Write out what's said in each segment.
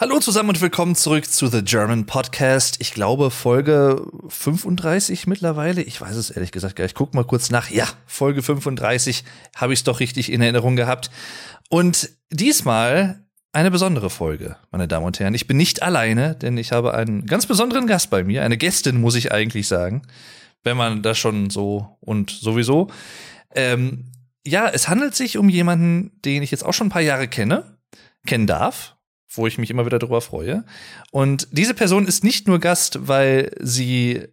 Hallo zusammen und willkommen zurück zu The German Podcast. Ich glaube Folge 35 mittlerweile. Ich weiß es ehrlich gesagt gar nicht. Ich guck mal kurz nach. Ja, Folge 35 habe ich es doch richtig in Erinnerung gehabt. Und diesmal eine besondere Folge, meine Damen und Herren. Ich bin nicht alleine, denn ich habe einen ganz besonderen Gast bei mir. Eine Gästin, muss ich eigentlich sagen. Wenn man das schon so und sowieso. Ähm, ja, es handelt sich um jemanden, den ich jetzt auch schon ein paar Jahre kenne, kennen darf wo ich mich immer wieder darüber freue. Und diese Person ist nicht nur Gast, weil sie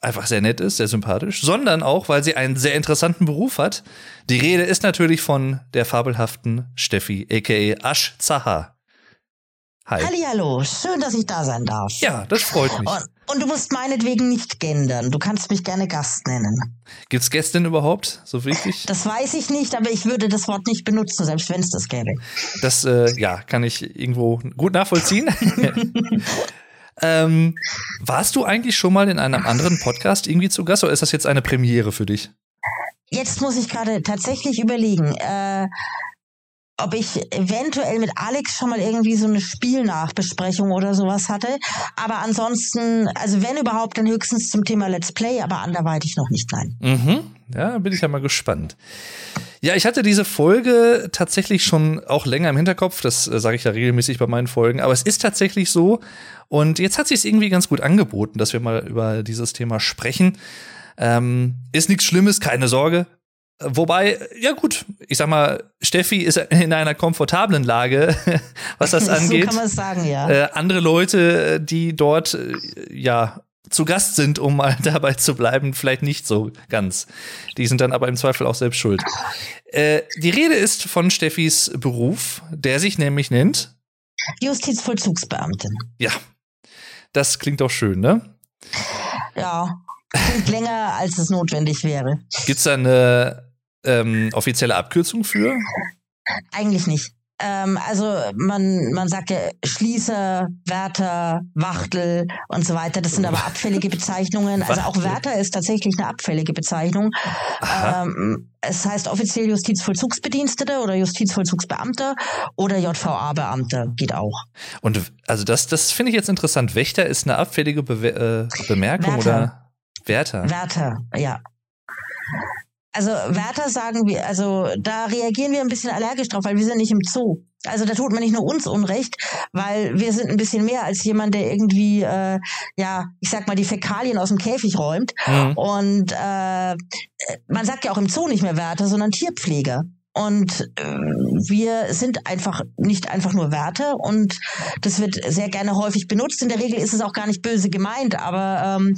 einfach sehr nett ist, sehr sympathisch, sondern auch, weil sie einen sehr interessanten Beruf hat. Die Rede ist natürlich von der fabelhaften Steffi, aka Ash Zaha. Hi. Hallihallo, schön, dass ich da sein darf. Ja, das freut mich. Und, und, du musst meinetwegen nicht gendern. Du kannst mich gerne Gast nennen. Gibt's Gästin überhaupt, so wirklich? Das weiß ich nicht, aber ich würde das Wort nicht benutzen, selbst wenn es das gäbe. Das, äh, ja, kann ich irgendwo gut nachvollziehen. ähm, warst du eigentlich schon mal in einem anderen Podcast irgendwie zu Gast oder ist das jetzt eine Premiere für dich? Jetzt muss ich gerade tatsächlich überlegen. Äh, ob ich eventuell mit Alex schon mal irgendwie so eine Spielnachbesprechung oder sowas hatte. Aber ansonsten, also wenn überhaupt, dann höchstens zum Thema Let's Play, aber anderweitig noch nicht, nein. Mhm. Ja, bin ich ja mal gespannt. Ja, ich hatte diese Folge tatsächlich schon auch länger im Hinterkopf. Das äh, sage ich ja regelmäßig bei meinen Folgen. Aber es ist tatsächlich so. Und jetzt hat sich es irgendwie ganz gut angeboten, dass wir mal über dieses Thema sprechen. Ähm, ist nichts Schlimmes, keine Sorge. Wobei, ja gut, ich sag mal, Steffi ist in einer komfortablen Lage, was das angeht. So kann man sagen, ja. Äh, andere Leute, die dort äh, ja zu Gast sind, um mal dabei zu bleiben, vielleicht nicht so ganz. Die sind dann aber im Zweifel auch selbst schuld. Äh, die Rede ist von Steffis Beruf, der sich nämlich nennt Justizvollzugsbeamtin. Ja, das klingt doch schön, ne? Ja, klingt länger, als es notwendig wäre. Gibt's da eine ähm, offizielle Abkürzung für? Eigentlich nicht. Ähm, also man, man sagt ja Schließer, Wärter, Wachtel und so weiter. Das sind aber abfällige Bezeichnungen. Also auch Wärter ist tatsächlich eine abfällige Bezeichnung. Ähm, es heißt offiziell Justizvollzugsbediensteter oder Justizvollzugsbeamter oder JVA-Beamter geht auch. Und also das, das finde ich jetzt interessant. Wächter ist eine abfällige Be äh, Bemerkung Wärter. oder Wärter? Wärter, ja. Also Wärter sagen wir, also da reagieren wir ein bisschen allergisch drauf, weil wir sind nicht im Zoo. Also da tut man nicht nur uns Unrecht, weil wir sind ein bisschen mehr als jemand, der irgendwie, äh, ja, ich sag mal, die Fäkalien aus dem Käfig räumt. Mhm. Und äh, man sagt ja auch im Zoo nicht mehr Wärter, sondern Tierpfleger. Und äh, wir sind einfach nicht einfach nur Wärter und das wird sehr gerne häufig benutzt. In der Regel ist es auch gar nicht böse gemeint, aber ähm,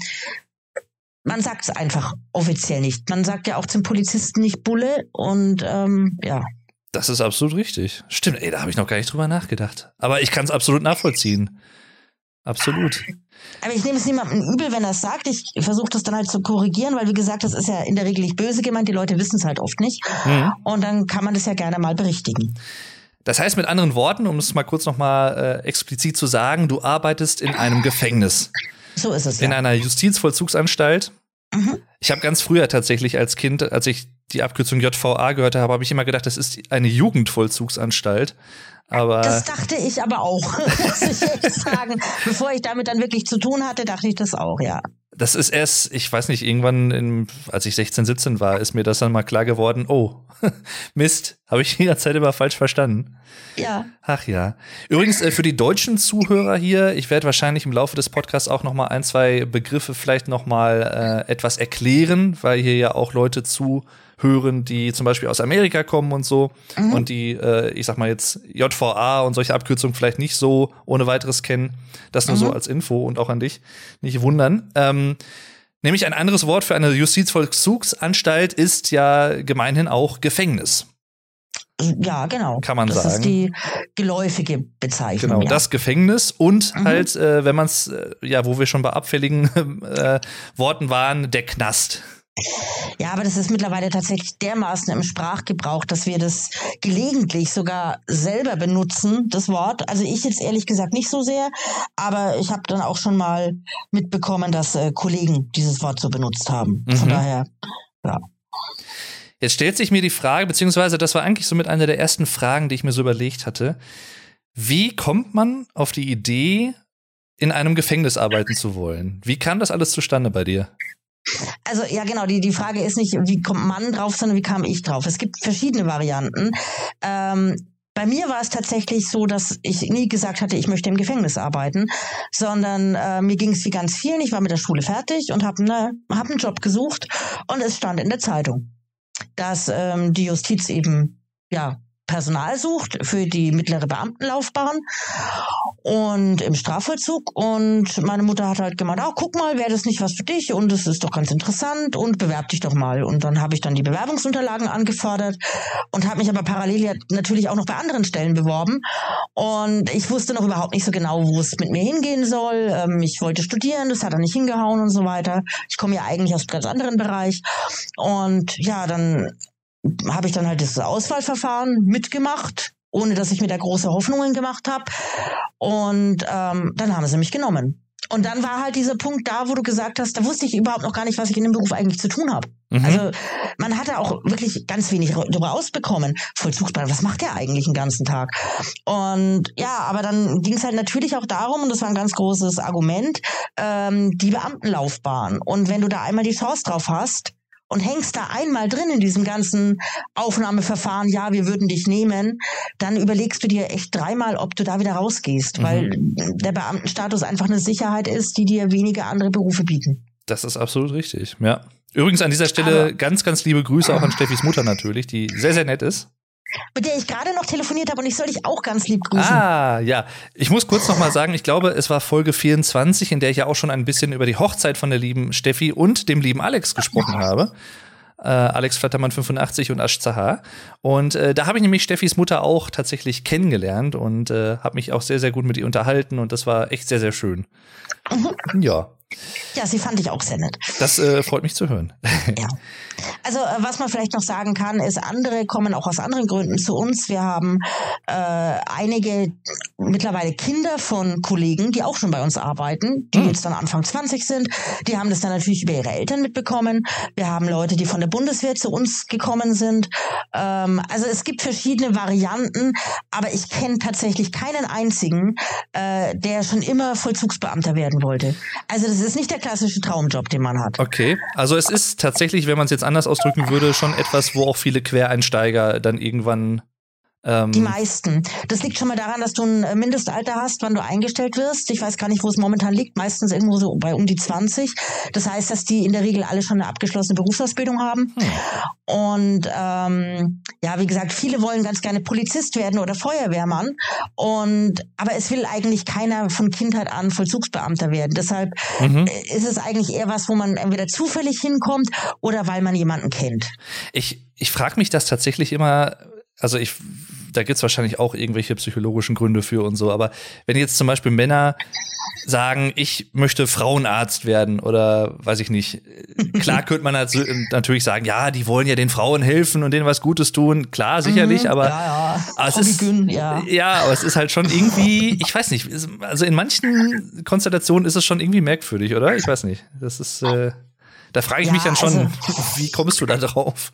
man sagt es einfach offiziell nicht. Man sagt ja auch zum Polizisten nicht Bulle und ähm, ja. Das ist absolut richtig. Stimmt, ey, da habe ich noch gar nicht drüber nachgedacht. Aber ich kann es absolut nachvollziehen. Absolut. Aber ich nehme es niemandem übel, wenn er es sagt. Ich versuche das dann halt zu korrigieren, weil wie gesagt, das ist ja in der Regel nicht böse gemeint. Die Leute wissen es halt oft nicht. Mhm. Und dann kann man das ja gerne mal berichtigen. Das heißt mit anderen Worten, um es mal kurz noch mal äh, explizit zu sagen, du arbeitest in einem Gefängnis. So ist es. In ja. einer Justizvollzugsanstalt. Mhm. Ich habe ganz früher tatsächlich als Kind, als ich die Abkürzung JVA gehört habe, habe ich immer gedacht, das ist eine Jugendvollzugsanstalt. Aber das dachte ich aber auch, muss ich echt sagen. Bevor ich damit dann wirklich zu tun hatte, dachte ich das auch, ja. Das ist erst, ich weiß nicht, irgendwann, in, als ich 16, 17 war, ist mir das dann mal klar geworden. Oh, Mist, habe ich die ganze Zeit immer falsch verstanden. Ja. Ach ja. Übrigens äh, für die deutschen Zuhörer hier, ich werde wahrscheinlich im Laufe des Podcasts auch noch mal ein, zwei Begriffe vielleicht noch mal äh, etwas erklären, weil hier ja auch Leute zu hören, die zum Beispiel aus Amerika kommen und so mhm. und die, äh, ich sag mal jetzt JVA und solche Abkürzungen vielleicht nicht so ohne weiteres kennen. Das nur mhm. so als Info und auch an dich. Nicht wundern. Ähm, nämlich ein anderes Wort für eine Justizvollzugsanstalt ist ja gemeinhin auch Gefängnis. Ja, genau. Kann man das sagen. Das ist die geläufige Bezeichnung. Genau, ja. das Gefängnis und mhm. halt, äh, wenn man es, äh, ja, wo wir schon bei abfälligen äh, Worten waren, der Knast. Ja, aber das ist mittlerweile tatsächlich dermaßen im Sprachgebrauch, dass wir das gelegentlich sogar selber benutzen, das Wort. Also ich jetzt ehrlich gesagt nicht so sehr, aber ich habe dann auch schon mal mitbekommen, dass äh, Kollegen dieses Wort so benutzt haben. Mhm. Von daher, ja. Jetzt stellt sich mir die Frage, beziehungsweise das war eigentlich so mit einer der ersten Fragen, die ich mir so überlegt hatte. Wie kommt man auf die Idee, in einem Gefängnis arbeiten zu wollen? Wie kam das alles zustande bei dir? Also ja, genau, die, die Frage ist nicht, wie kommt man drauf, sondern wie kam ich drauf. Es gibt verschiedene Varianten. Ähm, bei mir war es tatsächlich so, dass ich nie gesagt hatte, ich möchte im Gefängnis arbeiten, sondern äh, mir ging es wie ganz vielen. Ich war mit der Schule fertig und habe ne, hab einen Job gesucht und es stand in der Zeitung, dass ähm, die Justiz eben ja Personal sucht für die mittlere Beamtenlaufbahn und im Strafvollzug. Und meine Mutter hat halt gemeint, oh, guck mal, wäre das nicht was für dich? Und es ist doch ganz interessant und bewerb dich doch mal. Und dann habe ich dann die Bewerbungsunterlagen angefordert und habe mich aber parallel natürlich auch noch bei anderen Stellen beworben. Und ich wusste noch überhaupt nicht so genau, wo es mit mir hingehen soll. Ähm, ich wollte studieren, das hat dann nicht hingehauen und so weiter. Ich komme ja eigentlich aus einem ganz anderen Bereich. Und ja, dann habe ich dann halt das Auswahlverfahren mitgemacht, ohne dass ich mir da große Hoffnungen gemacht habe. Und ähm, dann haben sie mich genommen. Und dann war halt dieser Punkt da, wo du gesagt hast, da wusste ich überhaupt noch gar nicht, was ich in dem Beruf eigentlich zu tun habe. Mhm. Also man hatte auch wirklich ganz wenig darüber ausbekommen. Vollzugsbeamter, was macht der eigentlich den ganzen Tag? Und ja, aber dann ging es halt natürlich auch darum, und das war ein ganz großes Argument, ähm, die Beamtenlaufbahn. Und wenn du da einmal die Chance drauf hast, und hängst da einmal drin in diesem ganzen Aufnahmeverfahren, ja, wir würden dich nehmen, dann überlegst du dir echt dreimal, ob du da wieder rausgehst, mhm. weil der Beamtenstatus einfach eine Sicherheit ist, die dir wenige andere Berufe bieten. Das ist absolut richtig, ja. Übrigens an dieser Stelle Aber, ganz, ganz liebe Grüße auch an Steffis Mutter natürlich, die sehr, sehr nett ist mit der ich gerade noch telefoniert habe und ich soll dich auch ganz lieb grüßen. Ah, ja. Ich muss kurz noch mal sagen, ich glaube, es war Folge 24, in der ich ja auch schon ein bisschen über die Hochzeit von der lieben Steffi und dem lieben Alex gesprochen habe. Äh, Alex Flattermann 85 und Ash Zahar. Und äh, da habe ich nämlich Steffis Mutter auch tatsächlich kennengelernt und äh, habe mich auch sehr, sehr gut mit ihr unterhalten und das war echt sehr, sehr schön. Mhm. Ja. Ja, sie fand ich auch sehr nett. Das äh, freut mich zu hören. Ja. Also äh, was man vielleicht noch sagen kann, ist, andere kommen auch aus anderen Gründen zu uns. Wir haben äh, einige mittlerweile Kinder von Kollegen, die auch schon bei uns arbeiten, die mhm. jetzt dann Anfang 20 sind. Die haben das dann natürlich über ihre Eltern mitbekommen. Wir haben Leute, die von der Bundeswehr zu uns gekommen sind. Ähm, also es gibt verschiedene Varianten, aber ich kenne tatsächlich keinen einzigen, äh, der schon immer Vollzugsbeamter werden wollte. Also das ist nicht der klassische Traumjob, den man hat. Okay, also es ist tatsächlich, wenn man es jetzt anders ausdrücken würde, schon etwas, wo auch viele Quereinsteiger dann irgendwann ähm die meisten. Das liegt schon mal daran, dass du ein äh, Mindestalter hast, wann du eingestellt wirst. Ich weiß gar nicht, wo es momentan liegt. Meistens irgendwo so bei um die 20. Das heißt, dass die in der Regel alle schon eine abgeschlossene Berufsausbildung haben. Hm. Und ähm, ja, wie gesagt, viele wollen ganz gerne Polizist werden oder Feuerwehrmann. Und aber es will eigentlich keiner von Kindheit an Vollzugsbeamter werden. Deshalb mhm. Äh, ist es eigentlich eher was, wo man entweder zufällig hinkommt oder weil man jemanden kennt. Ich, ich frage mich das tatsächlich immer also ich, da gibt's wahrscheinlich auch irgendwelche psychologischen Gründe für und so, aber wenn jetzt zum Beispiel Männer sagen, ich möchte Frauenarzt werden oder weiß ich nicht, klar könnte man natürlich sagen, ja, die wollen ja den Frauen helfen und denen was Gutes tun, klar, sicherlich, mhm, aber, ja, ja. aber es ist, ja. ja, aber es ist halt schon irgendwie, ich weiß nicht, also in manchen Konstellationen ist es schon irgendwie merkwürdig, oder? Ich weiß nicht. Das ist, äh, da frage ich ja, mich dann schon, also, wie kommst du da drauf?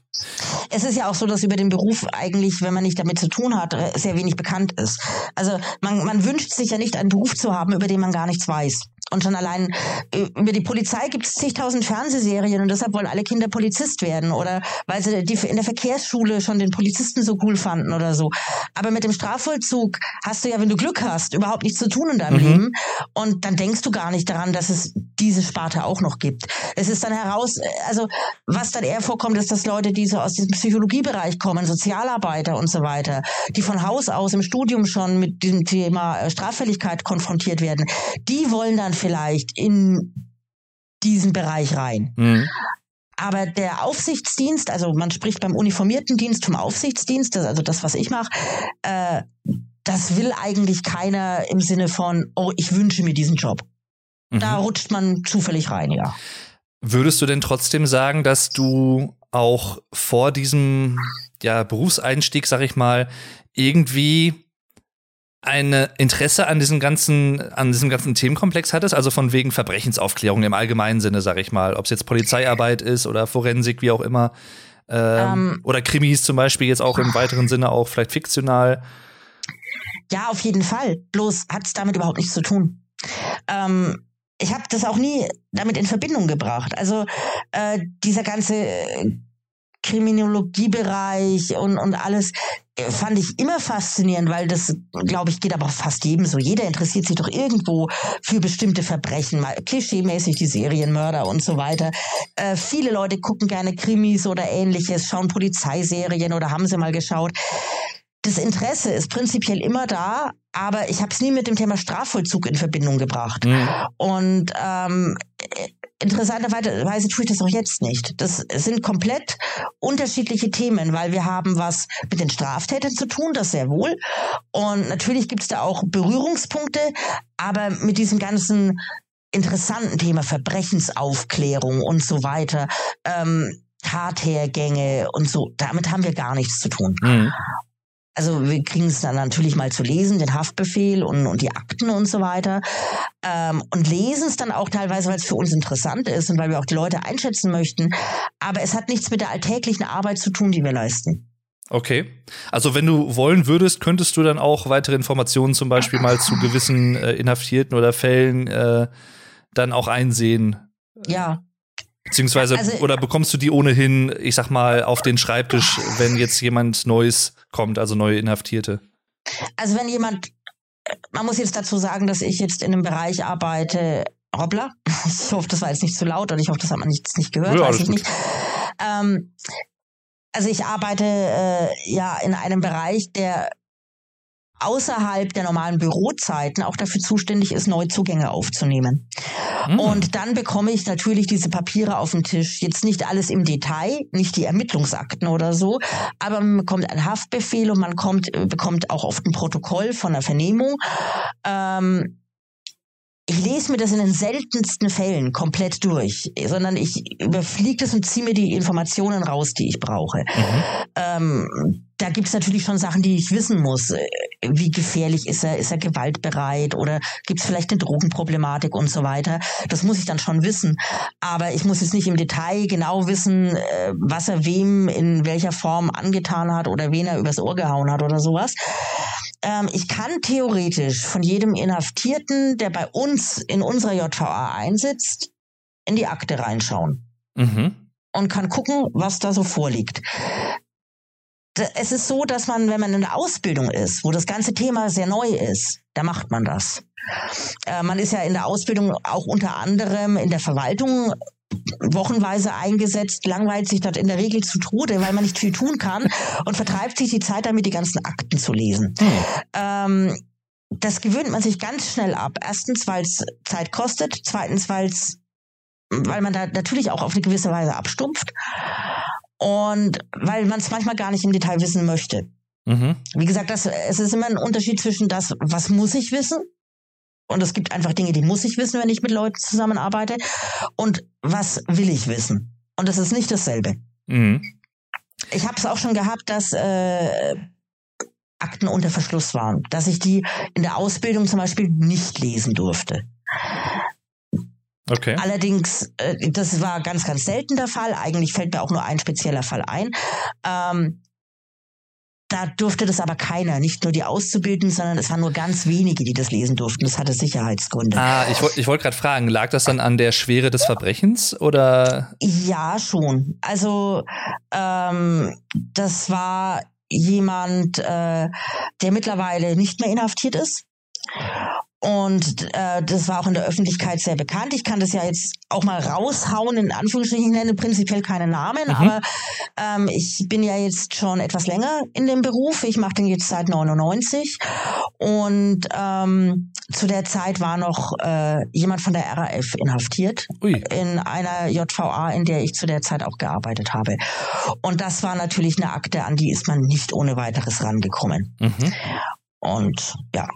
Es ist ja auch so, dass über den Beruf eigentlich, wenn man nicht damit zu tun hat, äh, sehr wenig bekannt ist. Also man, man wünscht sich ja nicht einen Beruf zu haben, über den man gar nichts weiß. Und schon allein äh, über die Polizei gibt es zigtausend Fernsehserien und deshalb wollen alle Kinder Polizist werden oder weil sie die in der Verkehrsschule schon den Polizisten so cool fanden oder so. Aber mit dem Strafvollzug hast du ja, wenn du Glück hast, überhaupt nichts zu tun in deinem mhm. Leben und dann denkst du gar nicht daran, dass es diese Sparte auch noch gibt. Es ist dann heraus, also was dann eher vorkommt, ist, dass Leute, die so aus diesem Psychologiebereich kommen, Sozialarbeiter und so weiter, die von Haus aus im Studium schon mit diesem Thema äh, Straffälligkeit konfrontiert werden, die wollen dann vielleicht in diesen Bereich rein. Mhm. Aber der Aufsichtsdienst, also man spricht beim uniformierten Dienst vom Aufsichtsdienst, also das, was ich mache, äh, das will eigentlich keiner im Sinne von, oh, ich wünsche mir diesen Job. Mhm. Da rutscht man zufällig rein, ja. Würdest du denn trotzdem sagen, dass du auch vor diesem ja, Berufseinstieg, sag ich mal, irgendwie ein Interesse an diesem ganzen, an diesem ganzen Themenkomplex hattest, also von wegen Verbrechensaufklärung im allgemeinen Sinne, sag ich mal, ob es jetzt Polizeiarbeit ist oder Forensik, wie auch immer, ähm, um, ähm. oder Krimis zum Beispiel jetzt auch im weiteren Sinne auch vielleicht fiktional. Ja, auf jeden Fall. Bloß hat es damit überhaupt nichts zu tun. Ähm, ich habe das auch nie damit in Verbindung gebracht. Also äh, dieser ganze Kriminologiebereich und, und alles äh, fand ich immer faszinierend, weil das, glaube ich, geht aber fast jedem so. Jeder interessiert sich doch irgendwo für bestimmte Verbrechen, mal klischeemäßig die Serienmörder und so weiter. Äh, viele Leute gucken gerne Krimis oder ähnliches, schauen Polizeiserien oder haben sie mal geschaut. Das Interesse ist prinzipiell immer da, aber ich habe es nie mit dem Thema Strafvollzug in Verbindung gebracht. Mhm. Und ähm, interessanterweise tue ich das auch jetzt nicht. Das sind komplett unterschiedliche Themen, weil wir haben was mit den Straftätern zu tun, das sehr wohl. Und natürlich gibt es da auch Berührungspunkte, aber mit diesem ganzen interessanten Thema Verbrechensaufklärung und so weiter, ähm, Tathergänge und so, damit haben wir gar nichts zu tun. Mhm. Also wir kriegen es dann natürlich mal zu lesen, den Haftbefehl und, und die Akten und so weiter. Ähm, und lesen es dann auch teilweise, weil es für uns interessant ist und weil wir auch die Leute einschätzen möchten. Aber es hat nichts mit der alltäglichen Arbeit zu tun, die wir leisten. Okay. Also wenn du wollen würdest, könntest du dann auch weitere Informationen zum Beispiel mal zu gewissen äh, Inhaftierten oder Fällen äh, dann auch einsehen. Ja. Beziehungsweise, also, oder bekommst du die ohnehin, ich sag mal, auf den Schreibtisch, wenn jetzt jemand Neues kommt, also neue Inhaftierte? Also wenn jemand, man muss jetzt dazu sagen, dass ich jetzt in einem Bereich arbeite, hoppla, ich hoffe, das war jetzt nicht zu laut und ich hoffe, das hat man jetzt nicht gehört, ja, weiß ich gut. nicht. Ähm, also ich arbeite äh, ja in einem Bereich, der außerhalb der normalen Bürozeiten auch dafür zuständig ist, Neuzugänge aufzunehmen. Mhm. Und dann bekomme ich natürlich diese Papiere auf den Tisch. Jetzt nicht alles im Detail, nicht die Ermittlungsakten oder so, aber man bekommt einen Haftbefehl und man kommt, bekommt auch oft ein Protokoll von der Vernehmung. Ähm, ich lese mir das in den seltensten Fällen komplett durch, sondern ich überfliege das und ziehe mir die Informationen raus, die ich brauche. Mhm. Ähm, da gibt es natürlich schon Sachen, die ich wissen muss. Wie gefährlich ist er? Ist er gewaltbereit? Oder gibt es vielleicht eine Drogenproblematik und so weiter? Das muss ich dann schon wissen. Aber ich muss jetzt nicht im Detail genau wissen, äh, was er wem in welcher Form angetan hat oder wen er übers Ohr gehauen hat oder sowas ähm, ich kann theoretisch von jedem Inhaftierten, der bei uns in unserer JVA einsitzt, in die Akte reinschauen. Mhm. Und kann gucken, was da so vorliegt. Es ist so, dass man, wenn man in der Ausbildung ist, wo das ganze Thema sehr neu ist, da macht man das. Äh, man ist ja in der Ausbildung auch unter anderem in der Verwaltung wochenweise eingesetzt, langweilt sich dort in der Regel zu Tode, weil man nicht viel tun kann und vertreibt sich die Zeit damit, die ganzen Akten zu lesen. Hm. Ähm, das gewöhnt man sich ganz schnell ab. Erstens, weil es Zeit kostet. Zweitens, weil's, weil man da natürlich auch auf eine gewisse Weise abstumpft. Und weil man es manchmal gar nicht im Detail wissen möchte. Mhm. Wie gesagt, das, es ist immer ein Unterschied zwischen das, was muss ich wissen und es gibt einfach Dinge, die muss ich wissen, wenn ich mit Leuten zusammenarbeite. Und was will ich wissen? Und das ist nicht dasselbe. Mhm. Ich habe es auch schon gehabt, dass äh, Akten unter Verschluss waren, dass ich die in der Ausbildung zum Beispiel nicht lesen durfte. Okay. Allerdings, äh, das war ganz, ganz selten der Fall. Eigentlich fällt mir auch nur ein spezieller Fall ein. Ähm, da durfte das aber keiner, nicht nur die Auszubildenden, sondern es waren nur ganz wenige, die das lesen durften. Das hatte Sicherheitsgründe. Ah, ich, ich wollte gerade fragen, lag das dann an der Schwere des Verbrechens oder? Ja, schon. Also ähm, das war jemand, äh, der mittlerweile nicht mehr inhaftiert ist und äh, das war auch in der Öffentlichkeit sehr bekannt. Ich kann das ja jetzt auch mal raushauen, in Anführungsstrichen, ich nenne prinzipiell keine Namen, mhm. aber ähm, ich bin ja jetzt schon etwas länger in dem Beruf. Ich mache den jetzt seit 99 und ähm, zu der Zeit war noch äh, jemand von der RAF inhaftiert Ui. in einer JVA, in der ich zu der Zeit auch gearbeitet habe. Und das war natürlich eine Akte, an die ist man nicht ohne weiteres rangekommen. Mhm. Und ja,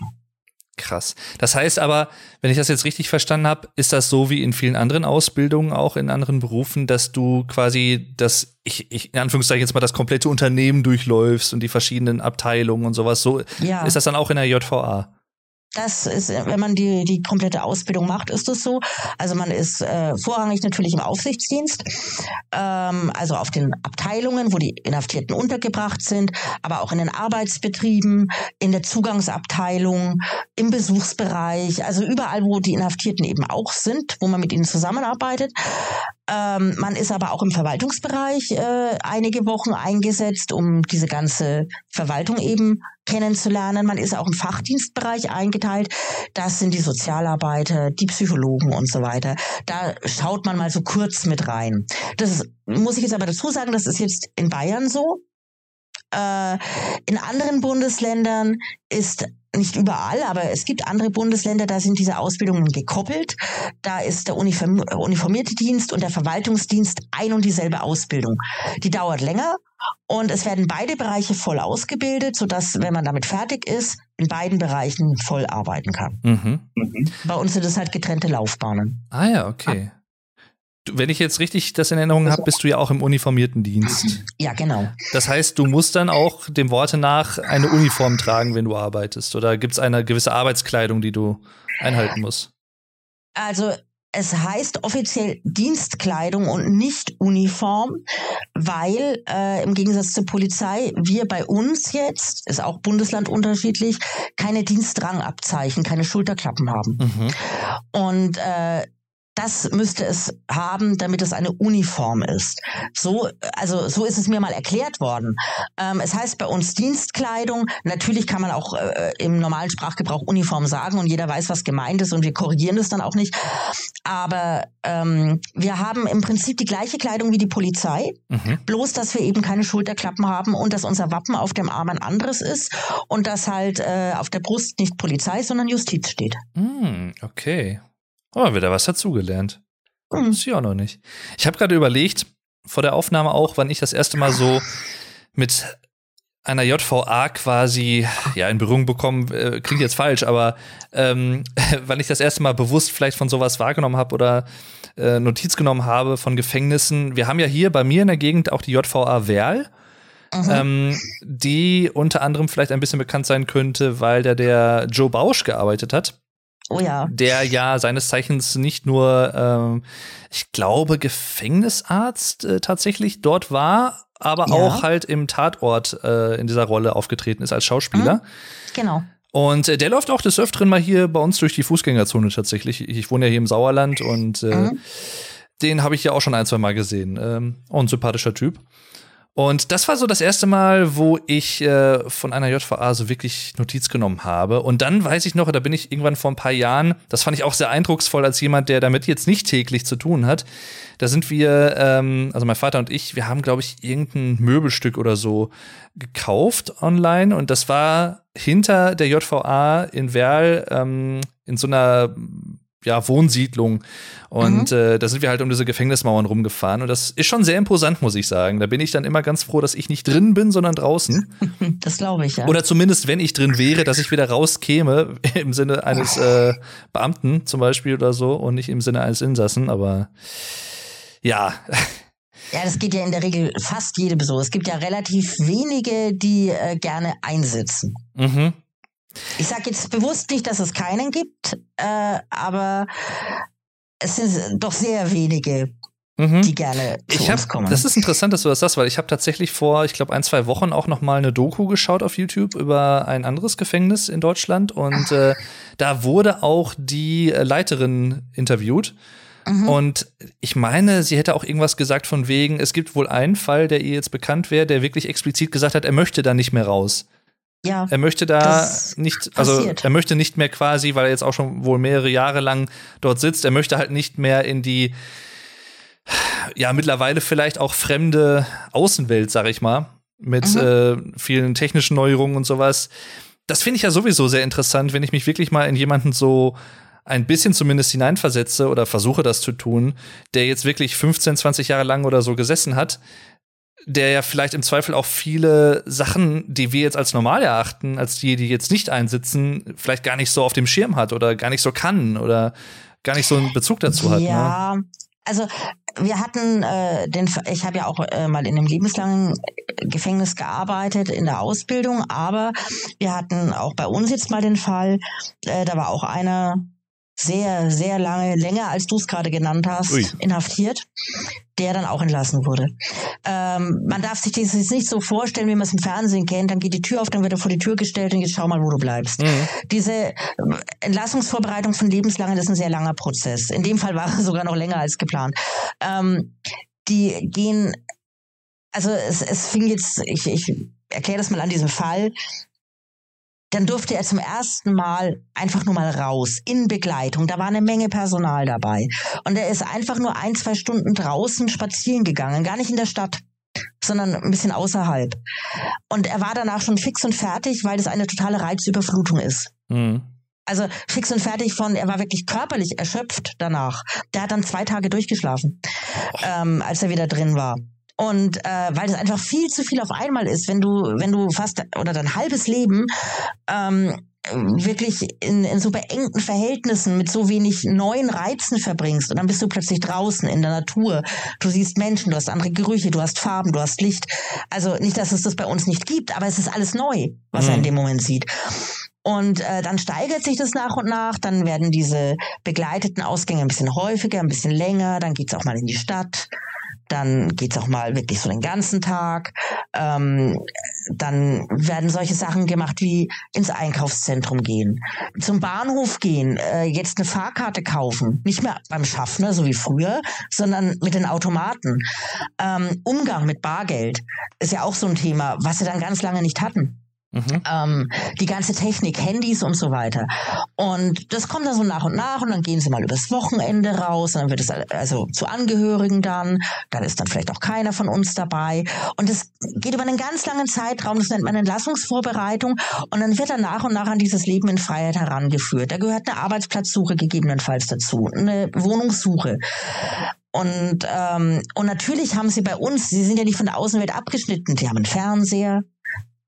Krass. Das heißt aber, wenn ich das jetzt richtig verstanden habe, ist das so wie in vielen anderen Ausbildungen, auch in anderen Berufen, dass du quasi das, ich, ich in Anführungszeichen jetzt mal das komplette Unternehmen durchläufst und die verschiedenen Abteilungen und sowas. So ja. ist das dann auch in der JVA. Das ist, wenn man die, die komplette Ausbildung macht, ist es so. Also man ist äh, vorrangig natürlich im Aufsichtsdienst, ähm, also auf den Abteilungen, wo die Inhaftierten untergebracht sind, aber auch in den Arbeitsbetrieben, in der Zugangsabteilung, im Besuchsbereich, also überall, wo die Inhaftierten eben auch sind, wo man mit ihnen zusammenarbeitet. Ähm, man ist aber auch im Verwaltungsbereich äh, einige Wochen eingesetzt, um diese ganze Verwaltung eben kennenzulernen. Man ist auch im Fachdienstbereich eingeteilt. Das sind die Sozialarbeiter, die Psychologen und so weiter. Da schaut man mal so kurz mit rein. Das muss ich jetzt aber dazu sagen, das ist jetzt in Bayern so. Äh, in anderen Bundesländern ist nicht überall, aber es gibt andere Bundesländer, da sind diese Ausbildungen gekoppelt. Da ist der uniformierte Dienst und der Verwaltungsdienst ein und dieselbe Ausbildung. Die dauert länger und es werden beide Bereiche voll ausgebildet, sodass, wenn man damit fertig ist, in beiden Bereichen voll arbeiten kann. Mhm. Bei uns sind es halt getrennte Laufbahnen. Ah ja, okay wenn ich jetzt richtig das in Erinnerung habe, bist du ja auch im uniformierten Dienst. Ja, genau. Das heißt, du musst dann auch dem Worte nach eine Uniform tragen, wenn du arbeitest. Oder gibt es eine gewisse Arbeitskleidung, die du einhalten musst? Also es heißt offiziell Dienstkleidung und nicht Uniform, weil äh, im Gegensatz zur Polizei wir bei uns jetzt, ist auch Bundesland unterschiedlich, keine Dienstrangabzeichen, keine Schulterklappen haben. Mhm. Und äh, das müsste es haben, damit es eine Uniform ist. So, also so ist es mir mal erklärt worden. Ähm, es heißt bei uns Dienstkleidung. Natürlich kann man auch äh, im normalen Sprachgebrauch Uniform sagen und jeder weiß, was gemeint ist und wir korrigieren das dann auch nicht. Aber ähm, wir haben im Prinzip die gleiche Kleidung wie die Polizei, mhm. bloß dass wir eben keine Schulterklappen haben und dass unser Wappen auf dem Arm ein anderes ist und dass halt äh, auf der Brust nicht Polizei, sondern Justiz steht. Mm, okay. Oh, wieder was dazugelernt. Hm. Ist ja auch noch nicht. Ich habe gerade überlegt, vor der Aufnahme auch, wann ich das erste Mal so mit einer JVA quasi ja in Berührung bekommen, äh, klingt jetzt falsch, aber ähm, wann ich das erste Mal bewusst vielleicht von sowas wahrgenommen habe oder äh, Notiz genommen habe von Gefängnissen. Wir haben ja hier bei mir in der Gegend auch die JVA Werl. Mhm. Ähm, die unter anderem vielleicht ein bisschen bekannt sein könnte, weil da der Joe Bausch gearbeitet hat. Oh ja. Der ja seines Zeichens nicht nur, ähm, ich glaube, Gefängnisarzt äh, tatsächlich dort war, aber ja. auch halt im Tatort äh, in dieser Rolle aufgetreten ist als Schauspieler. Mhm. Genau. Und äh, der läuft auch des Öfteren mal hier bei uns durch die Fußgängerzone tatsächlich. Ich wohne ja hier im Sauerland und äh, mhm. den habe ich ja auch schon ein, zwei Mal gesehen. Ähm, auch ein sympathischer Typ. Und das war so das erste Mal, wo ich äh, von einer JVA so wirklich Notiz genommen habe. Und dann weiß ich noch, da bin ich irgendwann vor ein paar Jahren, das fand ich auch sehr eindrucksvoll als jemand, der damit jetzt nicht täglich zu tun hat. Da sind wir, ähm, also mein Vater und ich, wir haben, glaube ich, irgendein Möbelstück oder so gekauft online. Und das war hinter der JVA in Werl ähm, in so einer ja, Wohnsiedlung. Und mhm. äh, da sind wir halt um diese Gefängnismauern rumgefahren. Und das ist schon sehr imposant, muss ich sagen. Da bin ich dann immer ganz froh, dass ich nicht drin bin, sondern draußen. Das glaube ich, ja. Oder zumindest, wenn ich drin wäre, dass ich wieder rauskäme, im Sinne eines äh, Beamten zum Beispiel oder so und nicht im Sinne eines Insassen. Aber ja. Ja, das geht ja in der Regel fast jedem so. Es gibt ja relativ wenige, die äh, gerne einsitzen. Mhm. Ich sage jetzt bewusst nicht, dass es keinen gibt, äh, aber es sind doch sehr wenige, mhm. die gerne zu ich uns hab, kommen. Das ist interessant, dass du das sagst, weil ich habe tatsächlich vor, ich glaube, ein, zwei Wochen auch noch mal eine Doku geschaut auf YouTube über ein anderes Gefängnis in Deutschland und äh, da wurde auch die Leiterin interviewt. Mhm. Und ich meine, sie hätte auch irgendwas gesagt von wegen, es gibt wohl einen Fall, der ihr jetzt bekannt wäre, der wirklich explizit gesagt hat, er möchte da nicht mehr raus. Ja, er möchte da nicht, also passiert. er möchte nicht mehr quasi, weil er jetzt auch schon wohl mehrere Jahre lang dort sitzt, er möchte halt nicht mehr in die, ja, mittlerweile vielleicht auch fremde Außenwelt, sag ich mal, mit mhm. äh, vielen technischen Neuerungen und sowas. Das finde ich ja sowieso sehr interessant, wenn ich mich wirklich mal in jemanden so ein bisschen zumindest hineinversetze oder versuche das zu tun, der jetzt wirklich 15, 20 Jahre lang oder so gesessen hat, der ja vielleicht im Zweifel auch viele Sachen, die wir jetzt als normal erachten, als die, die jetzt nicht einsitzen, vielleicht gar nicht so auf dem Schirm hat oder gar nicht so kann oder gar nicht so einen Bezug dazu hat. Ja, ne? also wir hatten äh, den, ich habe ja auch äh, mal in einem lebenslangen Gefängnis gearbeitet in der Ausbildung, aber wir hatten auch bei uns jetzt mal den Fall, äh, da war auch einer sehr, sehr lange, länger als du es gerade genannt hast, Ui. inhaftiert, der dann auch entlassen wurde. Ähm, man darf sich das jetzt nicht so vorstellen, wie man es im Fernsehen kennt. Dann geht die Tür auf, dann wird er vor die Tür gestellt und jetzt schau mal, wo du bleibst. Mhm. Diese äh, Entlassungsvorbereitung von lebenslangen, ist ein sehr langer Prozess. In dem Fall war er sogar noch länger als geplant. Ähm, die gehen, also es, es fing jetzt, ich, ich erkläre das mal an diesem Fall dann durfte er zum ersten Mal einfach nur mal raus, in Begleitung. Da war eine Menge Personal dabei. Und er ist einfach nur ein, zwei Stunden draußen spazieren gegangen, gar nicht in der Stadt sondern ein bisschen außerhalb. Und er war danach schon fix und fertig, weil es eine totale Reizüberflutung ist. Mhm. Also fix und fertig von, er war wirklich körperlich erschöpft danach. Der hat dann zwei Tage durchgeschlafen, ähm, als er wieder drin war. Und äh, weil das einfach viel zu viel auf einmal ist, wenn du, wenn du fast oder dein halbes Leben ähm, wirklich in, in super engen Verhältnissen mit so wenig neuen Reizen verbringst und dann bist du plötzlich draußen in der Natur. Du siehst Menschen, du hast andere Gerüche, du hast Farben, du hast Licht. Also nicht, dass es das bei uns nicht gibt, aber es ist alles neu, was mhm. er in mhm. dem Moment sieht. Und äh, dann steigert sich das nach und nach, dann werden diese begleiteten Ausgänge ein bisschen häufiger, ein bisschen länger, dann geht's auch mal in die Stadt dann geht's auch mal wirklich so den ganzen Tag. Ähm, dann werden solche Sachen gemacht wie ins Einkaufszentrum gehen, zum Bahnhof gehen, äh, jetzt eine Fahrkarte kaufen, nicht mehr beim Schaffner, so wie früher, sondern mit den Automaten. Ähm, Umgang mit Bargeld ist ja auch so ein Thema, was sie dann ganz lange nicht hatten. Mhm. Ähm, die ganze Technik, Handys und so weiter. Und das kommt dann so nach und nach und dann gehen sie mal übers Wochenende raus, und dann wird es also zu Angehörigen dann, dann ist dann vielleicht auch keiner von uns dabei. Und es geht über einen ganz langen Zeitraum, das nennt man Entlassungsvorbereitung und dann wird er nach und nach an dieses Leben in Freiheit herangeführt. Da gehört eine Arbeitsplatzsuche gegebenenfalls dazu, eine Wohnungssuche. Und, ähm, und natürlich haben sie bei uns, sie sind ja nicht von der Außenwelt abgeschnitten, die haben einen Fernseher,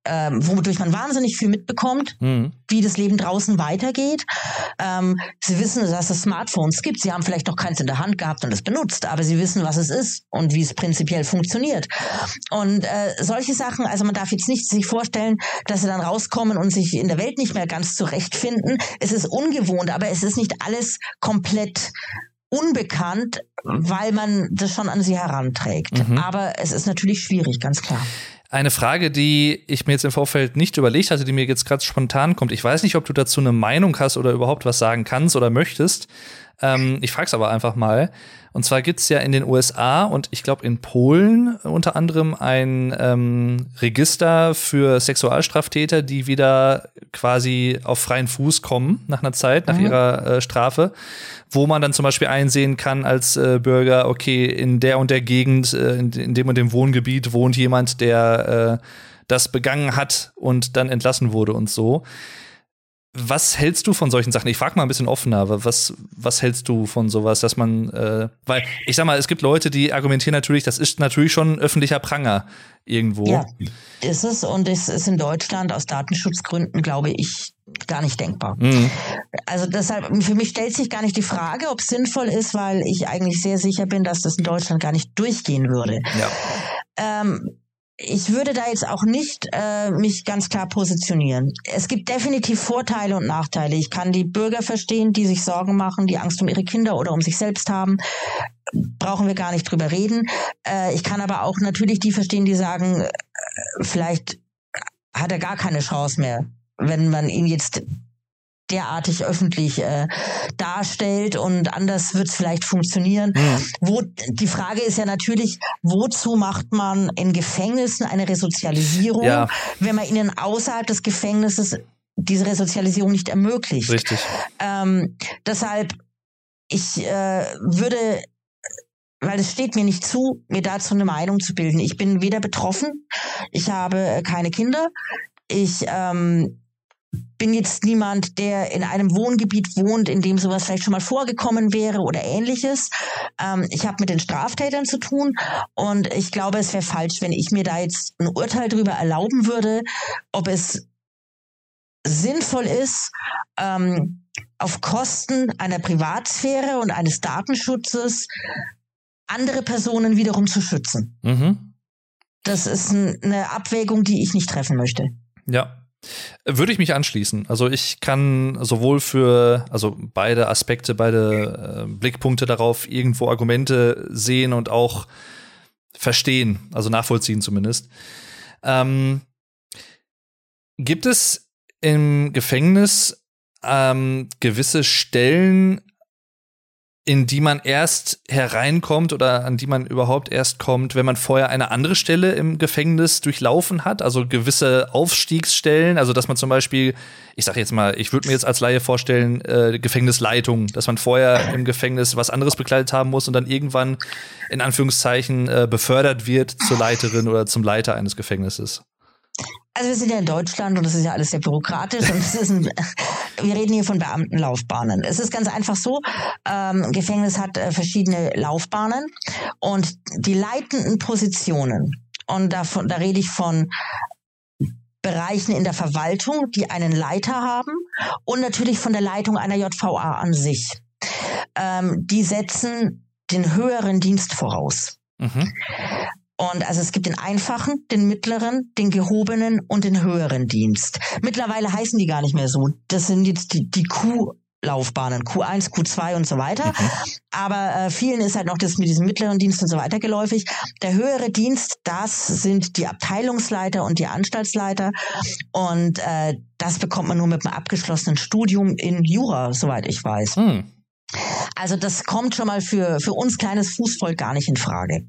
ähm, wodurch man wahnsinnig viel mitbekommt, mhm. wie das Leben draußen weitergeht. Ähm, sie wissen, dass es Smartphones gibt. Sie haben vielleicht noch keins in der Hand gehabt und es benutzt, aber sie wissen, was es ist und wie es prinzipiell funktioniert. Und äh, solche Sachen, also man darf jetzt nicht sich vorstellen, dass sie dann rauskommen und sich in der Welt nicht mehr ganz zurechtfinden. Es ist ungewohnt, aber es ist nicht alles komplett unbekannt, weil man das schon an sie heranträgt. Mhm. Aber es ist natürlich schwierig, ganz klar. Eine Frage, die ich mir jetzt im Vorfeld nicht überlegt hatte, die mir jetzt gerade spontan kommt. Ich weiß nicht, ob du dazu eine Meinung hast oder überhaupt was sagen kannst oder möchtest. Ähm, ich frage es aber einfach mal. Und zwar gibt's ja in den USA und ich glaube in Polen unter anderem ein ähm, Register für Sexualstraftäter, die wieder quasi auf freien Fuß kommen nach einer Zeit, nach mhm. ihrer äh, Strafe, wo man dann zum Beispiel einsehen kann als äh, Bürger, okay, in der und der Gegend, äh, in, in, dem und dem Wohngebiet wohnt jemand, der äh, das begangen hat und dann entlassen wurde und so. Was hältst du von solchen Sachen? Ich frage mal ein bisschen offener, was, was hältst du von sowas, dass man, äh, weil ich sag mal, es gibt Leute, die argumentieren natürlich, das ist natürlich schon ein öffentlicher Pranger irgendwo. Ja, ist es und es ist in Deutschland aus Datenschutzgründen, glaube ich, gar nicht denkbar. Mhm. Also deshalb, für mich stellt sich gar nicht die Frage, ob es sinnvoll ist, weil ich eigentlich sehr sicher bin, dass das in Deutschland gar nicht durchgehen würde. Ja. Ähm, ich würde da jetzt auch nicht äh, mich ganz klar positionieren. Es gibt definitiv Vorteile und Nachteile. Ich kann die Bürger verstehen, die sich Sorgen machen, die Angst um ihre Kinder oder um sich selbst haben. Brauchen wir gar nicht drüber reden. Äh, ich kann aber auch natürlich die verstehen, die sagen, äh, vielleicht hat er gar keine Chance mehr, wenn man ihn jetzt derartig öffentlich äh, darstellt und anders wird es vielleicht funktionieren. Mhm. Wo die Frage ist ja natürlich, wozu macht man in Gefängnissen eine Resozialisierung, ja. wenn man ihnen außerhalb des Gefängnisses diese Resozialisierung nicht ermöglicht? Richtig. Ähm, deshalb, ich äh, würde weil es steht mir nicht zu, mir dazu eine Meinung zu bilden. Ich bin weder betroffen, ich habe keine Kinder, ich ähm, bin jetzt niemand, der in einem Wohngebiet wohnt, in dem sowas vielleicht schon mal vorgekommen wäre oder ähnliches. Ähm, ich habe mit den Straftätern zu tun und ich glaube, es wäre falsch, wenn ich mir da jetzt ein Urteil darüber erlauben würde, ob es sinnvoll ist, ähm, auf Kosten einer Privatsphäre und eines Datenschutzes andere Personen wiederum zu schützen. Mhm. Das ist eine Abwägung, die ich nicht treffen möchte. Ja, würde ich mich anschließen. Also ich kann sowohl für, also beide Aspekte, beide äh, Blickpunkte darauf irgendwo Argumente sehen und auch verstehen, also nachvollziehen zumindest. Ähm, gibt es im Gefängnis ähm, gewisse Stellen, in die man erst hereinkommt oder an die man überhaupt erst kommt, wenn man vorher eine andere Stelle im Gefängnis durchlaufen hat, also gewisse Aufstiegsstellen, also dass man zum Beispiel, ich sag jetzt mal, ich würde mir jetzt als Laie vorstellen, äh, Gefängnisleitung, dass man vorher im Gefängnis was anderes bekleidet haben muss und dann irgendwann in Anführungszeichen äh, befördert wird zur Leiterin oder zum Leiter eines Gefängnisses. Also wir sind ja in Deutschland und das ist ja alles sehr bürokratisch und es ist ein, wir reden hier von Beamtenlaufbahnen. Es ist ganz einfach so, ähm, Gefängnis hat äh, verschiedene Laufbahnen und die leitenden Positionen, und davon, da rede ich von Bereichen in der Verwaltung, die einen Leiter haben und natürlich von der Leitung einer JVA an sich. Ähm, die setzen den höheren Dienst voraus. Mhm. Und also es gibt den einfachen, den mittleren, den gehobenen und den höheren Dienst. Mittlerweile heißen die gar nicht mehr so. Das sind jetzt die, die Q Laufbahnen, Q1, Q2 und so weiter. Mhm. Aber äh, vielen ist halt noch das mit diesem mittleren Dienst und so weiter geläufig. Der höhere Dienst, das sind die Abteilungsleiter und die Anstaltsleiter. Und äh, das bekommt man nur mit einem abgeschlossenen Studium in Jura, soweit ich weiß. Mhm. Also das kommt schon mal für, für uns kleines Fußvolk gar nicht in Frage.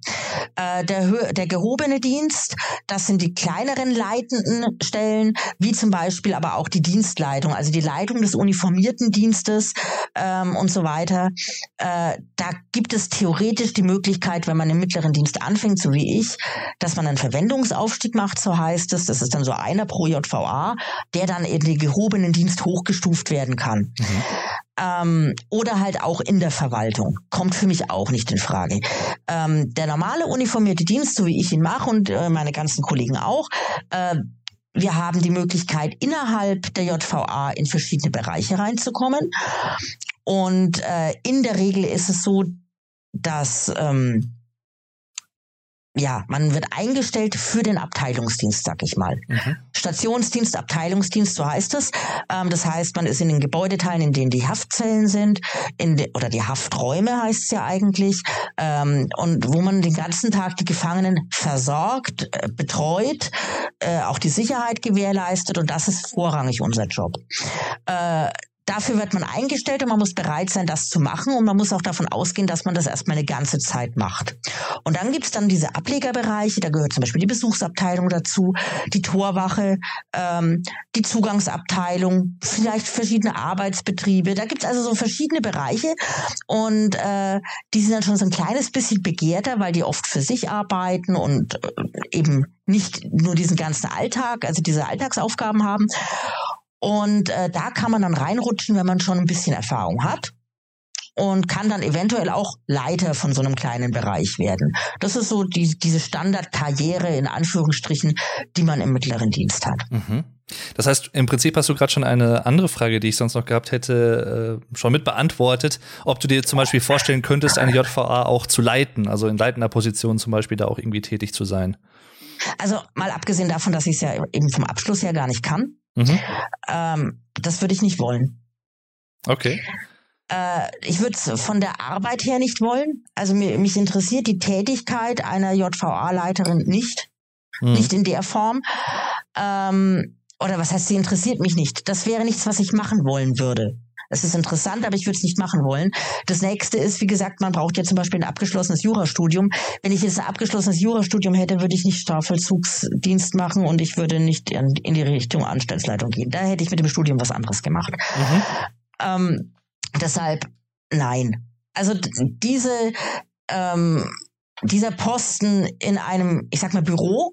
Äh, der, der gehobene Dienst, das sind die kleineren leitenden Stellen, wie zum Beispiel aber auch die Dienstleitung, also die Leitung des uniformierten Dienstes ähm, und so weiter. Äh, da gibt es theoretisch die Möglichkeit, wenn man im mittleren Dienst anfängt, so wie ich, dass man einen Verwendungsaufstieg macht, so heißt es. Das ist dann so einer pro JVA, der dann in den gehobenen Dienst hochgestuft werden kann. Mhm ähm, oder halt auch in der Verwaltung. Kommt für mich auch nicht in Frage. Ähm, der normale uniformierte Dienst, so wie ich ihn mache und äh, meine ganzen Kollegen auch, äh, wir haben die Möglichkeit, innerhalb der JVA in verschiedene Bereiche reinzukommen. Und äh, in der Regel ist es so, dass ähm, ja, man wird eingestellt für den Abteilungsdienst, sag ich mal. Mhm. Stationsdienst, Abteilungsdienst, so heißt es. Ähm, das heißt, man ist in den Gebäudeteilen, in denen die Haftzellen sind, in de, oder die Hafträume heißt es ja eigentlich, ähm, und wo man den ganzen Tag die Gefangenen versorgt, äh, betreut, äh, auch die Sicherheit gewährleistet und das ist vorrangig unser Job. Äh, Dafür wird man eingestellt und man muss bereit sein, das zu machen und man muss auch davon ausgehen, dass man das erstmal eine ganze Zeit macht. Und dann gibt's dann diese Ablegerbereiche, da gehört zum Beispiel die Besuchsabteilung dazu, die Torwache, ähm, die Zugangsabteilung, vielleicht verschiedene Arbeitsbetriebe. Da gibt's also so verschiedene Bereiche und äh, die sind dann schon so ein kleines bisschen begehrter, weil die oft für sich arbeiten und äh, eben nicht nur diesen ganzen Alltag, also diese Alltagsaufgaben haben. Und äh, da kann man dann reinrutschen, wenn man schon ein bisschen Erfahrung hat und kann dann eventuell auch Leiter von so einem kleinen Bereich werden. Das ist so die, diese Standardkarriere in Anführungsstrichen, die man im mittleren Dienst hat. Mhm. Das heißt, im Prinzip hast du gerade schon eine andere Frage, die ich sonst noch gehabt hätte, äh, schon mit beantwortet, ob du dir zum Beispiel vorstellen könntest, eine JVA auch zu leiten, also in leitender Position zum Beispiel da auch irgendwie tätig zu sein. Also mal abgesehen davon, dass ich es ja eben vom Abschluss her gar nicht kann. Mhm. Ähm, das würde ich nicht wollen. Okay. Äh, ich würde es von der Arbeit her nicht wollen. Also mir, mich interessiert die Tätigkeit einer JVA-Leiterin nicht. Mhm. Nicht in der Form. Ähm, oder was heißt, sie interessiert mich nicht. Das wäre nichts, was ich machen wollen würde. Es ist interessant, aber ich würde es nicht machen wollen. Das nächste ist, wie gesagt, man braucht ja zum Beispiel ein abgeschlossenes Jurastudium. Wenn ich jetzt ein abgeschlossenes Jurastudium hätte, würde ich nicht Strafvollzugsdienst machen und ich würde nicht in, in die Richtung Anstaltsleitung gehen. Da hätte ich mit dem Studium was anderes gemacht. Mhm. Ähm, deshalb nein. Also diese ähm, dieser Posten in einem, ich sag mal, Büro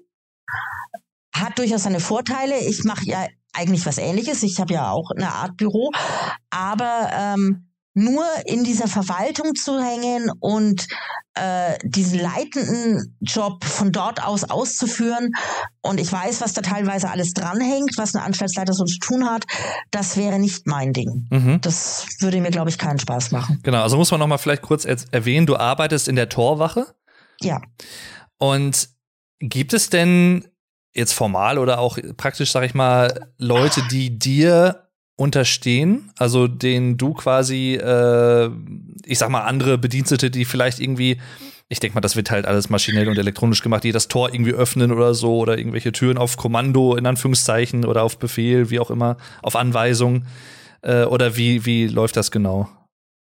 hat durchaus seine Vorteile. Ich mache ja eigentlich was ähnliches. Ich habe ja auch eine Art Büro, aber ähm, nur in dieser Verwaltung zu hängen und äh, diesen leitenden Job von dort aus auszuführen. Und ich weiß, was da teilweise alles dranhängt, was ein Anstaltsleiter so zu tun hat. Das wäre nicht mein Ding. Mhm. Das würde mir, glaube ich, keinen Spaß machen. Genau, also muss man noch mal vielleicht kurz erwähnen, du arbeitest in der Torwache. Ja. Und gibt es denn jetzt formal oder auch praktisch, sag ich mal, Leute, die dir unterstehen, also denen du quasi, äh, ich sag mal, andere Bedienstete, die vielleicht irgendwie, ich denke mal, das wird halt alles maschinell und elektronisch gemacht, die das Tor irgendwie öffnen oder so oder irgendwelche Türen auf Kommando in Anführungszeichen oder auf Befehl, wie auch immer, auf Anweisung äh, oder wie, wie läuft das genau?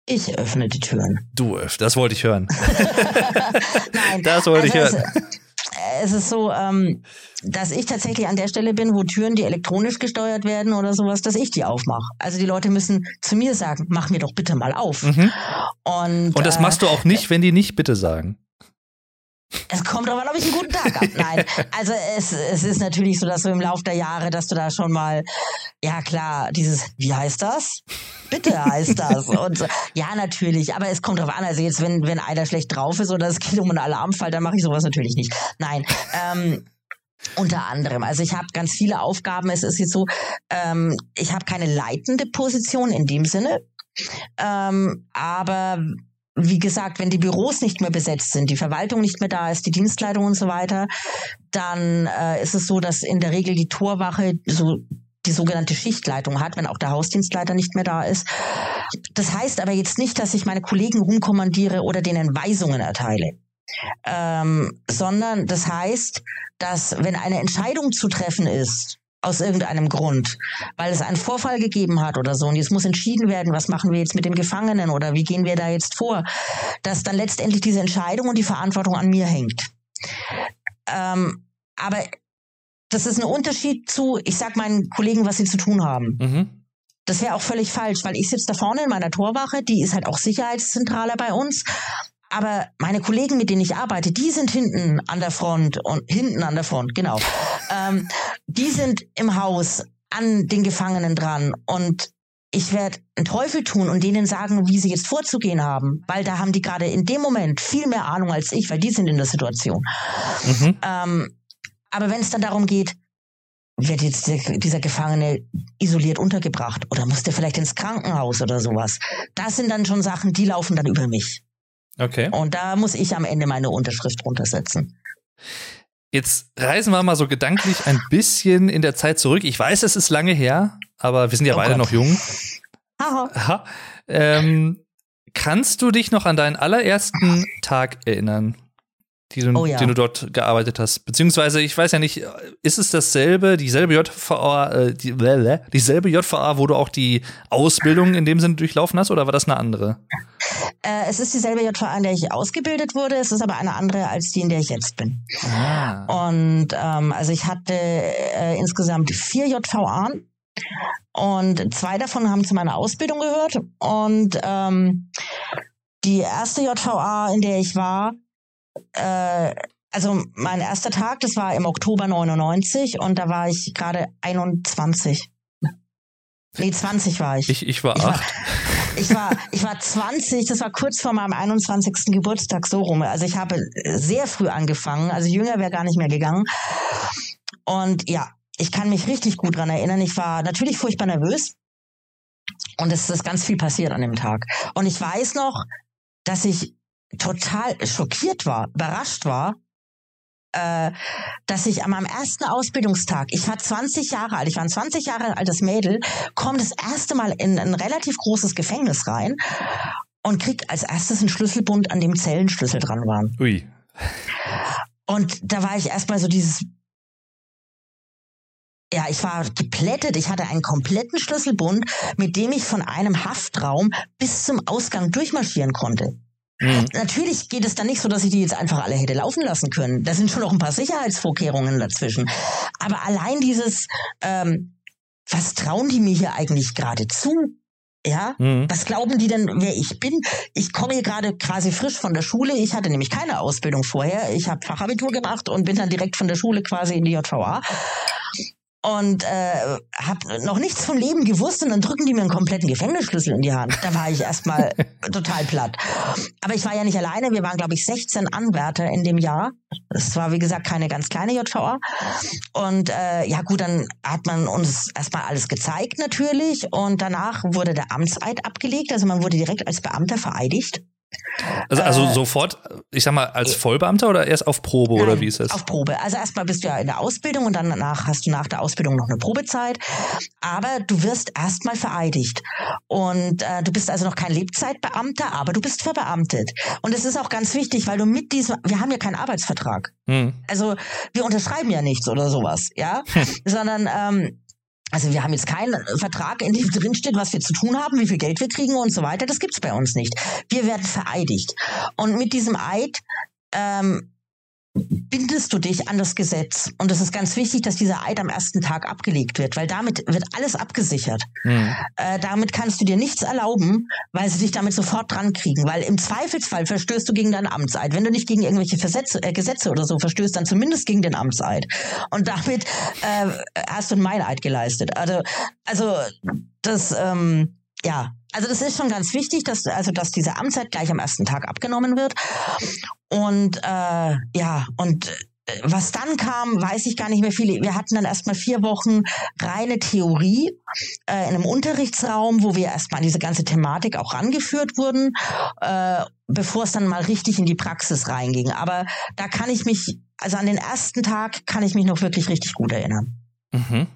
Ich öffne die Türen. Du öffnest, das wollte ich hören. Nein, das wollte also ich hören. Es, ist so, ähm, dass ich tatsächlich an der Stelle bin, wo Türen, die elektronisch gesteuert werden oder sowas, dass ich die aufmache. Also die Leute müssen zu mir sagen, mach mir doch bitte mal auf. Mhm. Und, Und das äh, machst du auch nicht, wenn die nicht bitte sagen. Es kommt aber, ob ich einen guten Tag habe. Nein, also es, es ist natürlich so, dass du im Laufe der Jahre, dass du da schon mal, ja klar, dieses, wie heißt das? Bitte heißt das. Und so, ja, natürlich, aber es kommt drauf an. Also jetzt, wenn, wenn einer schlecht drauf ist oder es geht um einen Alarmfall, dann mache ich sowas natürlich nicht. Nein, ähm, unter anderem. Also ich habe ganz viele Aufgaben. Es ist jetzt so, ähm, ich habe keine leitende Position in dem Sinne. Ähm, aber wie gesagt, wenn die Büros nicht mehr besetzt sind, die Verwaltung nicht mehr da ist, die Dienstleitung und so weiter, dann äh, ist es so, dass in der Regel die Torwache so die sogenannte Schichtleitung hat, wenn auch der Hausdienstleiter nicht mehr da ist. Das heißt aber jetzt nicht, dass ich meine Kollegen rumkommandiere oder denen Weisungen erteile. Ähm, sondern das heißt, dass wenn eine Entscheidung zu treffen ist, aus irgendeinem Grund, weil es einen Vorfall gegeben hat oder so und jetzt muss entschieden werden, was machen wir jetzt mit dem Gefangenen oder wie gehen wir da jetzt vor, dass dann letztendlich diese Entscheidung und die Verantwortung an mir hängt. Ähm, aber das ist ein Unterschied zu, ich sag meinen Kollegen, was sie zu tun haben. Mhm. Das wäre auch völlig falsch, weil ich sitze da vorne in meiner Torwache, die ist halt auch Sicherheitszentrale bei uns aber meine Kollegen, mit denen ich arbeite, die sind hinten an der Front und hinten an der Front, genau. Ähm, die sind im Haus an den Gefangenen dran und ich werde einen Teufel tun und denen sagen, wie sie jetzt vorzugehen haben, weil da haben die gerade in dem Moment viel mehr Ahnung als ich, weil die sind in der Situation. Mhm. Ähm, aber wenn es dann darum geht, wird jetzt dieser Gefangene isoliert untergebracht oder muss der vielleicht ins Krankenhaus oder sowas, das sind dann schon Sachen, die laufen dann über mich. Okay. Und da muss ich am Ende meine Unterschrift drunter setzen. Jetzt reisen wir mal so gedanklich ein bisschen in der Zeit zurück. Ich weiß, es ist lange her, aber wir sind ja oh beide Gott. noch jung. Aha. Ähm, kannst du dich noch an deinen allerersten Tag erinnern? Die du, oh, ja. den du dort gearbeitet hast. Beziehungsweise, ich weiß ja nicht, ist es dasselbe, dieselbe JVA, äh, die, dieselbe JVA, wo du auch die Ausbildung in dem Sinne durchlaufen hast, oder war das eine andere? Äh, es ist dieselbe JVA, in der ich ausgebildet wurde, es ist aber eine andere als die, in der ich jetzt bin. Ah. Und ähm, also ich hatte äh, insgesamt vier JVA und zwei davon haben zu meiner Ausbildung gehört. Und ähm, die erste JVA, in der ich war, äh, also mein erster Tag, das war im Oktober 99 und da war ich gerade 21. Nee, 20 war ich. Ich, ich war ich acht. War, ich war, ich war 20, das war kurz vor meinem 21. Geburtstag so rum. Also ich habe sehr früh angefangen, also jünger wäre gar nicht mehr gegangen. Und ja, ich kann mich richtig gut dran erinnern. Ich war natürlich furchtbar nervös. Und es ist ganz viel passiert an dem Tag. Und ich weiß noch, dass ich total schockiert war, überrascht war, äh, dass ich an meinem ersten Ausbildungstag, ich war 20 Jahre alt, ich war ein 20 Jahre altes Mädel, komme das erste Mal in ein relativ großes Gefängnis rein und krieg als erstes einen Schlüsselbund, an dem Zellenschlüssel dran waren. Ui. Und da war ich erstmal so dieses ja, ich war geplättet. Ich hatte einen kompletten Schlüsselbund, mit dem ich von einem Haftraum bis zum Ausgang durchmarschieren konnte. Mhm. Natürlich geht es dann nicht so, dass ich die jetzt einfach alle hätte laufen lassen können. Da sind schon noch ein paar Sicherheitsvorkehrungen dazwischen. Aber allein dieses, ähm, was trauen die mir hier eigentlich gerade zu? Ja, mhm. was glauben die denn, wer ich bin? Ich komme hier gerade quasi frisch von der Schule. Ich hatte nämlich keine Ausbildung vorher. Ich habe Fachabitur gemacht und bin dann direkt von der Schule quasi in die JVA. Und äh, habe noch nichts vom Leben gewusst und dann drücken die mir einen kompletten Gefängnisschlüssel in die Hand. Da war ich erstmal total platt. Aber ich war ja nicht alleine. Wir waren, glaube ich, 16 Anwärter in dem Jahr. Es war, wie gesagt, keine ganz kleine JVA. Und äh, ja gut, dann hat man uns erstmal alles gezeigt natürlich und danach wurde der Amtseid abgelegt. Also man wurde direkt als Beamter vereidigt. Also, also äh, sofort, ich sag mal, als Vollbeamter oder erst auf Probe nein, oder wie ist das? Auf Probe. Also erstmal bist du ja in der Ausbildung und dann danach hast du nach der Ausbildung noch eine Probezeit. Aber du wirst erstmal vereidigt. Und äh, du bist also noch kein Lebzeitbeamter, aber du bist verbeamtet. Und es ist auch ganz wichtig, weil du mit diesem, wir haben ja keinen Arbeitsvertrag. Hm. Also wir unterschreiben ja nichts oder sowas, ja, sondern ähm, also wir haben jetzt keinen Vertrag, in dem drinsteht, was wir zu tun haben, wie viel Geld wir kriegen und so weiter. Das gibt's bei uns nicht. Wir werden vereidigt. Und mit diesem Eid ähm, bindest du dich an das Gesetz. Und es ist ganz wichtig, dass dieser Eid am ersten Tag abgelegt wird, weil damit wird alles abgesichert. Mhm. Äh, damit kannst du dir nichts erlauben, weil sie dich damit sofort dran kriegen. Weil im Zweifelsfall verstößt du gegen deinen Amtseid. Wenn du nicht gegen irgendwelche Versetze, äh, Gesetze oder so verstößt, dann zumindest gegen den Amtseid. Und damit äh, hast du ein Meineid geleistet. Also, also das, ähm, ja, also das ist schon ganz wichtig, dass also dass diese Amtszeit gleich am ersten Tag abgenommen wird. Und äh, ja, und äh, was dann kam, weiß ich gar nicht mehr viel. Wir hatten dann erstmal vier Wochen reine Theorie äh, in einem Unterrichtsraum, wo wir erstmal an diese ganze Thematik auch rangeführt wurden, äh, bevor es dann mal richtig in die Praxis reinging. Aber da kann ich mich, also an den ersten Tag kann ich mich noch wirklich richtig gut erinnern. Mhm.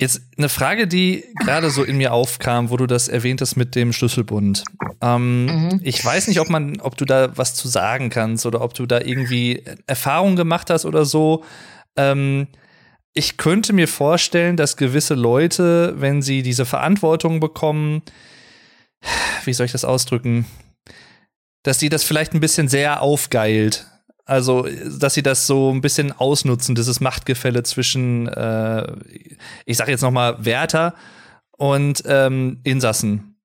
Jetzt eine Frage, die gerade so in mir aufkam, wo du das erwähntest mit dem Schlüsselbund. Ähm, mhm. Ich weiß nicht, ob man, ob du da was zu sagen kannst oder ob du da irgendwie Erfahrungen gemacht hast oder so. Ähm, ich könnte mir vorstellen, dass gewisse Leute, wenn sie diese Verantwortung bekommen, wie soll ich das ausdrücken, dass sie das vielleicht ein bisschen sehr aufgeilt. Also, dass sie das so ein bisschen ausnutzen, dieses Machtgefälle zwischen, äh, ich sage jetzt noch mal Wärter und ähm, Insassen.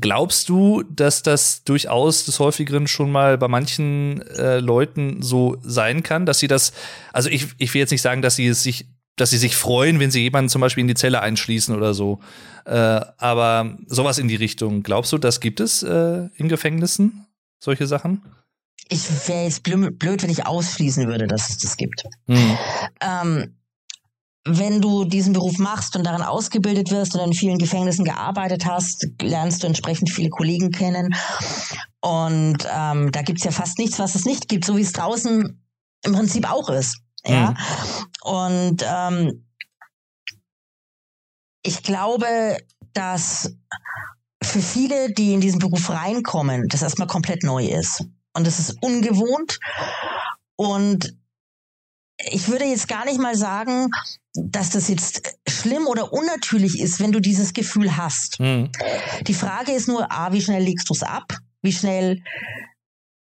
Glaubst du, dass das durchaus des häufigeren schon mal bei manchen äh, Leuten so sein kann, dass sie das, also ich, ich will jetzt nicht sagen, dass sie es sich, dass sie sich freuen, wenn sie jemanden zum Beispiel in die Zelle einschließen oder so, äh, aber sowas in die Richtung. Glaubst du, das gibt es äh, in Gefängnissen, solche Sachen? Ich wäre jetzt blöd, wenn ich ausschließen würde, dass es das gibt. Mhm. Ähm, wenn du diesen Beruf machst und darin ausgebildet wirst und in vielen Gefängnissen gearbeitet hast, lernst du entsprechend viele Kollegen kennen. Und ähm, da gibt's ja fast nichts, was es nicht gibt, so wie es draußen im Prinzip auch ist. Ja. Mhm. Und ähm, ich glaube, dass für viele, die in diesen Beruf reinkommen, das erstmal komplett neu ist. Und es ist ungewohnt. Und ich würde jetzt gar nicht mal sagen, dass das jetzt schlimm oder unnatürlich ist, wenn du dieses Gefühl hast. Mhm. Die Frage ist nur, A, wie schnell legst du es ab? Wie schnell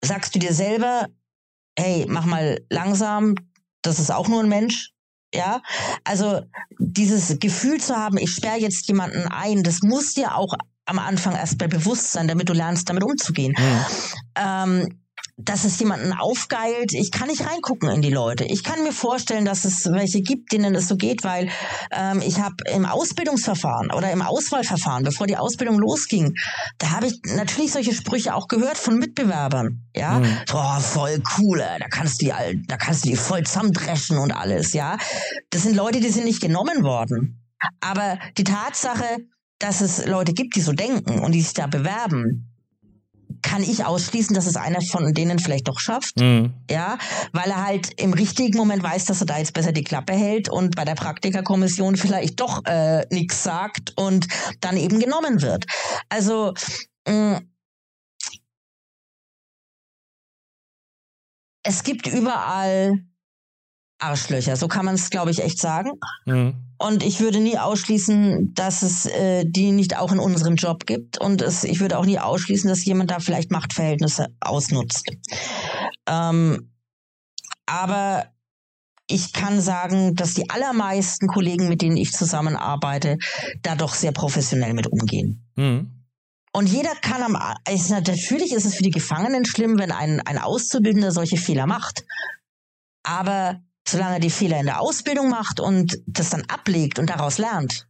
sagst du dir selber, hey, mach mal langsam, das ist auch nur ein Mensch. Ja, also dieses Gefühl zu haben, ich sperre jetzt jemanden ein, das muss dir auch am Anfang erst bei bewusst sein, damit du lernst, damit umzugehen. Mhm. Ähm, dass es jemanden aufgeilt. Ich kann nicht reingucken in die Leute. Ich kann mir vorstellen, dass es welche gibt, denen es so geht, weil ähm, ich habe im Ausbildungsverfahren oder im Auswahlverfahren, bevor die Ausbildung losging, da habe ich natürlich solche Sprüche auch gehört von Mitbewerbern. Ja, mhm. oh, voll cool, da kannst du die, da kannst du die voll zusammendreschen und alles. Ja, das sind Leute, die sind nicht genommen worden. Aber die Tatsache, dass es Leute gibt, die so denken und die sich da bewerben, kann ich ausschließen, dass es einer von denen vielleicht doch schafft. Mhm. Ja, weil er halt im richtigen Moment weiß, dass er da jetzt besser die Klappe hält und bei der Praktikerkommission vielleicht doch äh, nichts sagt und dann eben genommen wird. Also mh, mm, es gibt überall Arschlöcher, so kann man es, glaube ich, echt sagen. Mhm. Und ich würde nie ausschließen, dass es äh, die nicht auch in unserem Job gibt. Und es, ich würde auch nie ausschließen, dass jemand da vielleicht Machtverhältnisse ausnutzt. Ähm, aber ich kann sagen, dass die allermeisten Kollegen, mit denen ich zusammenarbeite, da doch sehr professionell mit umgehen. Mhm. Und jeder kann am, ist, natürlich ist es für die Gefangenen schlimm, wenn ein, ein Auszubildender solche Fehler macht. Aber solange er die Fehler in der Ausbildung macht und das dann ablegt und daraus lernt,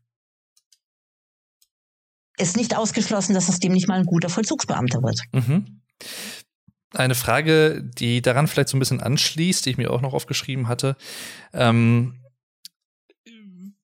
ist nicht ausgeschlossen, dass es dem nicht mal ein guter Vollzugsbeamter wird. Mhm. Eine Frage, die daran vielleicht so ein bisschen anschließt, die ich mir auch noch aufgeschrieben hatte. Ähm,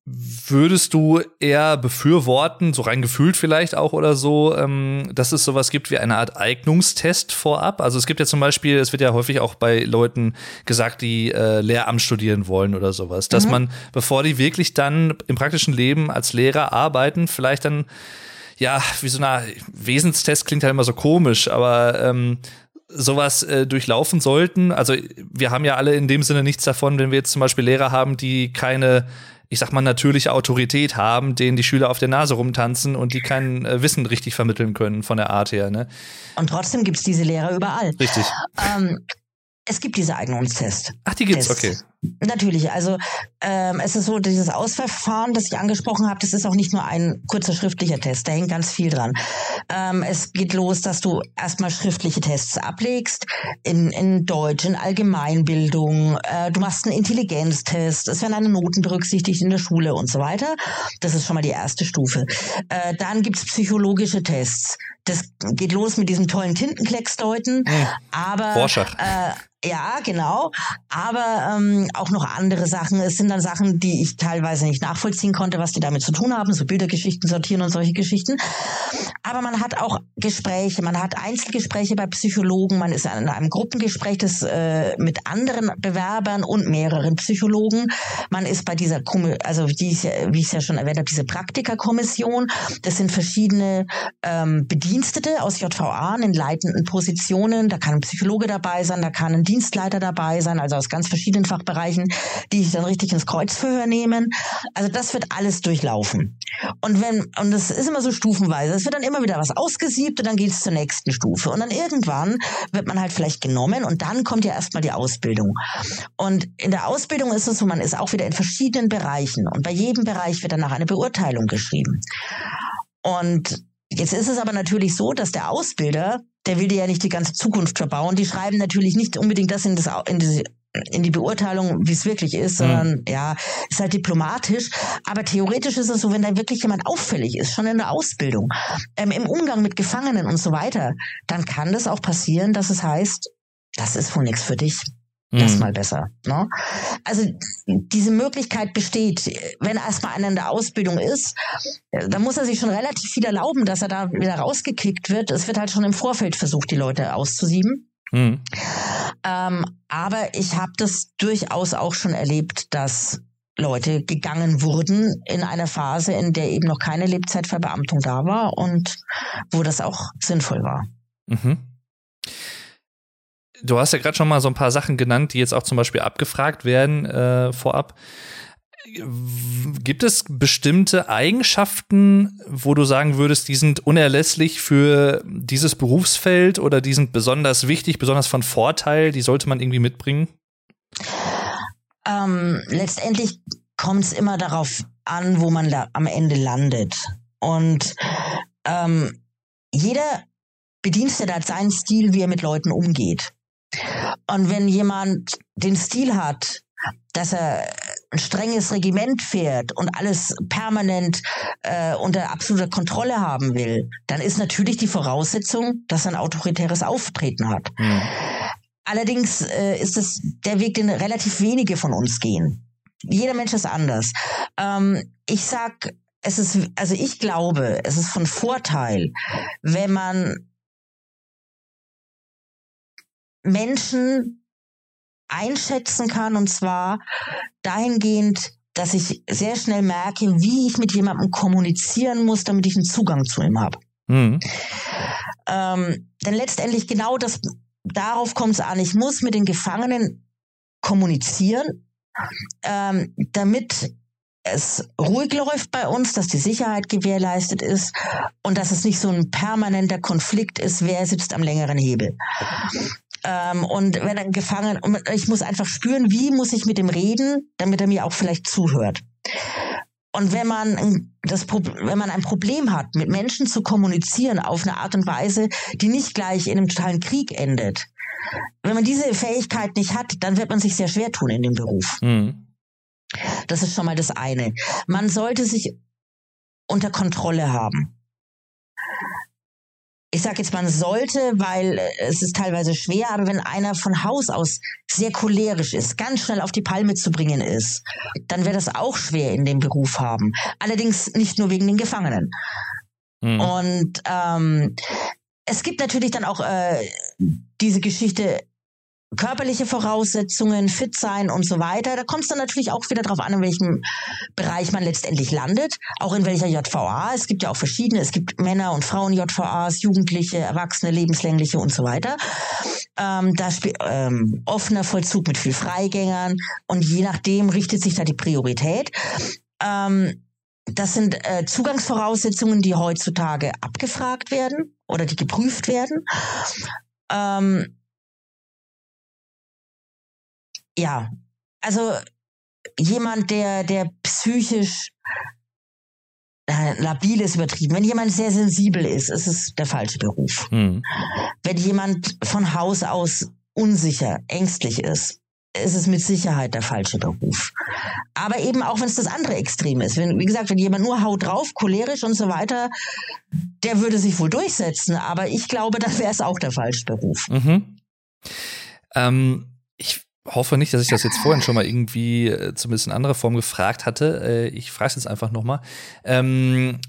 Würdest du eher befürworten, so rein gefühlt vielleicht auch oder so, ähm, dass es sowas gibt wie eine Art Eignungstest vorab? Also es gibt ja zum Beispiel, es wird ja häufig auch bei Leuten gesagt, die äh, Lehramt studieren wollen oder sowas, dass mhm. man, bevor die wirklich dann im praktischen Leben als Lehrer arbeiten, vielleicht dann ja, wie so eine Wesenstest klingt halt immer so komisch, aber ähm, sowas äh, durchlaufen sollten. Also wir haben ja alle in dem Sinne nichts davon, wenn wir jetzt zum Beispiel Lehrer haben, die keine ich sag mal, natürliche Autorität haben, denen die Schüler auf der Nase rumtanzen und die kein äh, Wissen richtig vermitteln können von der Art her. Ne? Und trotzdem gibt's diese Lehrer überall. Richtig. Ähm, es gibt diese Eignungstests. Ach, die gibt's, Tests. okay. Natürlich, also ähm, es ist so, dieses Ausverfahren, das ich angesprochen habe, das ist auch nicht nur ein kurzer schriftlicher Test, da hängt ganz viel dran. Ähm, es geht los, dass du erstmal schriftliche Tests ablegst in, in Deutsch, in Allgemeinbildung, äh, du machst einen Intelligenztest, es werden deine Noten berücksichtigt in der Schule und so weiter. Das ist schon mal die erste Stufe. Äh, dann gibt's psychologische Tests. Das geht los mit diesem tollen Tintenklecksdeuten, mhm. aber Rorschach. Äh, ja, genau. Aber ähm, auch noch andere Sachen. Es sind dann Sachen, die ich teilweise nicht nachvollziehen konnte, was die damit zu tun haben, so Bildergeschichten sortieren und solche Geschichten. Aber man hat auch Gespräche, man hat Einzelgespräche bei Psychologen, man ist in einem Gruppengespräch das, äh, mit anderen Bewerbern und mehreren Psychologen. Man ist bei dieser, also die ich, wie ich es ja schon erwähnt habe, diese Praktikerkommission. Das sind verschiedene ähm, Bedienstete aus JVA in leitenden Positionen. Da kann ein Psychologe dabei sein, da kann ein Dienstleiter dabei sein, also aus ganz verschiedenen Fachbereichen, die sich dann richtig ins Kreuzverhör nehmen. Also das wird alles durchlaufen. Und wenn, und das ist immer so stufenweise, es wird dann immer wieder was ausgesiebt und dann geht es zur nächsten Stufe. Und dann irgendwann wird man halt vielleicht genommen und dann kommt ja erstmal die Ausbildung. Und in der Ausbildung ist es so, man ist auch wieder in verschiedenen Bereichen und bei jedem Bereich wird danach eine Beurteilung geschrieben. Und Jetzt ist es aber natürlich so, dass der Ausbilder der will dir ja nicht die ganze Zukunft verbauen. Die schreiben natürlich nicht unbedingt das in, das, in, die, in die Beurteilung, wie es wirklich ist, mhm. sondern mhm. ja, ist halt diplomatisch. Aber theoretisch ist es so, wenn da wirklich jemand auffällig ist, schon in der Ausbildung, ähm, im Umgang mit Gefangenen und so weiter, dann kann das auch passieren, dass es heißt, das ist wohl nichts für dich. Das mhm. mal besser. Ne? Also diese Möglichkeit besteht, wenn erstmal einer in der Ausbildung ist, dann muss er sich schon relativ viel erlauben, dass er da wieder rausgekickt wird. Es wird halt schon im Vorfeld versucht, die Leute auszusieben. Mhm. Ähm, aber ich habe das durchaus auch schon erlebt, dass Leute gegangen wurden in einer Phase, in der eben noch keine Lebzeitverbeamtung da war und wo das auch sinnvoll war. Mhm. Du hast ja gerade schon mal so ein paar Sachen genannt, die jetzt auch zum Beispiel abgefragt werden äh, vorab. Gibt es bestimmte Eigenschaften, wo du sagen würdest, die sind unerlässlich für dieses Berufsfeld oder die sind besonders wichtig, besonders von Vorteil, die sollte man irgendwie mitbringen? Ähm, letztendlich kommt es immer darauf an, wo man am Ende landet. Und ähm, jeder Bedienstete hat seinen Stil, wie er mit Leuten umgeht. Und wenn jemand den Stil hat, dass er ein strenges Regiment fährt und alles permanent äh, unter absoluter Kontrolle haben will, dann ist natürlich die Voraussetzung, dass er ein autoritäres Auftreten hat. Mhm. Allerdings äh, ist es der Weg, den relativ wenige von uns gehen. Jeder Mensch ist anders. Ähm, ich sag, es ist, also ich glaube, es ist von Vorteil, wenn man Menschen einschätzen kann und zwar dahingehend, dass ich sehr schnell merke, wie ich mit jemandem kommunizieren muss, damit ich einen Zugang zu ihm habe. Mhm. Ähm, denn letztendlich genau das, darauf kommt es an. Ich muss mit den Gefangenen kommunizieren, ähm, damit es ruhig läuft bei uns, dass die Sicherheit gewährleistet ist und dass es nicht so ein permanenter Konflikt ist, wer sitzt am längeren Hebel. Ähm, und wenn er gefangen, ich muss einfach spüren, wie muss ich mit ihm reden, damit er mir auch vielleicht zuhört. Und wenn man das, wenn man ein Problem hat, mit Menschen zu kommunizieren auf eine Art und Weise, die nicht gleich in einem totalen Krieg endet, wenn man diese Fähigkeit nicht hat, dann wird man sich sehr schwer tun in dem Beruf. Mhm. Das ist schon mal das eine. Man sollte sich unter Kontrolle haben. Ich sage jetzt, man sollte, weil es ist teilweise schwer, aber wenn einer von Haus aus sehr cholerisch ist, ganz schnell auf die Palme zu bringen ist, dann wird das auch schwer in dem Beruf haben. Allerdings nicht nur wegen den Gefangenen. Mhm. Und ähm, es gibt natürlich dann auch äh, diese Geschichte, körperliche Voraussetzungen, fit sein und so weiter. Da kommt es dann natürlich auch wieder darauf an, in welchem Bereich man letztendlich landet, auch in welcher JVA. Es gibt ja auch verschiedene, es gibt Männer- und Frauen-JVAs, Jugendliche, Erwachsene, lebenslängliche und so weiter. Ähm, da ähm, offener Vollzug mit viel Freigängern und je nachdem richtet sich da die Priorität. Ähm, das sind äh, Zugangsvoraussetzungen, die heutzutage abgefragt werden oder die geprüft werden. Ähm, ja, also jemand, der, der psychisch äh, labil ist übertrieben. Wenn jemand sehr sensibel ist, ist es der falsche Beruf. Mhm. Wenn jemand von Haus aus unsicher, ängstlich ist, ist es mit Sicherheit der falsche Beruf. Aber eben auch, wenn es das andere Extrem ist. Wenn, wie gesagt, wenn jemand nur haut drauf, cholerisch und so weiter, der würde sich wohl durchsetzen. Aber ich glaube, dann wäre es auch der falsche Beruf. Mhm. Ähm, hoffe nicht, dass ich das jetzt vorhin schon mal irgendwie äh, zumindest in anderer Form gefragt hatte. Äh, ich frage es jetzt einfach nochmal. Ähm,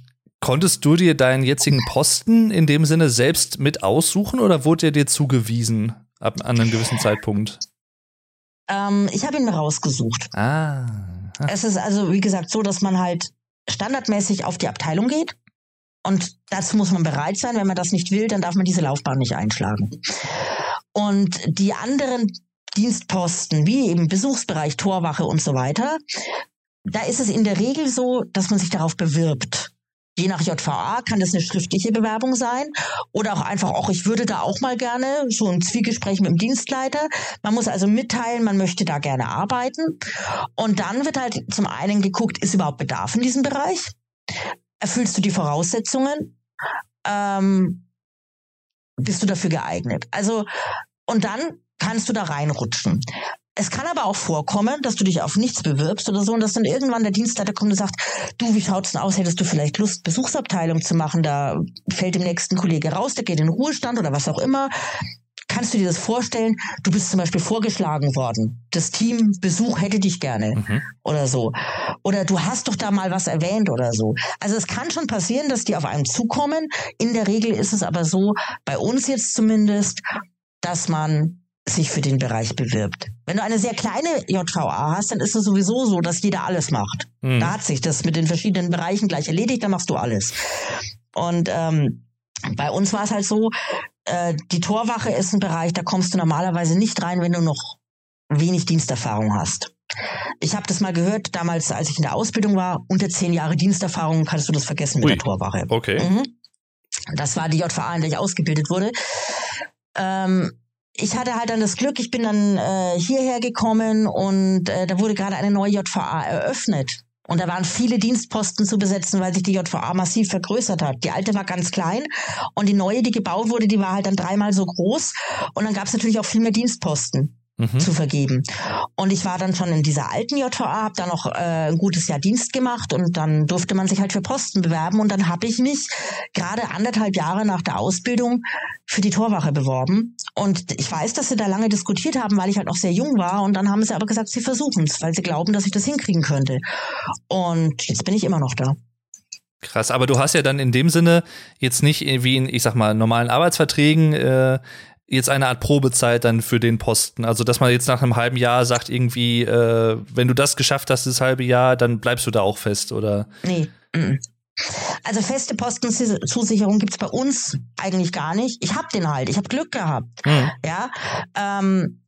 konntest du dir deinen jetzigen Posten in dem Sinne selbst mit aussuchen oder wurde er dir zugewiesen ab an einem gewissen Zeitpunkt? Ähm, ich habe ihn mir rausgesucht. Ah. Es ist also, wie gesagt, so, dass man halt standardmäßig auf die Abteilung geht. Und dazu muss man bereit sein. Wenn man das nicht will, dann darf man diese Laufbahn nicht einschlagen. Und die anderen Dienstposten, wie eben Besuchsbereich, Torwache und so weiter, da ist es in der Regel so, dass man sich darauf bewirbt. Je nach JVA kann das eine schriftliche Bewerbung sein oder auch einfach, auch ich würde da auch mal gerne so ein Zwiegespräch mit dem Dienstleiter. Man muss also mitteilen, man möchte da gerne arbeiten. Und dann wird halt zum einen geguckt, ist überhaupt Bedarf in diesem Bereich? Erfüllst du die Voraussetzungen? Ähm, bist du dafür geeignet? Also, und dann kannst du da reinrutschen. Es kann aber auch vorkommen, dass du dich auf nichts bewirbst oder so und dass dann irgendwann der Dienstleiter kommt und sagt, du, wie schaut's denn aus? Hättest du vielleicht Lust, Besuchsabteilung zu machen? Da fällt dem nächsten Kollege raus, der geht in Ruhestand oder was auch immer. Kannst du dir das vorstellen? Du bist zum Beispiel vorgeschlagen worden. Das Team Besuch hätte dich gerne mhm. oder so. Oder du hast doch da mal was erwähnt oder so. Also es kann schon passieren, dass die auf einen zukommen. In der Regel ist es aber so, bei uns jetzt zumindest, dass man sich für den Bereich bewirbt. Wenn du eine sehr kleine JVA hast, dann ist es sowieso so, dass jeder alles macht. Mhm. Da hat sich das mit den verschiedenen Bereichen gleich erledigt, dann machst du alles. Und ähm, bei uns war es halt so, äh, die Torwache ist ein Bereich, da kommst du normalerweise nicht rein, wenn du noch wenig Diensterfahrung hast. Ich habe das mal gehört, damals, als ich in der Ausbildung war, unter zehn Jahre Diensterfahrung kannst du das vergessen mit Ui. der Torwache. Okay. Mhm. Das war die JVA, in der ich ausgebildet wurde. Ähm, ich hatte halt dann das Glück, ich bin dann äh, hierher gekommen und äh, da wurde gerade eine neue JVA eröffnet. Und da waren viele Dienstposten zu besetzen, weil sich die JVA massiv vergrößert hat. Die alte war ganz klein und die neue, die gebaut wurde, die war halt dann dreimal so groß. Und dann gab es natürlich auch viel mehr Dienstposten mhm. zu vergeben. Und ich war dann schon in dieser alten JVA, habe da noch äh, ein gutes Jahr Dienst gemacht und dann durfte man sich halt für Posten bewerben und dann habe ich mich gerade anderthalb Jahre nach der Ausbildung für die Torwache beworben. Und ich weiß, dass sie da lange diskutiert haben, weil ich halt noch sehr jung war. Und dann haben sie aber gesagt, sie versuchen es, weil sie glauben, dass ich das hinkriegen könnte. Und jetzt bin ich immer noch da. Krass, aber du hast ja dann in dem Sinne jetzt nicht wie in, ich sag mal, normalen Arbeitsverträgen äh, jetzt eine Art Probezeit dann für den Posten. Also, dass man jetzt nach einem halben Jahr sagt, irgendwie, äh, wenn du das geschafft hast, das halbe Jahr, dann bleibst du da auch fest, oder? Nee. Also feste Postenzusicherung gibt's bei uns eigentlich gar nicht. Ich hab den halt, ich habe Glück gehabt. Mhm. Ja. Ähm,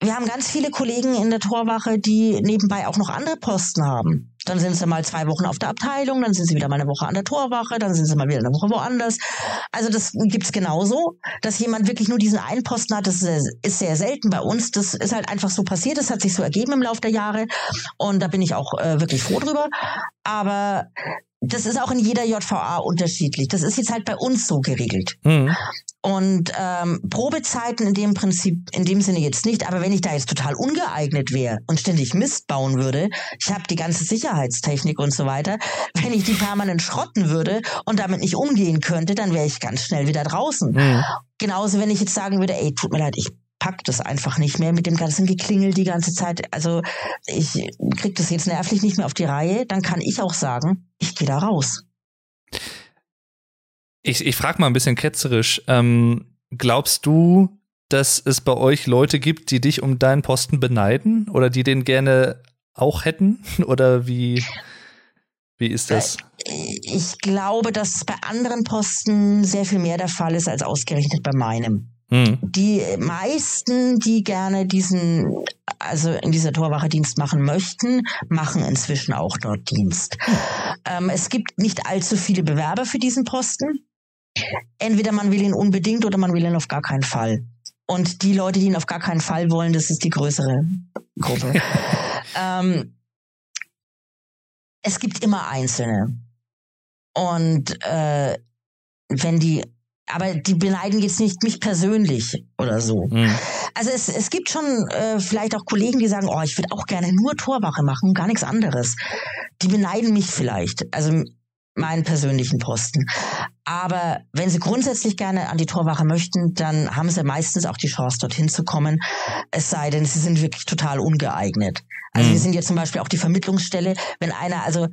wir haben ganz viele Kollegen in der Torwache, die nebenbei auch noch andere Posten haben. Dann sind sie mal zwei Wochen auf der Abteilung, dann sind sie wieder mal eine Woche an der Torwache, dann sind sie mal wieder eine Woche woanders. Also das gibt's genauso, dass jemand wirklich nur diesen einen Posten hat. Das ist sehr selten bei uns. Das ist halt einfach so passiert. Das hat sich so ergeben im Laufe der Jahre und da bin ich auch äh, wirklich froh drüber. Aber das ist auch in jeder JVA unterschiedlich. Das ist jetzt halt bei uns so geregelt. Mhm. Und ähm, Probezeiten in dem Prinzip, in dem Sinne jetzt nicht, aber wenn ich da jetzt total ungeeignet wäre und ständig Mist bauen würde, ich habe die ganze Sicherheitstechnik und so weiter, wenn ich die permanent schrotten würde und damit nicht umgehen könnte, dann wäre ich ganz schnell wieder draußen. Mhm. Genauso, wenn ich jetzt sagen würde, ey, tut mir leid, ich pack das einfach nicht mehr mit dem ganzen Geklingel die ganze Zeit. Also ich krieg das jetzt nervlich nicht mehr auf die Reihe, dann kann ich auch sagen, ich gehe da raus. Ich, ich frage mal ein bisschen ketzerisch. Ähm, glaubst du, dass es bei euch Leute gibt, die dich um deinen Posten beneiden oder die den gerne auch hätten? Oder wie, wie ist das? Äh, ich glaube, dass bei anderen Posten sehr viel mehr der Fall ist als ausgerechnet bei meinem. Hm. Die meisten, die gerne diesen, also in dieser Torwache Dienst machen möchten, machen inzwischen auch dort Dienst. Ähm, es gibt nicht allzu viele Bewerber für diesen Posten. Entweder man will ihn unbedingt oder man will ihn auf gar keinen Fall. Und die Leute, die ihn auf gar keinen Fall wollen, das ist die größere Gruppe. ähm, es gibt immer Einzelne. Und äh, wenn die aber die beneiden jetzt nicht mich persönlich oder so. Mhm. Also es, es gibt schon äh, vielleicht auch Kollegen, die sagen, oh, ich würde auch gerne nur Torwache machen, gar nichts anderes. Die beneiden mich vielleicht, also meinen persönlichen Posten. Aber wenn sie grundsätzlich gerne an die Torwache möchten, dann haben sie meistens auch die Chance, dorthin zu kommen. Es sei denn, sie sind wirklich total ungeeignet. Also mhm. wir sind jetzt zum Beispiel auch die Vermittlungsstelle, wenn einer, also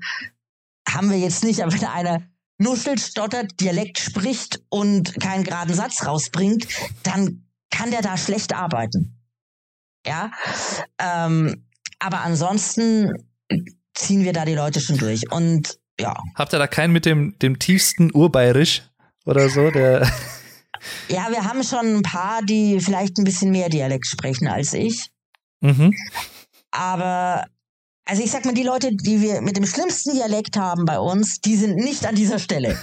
haben wir jetzt nicht, aber wenn einer nuschelt, stottert, Dialekt spricht und keinen geraden Satz rausbringt, dann kann der da schlecht arbeiten. Ja, ähm, aber ansonsten ziehen wir da die Leute schon durch und ja. Habt ihr da keinen mit dem, dem tiefsten Urbayerisch oder so, der Ja, wir haben schon ein paar, die vielleicht ein bisschen mehr Dialekt sprechen als ich. Mhm. Aber also ich sag mal, die Leute, die wir mit dem schlimmsten Dialekt haben bei uns, die sind nicht an dieser Stelle.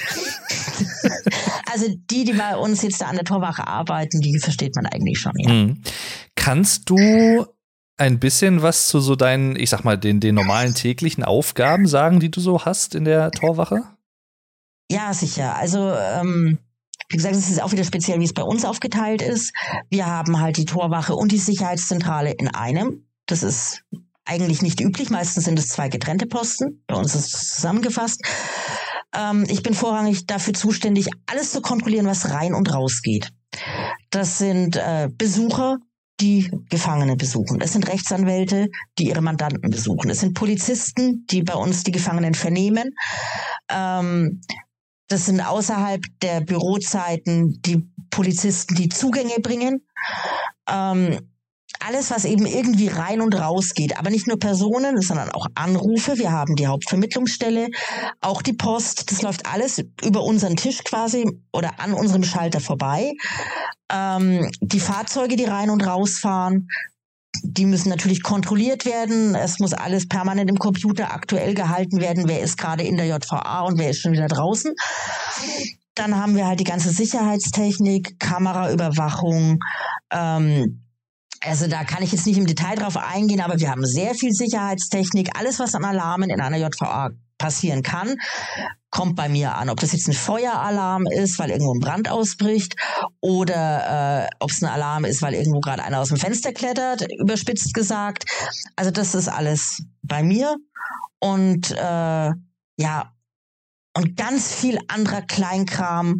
also die, die bei uns jetzt da an der Torwache arbeiten, die versteht man eigentlich schon, ja. Mhm. Kannst du ein bisschen was zu so deinen, ich sag mal, den, den normalen täglichen Aufgaben sagen, die du so hast in der Torwache? Ja, sicher. Also, ähm, wie gesagt, es ist auch wieder speziell, wie es bei uns aufgeteilt ist. Wir haben halt die Torwache und die Sicherheitszentrale in einem. Das ist eigentlich nicht üblich. Meistens sind es zwei getrennte Posten. Bei uns ist es zusammengefasst. Ähm, ich bin vorrangig dafür zuständig, alles zu kontrollieren, was rein und raus geht. Das sind äh, Besucher, die Gefangene besuchen. Es sind Rechtsanwälte, die ihre Mandanten besuchen. Es sind Polizisten, die bei uns die Gefangenen vernehmen. Ähm, das sind außerhalb der Bürozeiten die Polizisten, die Zugänge bringen. Ähm, alles, was eben irgendwie rein und raus geht. Aber nicht nur Personen, sondern auch Anrufe. Wir haben die Hauptvermittlungsstelle, auch die Post. Das läuft alles über unseren Tisch quasi oder an unserem Schalter vorbei. Ähm, die Fahrzeuge, die rein und raus fahren, die müssen natürlich kontrolliert werden. Es muss alles permanent im Computer aktuell gehalten werden. Wer ist gerade in der JVA und wer ist schon wieder draußen? Dann haben wir halt die ganze Sicherheitstechnik, Kameraüberwachung, ähm, also da kann ich jetzt nicht im Detail drauf eingehen, aber wir haben sehr viel Sicherheitstechnik. Alles, was an Alarmen in einer JVA passieren kann, kommt bei mir an. Ob das jetzt ein Feueralarm ist, weil irgendwo ein Brand ausbricht, oder äh, ob es ein Alarm ist, weil irgendwo gerade einer aus dem Fenster klettert, überspitzt gesagt. Also das ist alles bei mir. Und äh, ja, und ganz viel anderer Kleinkram,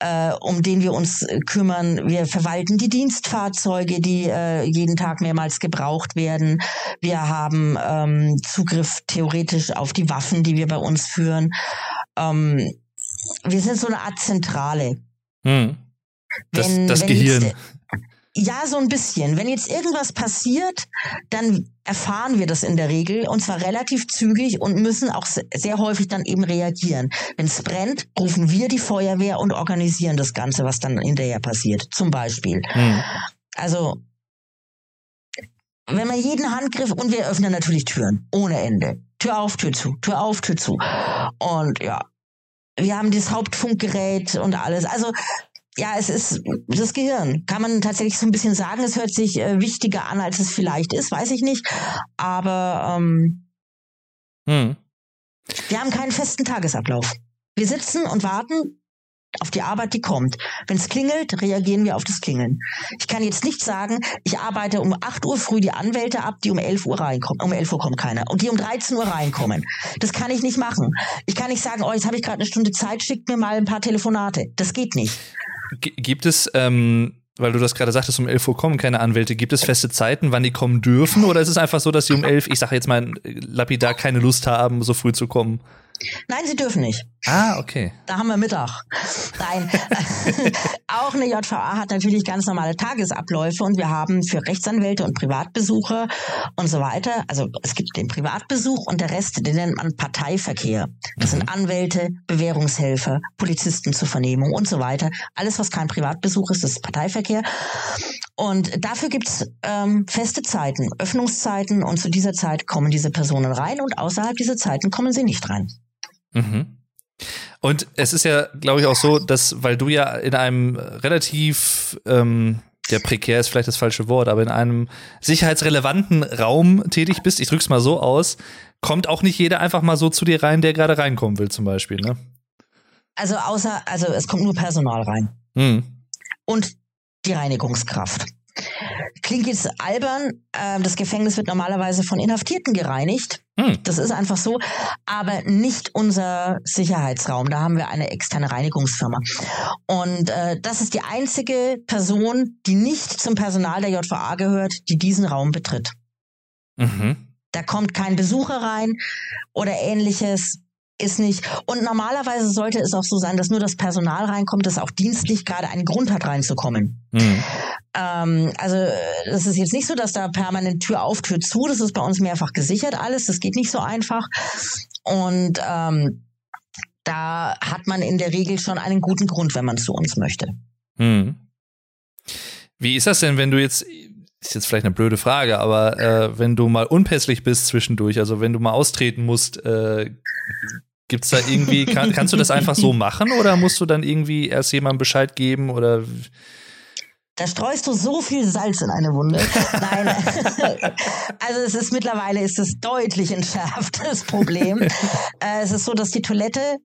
äh, um den wir uns äh, kümmern. Wir verwalten die Dienstfahrzeuge, die äh, jeden Tag mehrmals gebraucht werden. Wir haben ähm, Zugriff theoretisch auf die Waffen, die wir bei uns führen. Ähm, wir sind so eine Art Zentrale. Hm. Das, wenn, das wenn Gehirn. Jetzt, ja, so ein bisschen. Wenn jetzt irgendwas passiert, dann erfahren wir das in der Regel und zwar relativ zügig und müssen auch sehr häufig dann eben reagieren. Wenn es brennt, rufen wir die Feuerwehr und organisieren das Ganze, was dann hinterher passiert. Zum Beispiel. Hm. Also, wenn man jeden Handgriff und wir öffnen natürlich Türen ohne Ende. Tür auf, Tür zu, Tür auf, Tür zu. Und ja, wir haben das Hauptfunkgerät und alles. Also ja, es ist das Gehirn. Kann man tatsächlich so ein bisschen sagen, es hört sich äh, wichtiger an, als es vielleicht ist, weiß ich nicht. Aber ähm, hm. wir haben keinen festen Tagesablauf. Wir sitzen und warten auf die Arbeit, die kommt. Wenn es klingelt, reagieren wir auf das Klingeln. Ich kann jetzt nicht sagen, ich arbeite um 8 Uhr früh die Anwälte ab, die um 11 Uhr reinkommen. Um 11 Uhr kommt keiner. Und die um 13 Uhr reinkommen. Das kann ich nicht machen. Ich kann nicht sagen, oh, jetzt habe ich gerade eine Stunde Zeit, schickt mir mal ein paar Telefonate. Das geht nicht. Gibt es, ähm, weil du das gerade sagtest, um 11 Uhr kommen keine Anwälte, gibt es feste Zeiten, wann die kommen dürfen? Oder ist es einfach so, dass sie um 11, ich sage jetzt mal lapidar, keine Lust haben, so früh zu kommen? Nein, sie dürfen nicht. Ah, okay. Da haben wir Mittag. Nein. auch eine JVA hat natürlich ganz normale Tagesabläufe und wir haben für Rechtsanwälte und Privatbesucher und so weiter, also es gibt den Privatbesuch und der Rest, den nennt man Parteiverkehr. Das mhm. sind Anwälte, Bewährungshelfer, Polizisten zur Vernehmung und so weiter. Alles, was kein Privatbesuch ist, ist Parteiverkehr. Und dafür gibt's ähm, feste Zeiten, Öffnungszeiten und zu dieser Zeit kommen diese Personen rein und außerhalb dieser Zeiten kommen sie nicht rein. Mhm. Und es ist ja, glaube ich, auch so, dass, weil du ja in einem relativ, ähm, der prekär ist vielleicht das falsche Wort, aber in einem sicherheitsrelevanten Raum tätig bist, ich drück's mal so aus, kommt auch nicht jeder einfach mal so zu dir rein, der gerade reinkommen will, zum Beispiel, ne? Also außer, also es kommt nur Personal rein. Mhm. Und die Reinigungskraft. Klingt jetzt albern, äh, das Gefängnis wird normalerweise von Inhaftierten gereinigt. Hm. Das ist einfach so, aber nicht unser Sicherheitsraum. Da haben wir eine externe Reinigungsfirma. Und äh, das ist die einzige Person, die nicht zum Personal der JVA gehört, die diesen Raum betritt. Mhm. Da kommt kein Besucher rein oder ähnliches ist nicht. Und normalerweise sollte es auch so sein, dass nur das Personal reinkommt, das auch dienstlich gerade einen Grund hat, reinzukommen. Mhm. Ähm, also es ist jetzt nicht so, dass da permanent Tür auf, Tür zu. Das ist bei uns mehrfach gesichert alles. Das geht nicht so einfach. Und ähm, da hat man in der Regel schon einen guten Grund, wenn man zu uns möchte. Mhm. Wie ist das denn, wenn du jetzt ist jetzt vielleicht eine blöde Frage, aber äh, wenn du mal unpässlich bist zwischendurch, also wenn du mal austreten musst, äh, gibt's da irgendwie, kann, kannst du das einfach so machen oder musst du dann irgendwie erst jemandem Bescheid geben oder? Da streust du so viel Salz in eine Wunde. Nein, also es ist mittlerweile ist es deutlich entschärft, das Problem. Äh, es ist so, dass die Toilette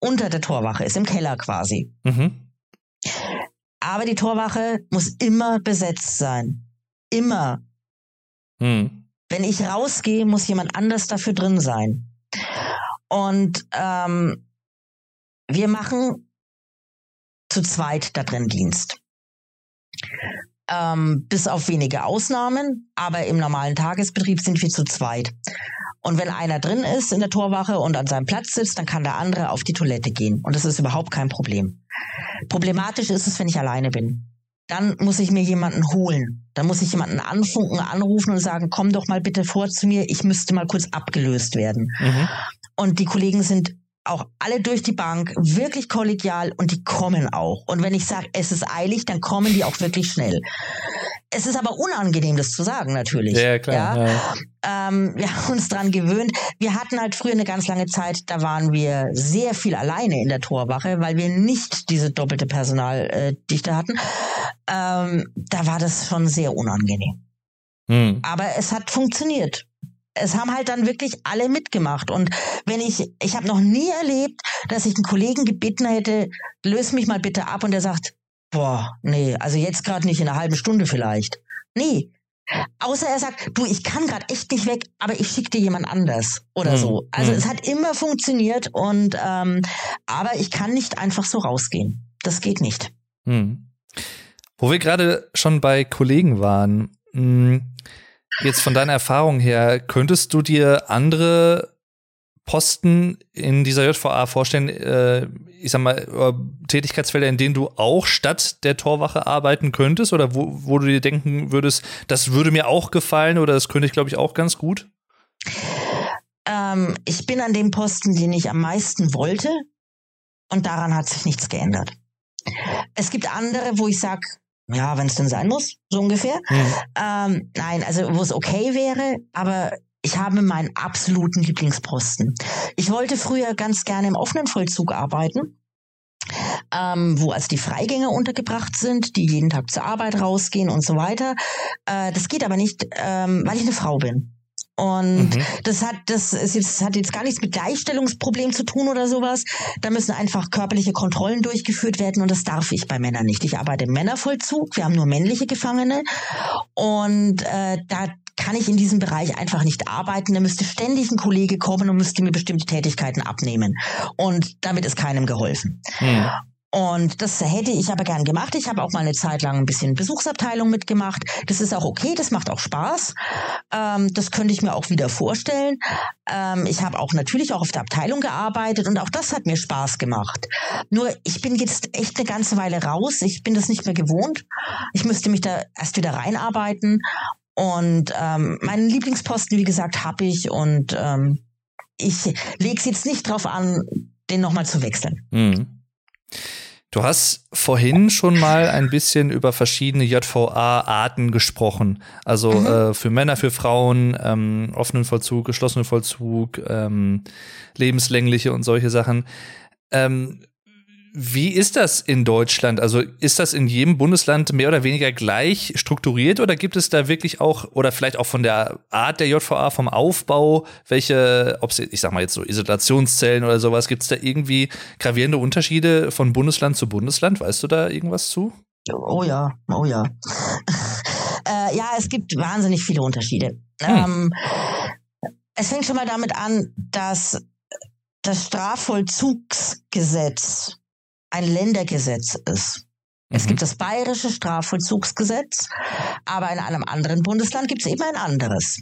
unter der Torwache ist, im Keller quasi. Mhm. Aber die Torwache muss immer besetzt sein. Immer. Hm. Wenn ich rausgehe, muss jemand anders dafür drin sein. Und ähm, wir machen zu zweit da drin Dienst. Ähm, bis auf wenige Ausnahmen, aber im normalen Tagesbetrieb sind wir zu zweit. Und wenn einer drin ist in der Torwache und an seinem Platz sitzt, dann kann der andere auf die Toilette gehen. Und das ist überhaupt kein Problem. Problematisch ist es, wenn ich alleine bin dann muss ich mir jemanden holen. Dann muss ich jemanden anfunken, anrufen und sagen, komm doch mal bitte vor zu mir, ich müsste mal kurz abgelöst werden. Mhm. Und die Kollegen sind auch alle durch die Bank wirklich kollegial und die kommen auch. Und wenn ich sage, es ist eilig, dann kommen die auch wirklich schnell. Es ist aber unangenehm, das zu sagen, natürlich. Ja, klar. Ja? Ja. Ähm, wir haben uns dran gewöhnt. Wir hatten halt früher eine ganz lange Zeit, da waren wir sehr viel alleine in der Torwache, weil wir nicht diese doppelte Personaldichte hatten. Ähm, da war das schon sehr unangenehm. Hm. Aber es hat funktioniert es haben halt dann wirklich alle mitgemacht. Und wenn ich, ich habe noch nie erlebt, dass ich einen Kollegen gebeten hätte, löse mich mal bitte ab und der sagt, boah, nee, also jetzt gerade nicht in einer halben Stunde vielleicht. Nee. Außer er sagt, du, ich kann gerade echt nicht weg, aber ich schicke dir jemand anders oder hm. so. Also hm. es hat immer funktioniert und ähm, aber ich kann nicht einfach so rausgehen. Das geht nicht. Hm. Wo wir gerade schon bei Kollegen waren, mh, hm, Jetzt von deiner Erfahrung her, könntest du dir andere Posten in dieser JVA vorstellen, äh, ich sag mal, äh, Tätigkeitsfelder, in denen du auch statt der Torwache arbeiten könntest oder wo, wo du dir denken würdest, das würde mir auch gefallen oder das könnte ich, glaube ich, auch ganz gut? Ähm, ich bin an dem Posten, den ich am meisten wollte und daran hat sich nichts geändert. Es gibt andere, wo ich sage, ja, wenn es denn sein muss, so ungefähr. Mhm. Ähm, nein, also wo es okay wäre, aber ich habe meinen absoluten Lieblingsposten. Ich wollte früher ganz gerne im offenen Vollzug arbeiten. Ähm, wo also die Freigänger untergebracht sind, die jeden Tag zur Arbeit rausgehen und so weiter. Äh, das geht aber nicht, ähm, weil ich eine Frau bin. Und mhm. das hat das ist jetzt, hat jetzt gar nichts mit Gleichstellungsproblem zu tun oder sowas. Da müssen einfach körperliche Kontrollen durchgeführt werden und das darf ich bei Männern nicht. Ich arbeite im Männervollzug, wir haben nur männliche Gefangene und äh, da kann ich in diesem Bereich einfach nicht arbeiten. Da müsste ständig ein Kollege kommen und müsste mir bestimmte Tätigkeiten abnehmen. Und damit ist keinem geholfen. Mhm. Und das hätte ich aber gern gemacht. Ich habe auch mal eine Zeit lang ein bisschen Besuchsabteilung mitgemacht. Das ist auch okay, das macht auch Spaß. Ähm, das könnte ich mir auch wieder vorstellen. Ähm, ich habe auch natürlich auch auf der Abteilung gearbeitet und auch das hat mir Spaß gemacht. Nur ich bin jetzt echt eine ganze Weile raus. Ich bin das nicht mehr gewohnt. Ich müsste mich da erst wieder reinarbeiten. Und ähm, meinen Lieblingsposten, wie gesagt, habe ich und ähm, ich lege es jetzt nicht drauf an, den nochmal zu wechseln. Mhm. Du hast vorhin schon mal ein bisschen über verschiedene JVA-Arten gesprochen. Also mhm. äh, für Männer, für Frauen, ähm, offenen Vollzug, geschlossenen Vollzug, ähm, lebenslängliche und solche Sachen. Ähm, wie ist das in Deutschland? Also ist das in jedem Bundesland mehr oder weniger gleich strukturiert oder gibt es da wirklich auch, oder vielleicht auch von der Art der JVA, vom Aufbau, welche, ob es, ich sag mal jetzt so Isolationszellen oder sowas, gibt es da irgendwie gravierende Unterschiede von Bundesland zu Bundesland? Weißt du da irgendwas zu? Oh ja, oh ja. äh, ja, es gibt wahnsinnig viele Unterschiede. Hm. Ähm, es fängt schon mal damit an, dass das Strafvollzugsgesetz ein Ländergesetz ist. Es mhm. gibt das bayerische Strafvollzugsgesetz, aber in einem anderen Bundesland gibt es eben ein anderes.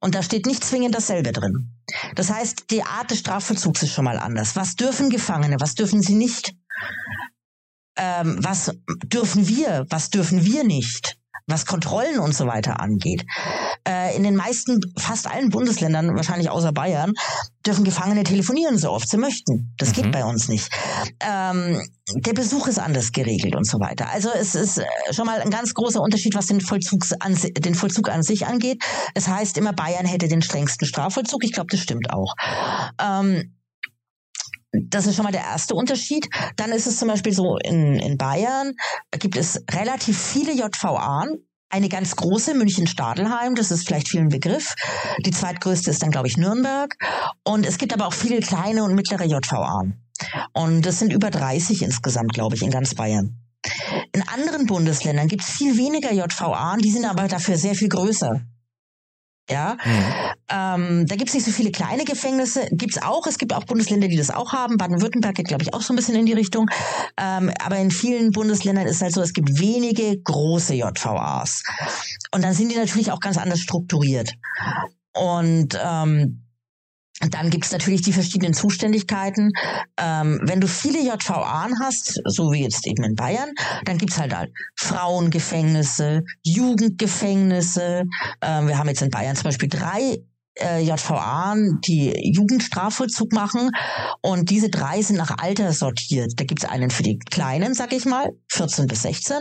Und da steht nicht zwingend dasselbe drin. Das heißt, die Art des Strafvollzugs ist schon mal anders. Was dürfen Gefangene, was dürfen sie nicht? Ähm, was dürfen wir, was dürfen wir nicht? Was Kontrollen und so weiter angeht. Äh, in den meisten, fast allen Bundesländern, wahrscheinlich außer Bayern, dürfen Gefangene telefonieren, so oft sie möchten. Das mhm. geht bei uns nicht. Ähm, der Besuch ist anders geregelt und so weiter. Also es ist äh, schon mal ein ganz großer Unterschied, was den, Vollzugs an, den Vollzug an sich angeht. Es heißt immer, Bayern hätte den strengsten Strafvollzug. Ich glaube, das stimmt auch. Ähm, das ist schon mal der erste Unterschied. Dann ist es zum Beispiel so, in, in Bayern gibt es relativ viele JVA. Eine ganz große, München-Stadelheim, das ist vielleicht vielen Begriff. Die zweitgrößte ist dann, glaube ich, Nürnberg. Und es gibt aber auch viele kleine und mittlere JVA. Und das sind über 30 insgesamt, glaube ich, in ganz Bayern. In anderen Bundesländern gibt es viel weniger JVA, die sind aber dafür sehr viel größer. Ja, mhm. ähm, da gibt es nicht so viele kleine Gefängnisse, gibt's auch. Es gibt auch Bundesländer, die das auch haben. Baden-Württemberg geht, glaube ich, auch so ein bisschen in die Richtung. Ähm, aber in vielen Bundesländern ist es halt so, es gibt wenige große JVAs. Und dann sind die natürlich auch ganz anders strukturiert. Und ähm, dann gibt es natürlich die verschiedenen Zuständigkeiten. Ähm, wenn du viele JVA hast, so wie jetzt eben in Bayern, dann gibt's halt, halt Frauengefängnisse, Jugendgefängnisse. Ähm, wir haben jetzt in Bayern zum Beispiel drei äh, JVA, die Jugendstrafvollzug machen. Und diese drei sind nach Alter sortiert. Da gibt's einen für die Kleinen, sag ich mal, 14 bis 16.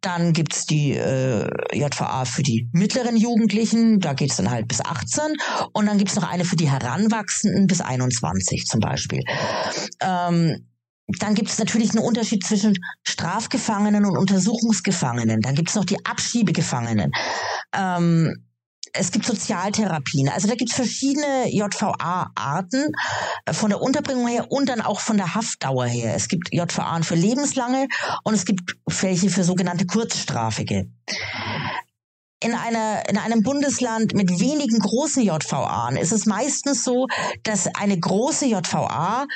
Dann gibt's die äh, JVA für die mittleren Jugendlichen, da geht's dann halt bis 18. Und dann gibt's noch eine für die Heranwachsenden bis 21 zum Beispiel. Ähm, dann gibt es natürlich einen Unterschied zwischen Strafgefangenen und Untersuchungsgefangenen. Dann gibt es noch die Abschiebegefangenen. Ähm, es gibt Sozialtherapien. Also da gibt es verschiedene JVA-Arten äh, von der Unterbringung her und dann auch von der Haftdauer her. Es gibt JVA für lebenslange und es gibt welche für sogenannte kurzstrafige. In, einer, in einem Bundesland mit wenigen großen JVA ist es meistens so, dass eine große JVA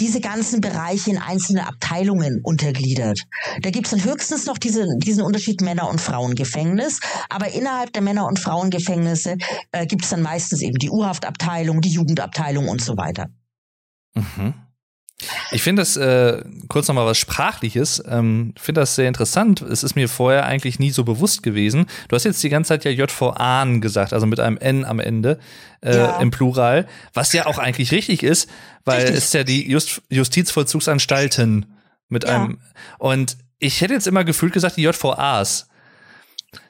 diese ganzen Bereiche in einzelne Abteilungen untergliedert. Da gibt es dann höchstens noch diese, diesen Unterschied Männer- und Frauengefängnis, aber innerhalb der Männer- und Frauengefängnisse äh, gibt es dann meistens eben die Urhaftabteilung, die Jugendabteilung und so weiter. Mhm. Ich finde das äh, kurz nochmal was Sprachliches. Ähm, finde das sehr interessant. Es ist mir vorher eigentlich nie so bewusst gewesen. Du hast jetzt die ganze Zeit ja JVA gesagt, also mit einem N am Ende äh, ja. im Plural, was ja auch eigentlich richtig ist, weil richtig. es ist ja die Just Justizvollzugsanstalten mit ja. einem. Und ich hätte jetzt immer gefühlt gesagt, die JVAs.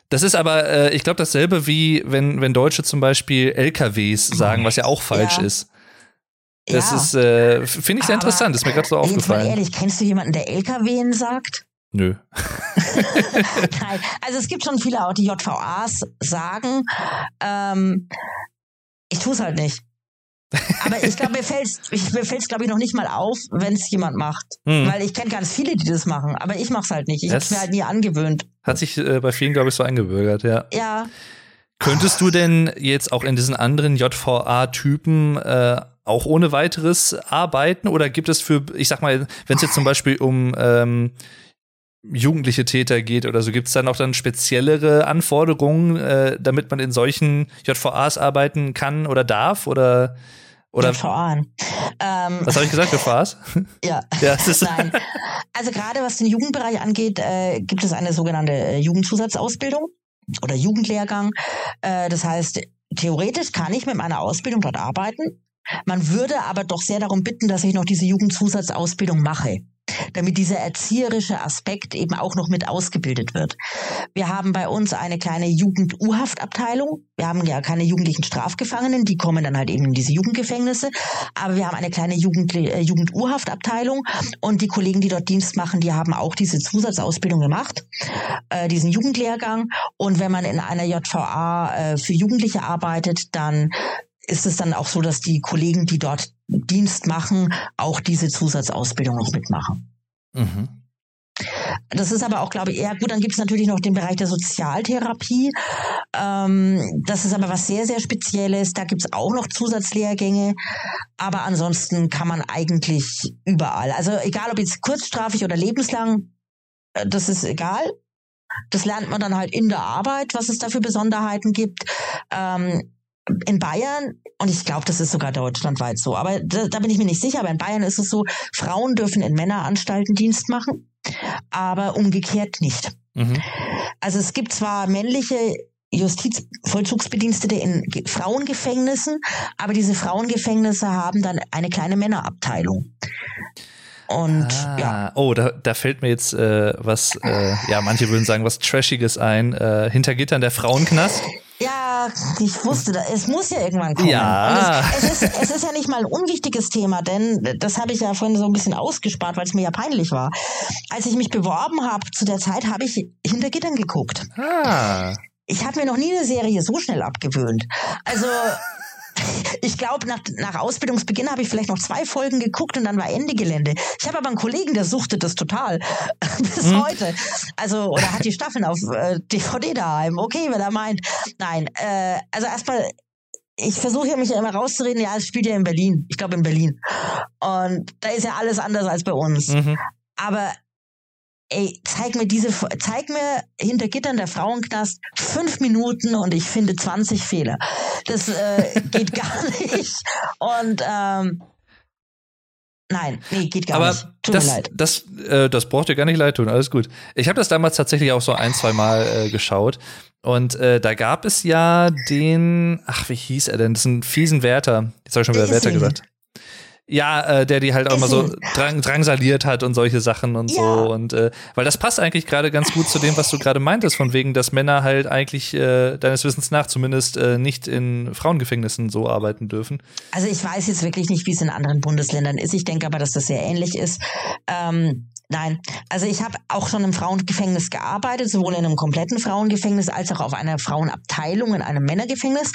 Das ist aber, äh, ich glaube, dasselbe wie wenn, wenn Deutsche zum Beispiel LKWs sagen, was ja auch falsch ja. ist. Das ja. ist, äh, finde ich sehr aber interessant, das ist mir gerade so aufgefallen. Jetzt mal ehrlich, kennst du jemanden, der LKWen sagt? Nö. Nein, also es gibt schon viele auch, die JVAs sagen. Ähm, ich tue es halt nicht. Aber ich glaube, mir fällt es, mir fällt's, glaube ich, noch nicht mal auf, wenn es jemand macht. Hm. Weil ich kenne ganz viele, die das machen, aber ich mache es halt nicht. Ich habe mir halt nie angewöhnt. Hat sich äh, bei vielen, glaube ich, so eingebürgert, ja. Ja. Könntest du denn jetzt auch in diesen anderen JVA-Typen äh, auch ohne weiteres arbeiten? Oder gibt es für, ich sag mal, wenn es jetzt zum Beispiel um ähm, jugendliche Täter geht oder so, gibt es dann auch dann speziellere Anforderungen, äh, damit man in solchen JVAs arbeiten kann oder darf? Oder oder JVA. Ähm, was habe ich gesagt, JVAs? ja. ja Nein. Also gerade was den Jugendbereich angeht, äh, gibt es eine sogenannte äh, Jugendzusatzausbildung oder Jugendlehrgang. Äh, das heißt, theoretisch kann ich mit meiner Ausbildung dort arbeiten. Man würde aber doch sehr darum bitten, dass ich noch diese Jugendzusatzausbildung mache damit dieser erzieherische Aspekt eben auch noch mit ausgebildet wird. Wir haben bei uns eine kleine Jugend-U-Haftabteilung. Wir haben ja keine jugendlichen Strafgefangenen, die kommen dann halt eben in diese Jugendgefängnisse. Aber wir haben eine kleine Jugend, äh, Jugend-U-Haftabteilung und die Kollegen, die dort Dienst machen, die haben auch diese Zusatzausbildung gemacht, äh, diesen Jugendlehrgang. Und wenn man in einer JVA äh, für Jugendliche arbeitet, dann ist es dann auch so, dass die Kollegen, die dort Dienst machen, auch diese Zusatzausbildung noch mitmachen. Mhm. Das ist aber auch, glaube ich, eher gut. Dann gibt es natürlich noch den Bereich der Sozialtherapie. Ähm, das ist aber was sehr, sehr Spezielles. Da gibt es auch noch Zusatzlehrgänge. Aber ansonsten kann man eigentlich überall. Also egal ob jetzt kurzstrafig oder lebenslang, äh, das ist egal. Das lernt man dann halt in der Arbeit, was es da für Besonderheiten gibt. Ähm, in Bayern, und ich glaube, das ist sogar deutschlandweit so, aber da, da, bin ich mir nicht sicher, aber in Bayern ist es so, Frauen dürfen in Männeranstalten Dienst machen, aber umgekehrt nicht. Mhm. Also es gibt zwar männliche Justizvollzugsbedienstete in Frauengefängnissen, aber diese Frauengefängnisse haben dann eine kleine Männerabteilung. Und ah, ja. Oh, da, da fällt mir jetzt äh, was, äh, ja, manche würden sagen, was Trashiges ein. Äh, hinter Gittern der Frauenknast. Ja, ich wusste, es muss ja irgendwann kommen. Ja. Es, es, ist, es ist ja nicht mal ein unwichtiges Thema, denn das habe ich ja vorhin so ein bisschen ausgespart, weil es mir ja peinlich war. Als ich mich beworben habe, zu der Zeit habe ich hinter Gittern geguckt. Ah. Ich habe mir noch nie eine Serie so schnell abgewöhnt. Also ich glaube, nach, nach Ausbildungsbeginn habe ich vielleicht noch zwei Folgen geguckt und dann war Ende Gelände. Ich habe aber einen Kollegen, der suchte das total bis hm. heute. Also, oder hat die Staffeln auf äh, DVD daheim. Okay, wenn er meint. Nein, äh, also erstmal ich versuche ja mich ja immer rauszureden, ja, es spielt ja in Berlin. Ich glaube in Berlin. Und da ist ja alles anders als bei uns. Mhm. Aber ey, zeig mir diese, zeig mir hinter Gittern der Frauenknast fünf Minuten und ich finde 20 Fehler. Das äh, geht gar nicht. Und ähm, Nein, nee, geht gar Aber nicht. Tut das, mir leid. Das, äh, das braucht dir gar nicht leid tun, alles gut. Ich habe das damals tatsächlich auch so ein, zwei Mal äh, geschaut. Und äh, da gab es ja den, ach, wie hieß er denn? Das ist ein fiesen Wärter. Jetzt habe ich schon wieder Wärter gesagt. Ja, äh, der die halt auch immer so drang, drangsaliert hat und solche Sachen und ja. so. Und äh, weil das passt eigentlich gerade ganz gut zu dem, was du gerade meintest, von wegen, dass Männer halt eigentlich äh, deines Wissens nach zumindest äh, nicht in Frauengefängnissen so arbeiten dürfen. Also ich weiß jetzt wirklich nicht, wie es in anderen Bundesländern ist. Ich denke aber, dass das sehr ähnlich ist. Ähm, Nein, also ich habe auch schon im Frauengefängnis gearbeitet, sowohl in einem kompletten Frauengefängnis als auch auf einer Frauenabteilung in einem Männergefängnis.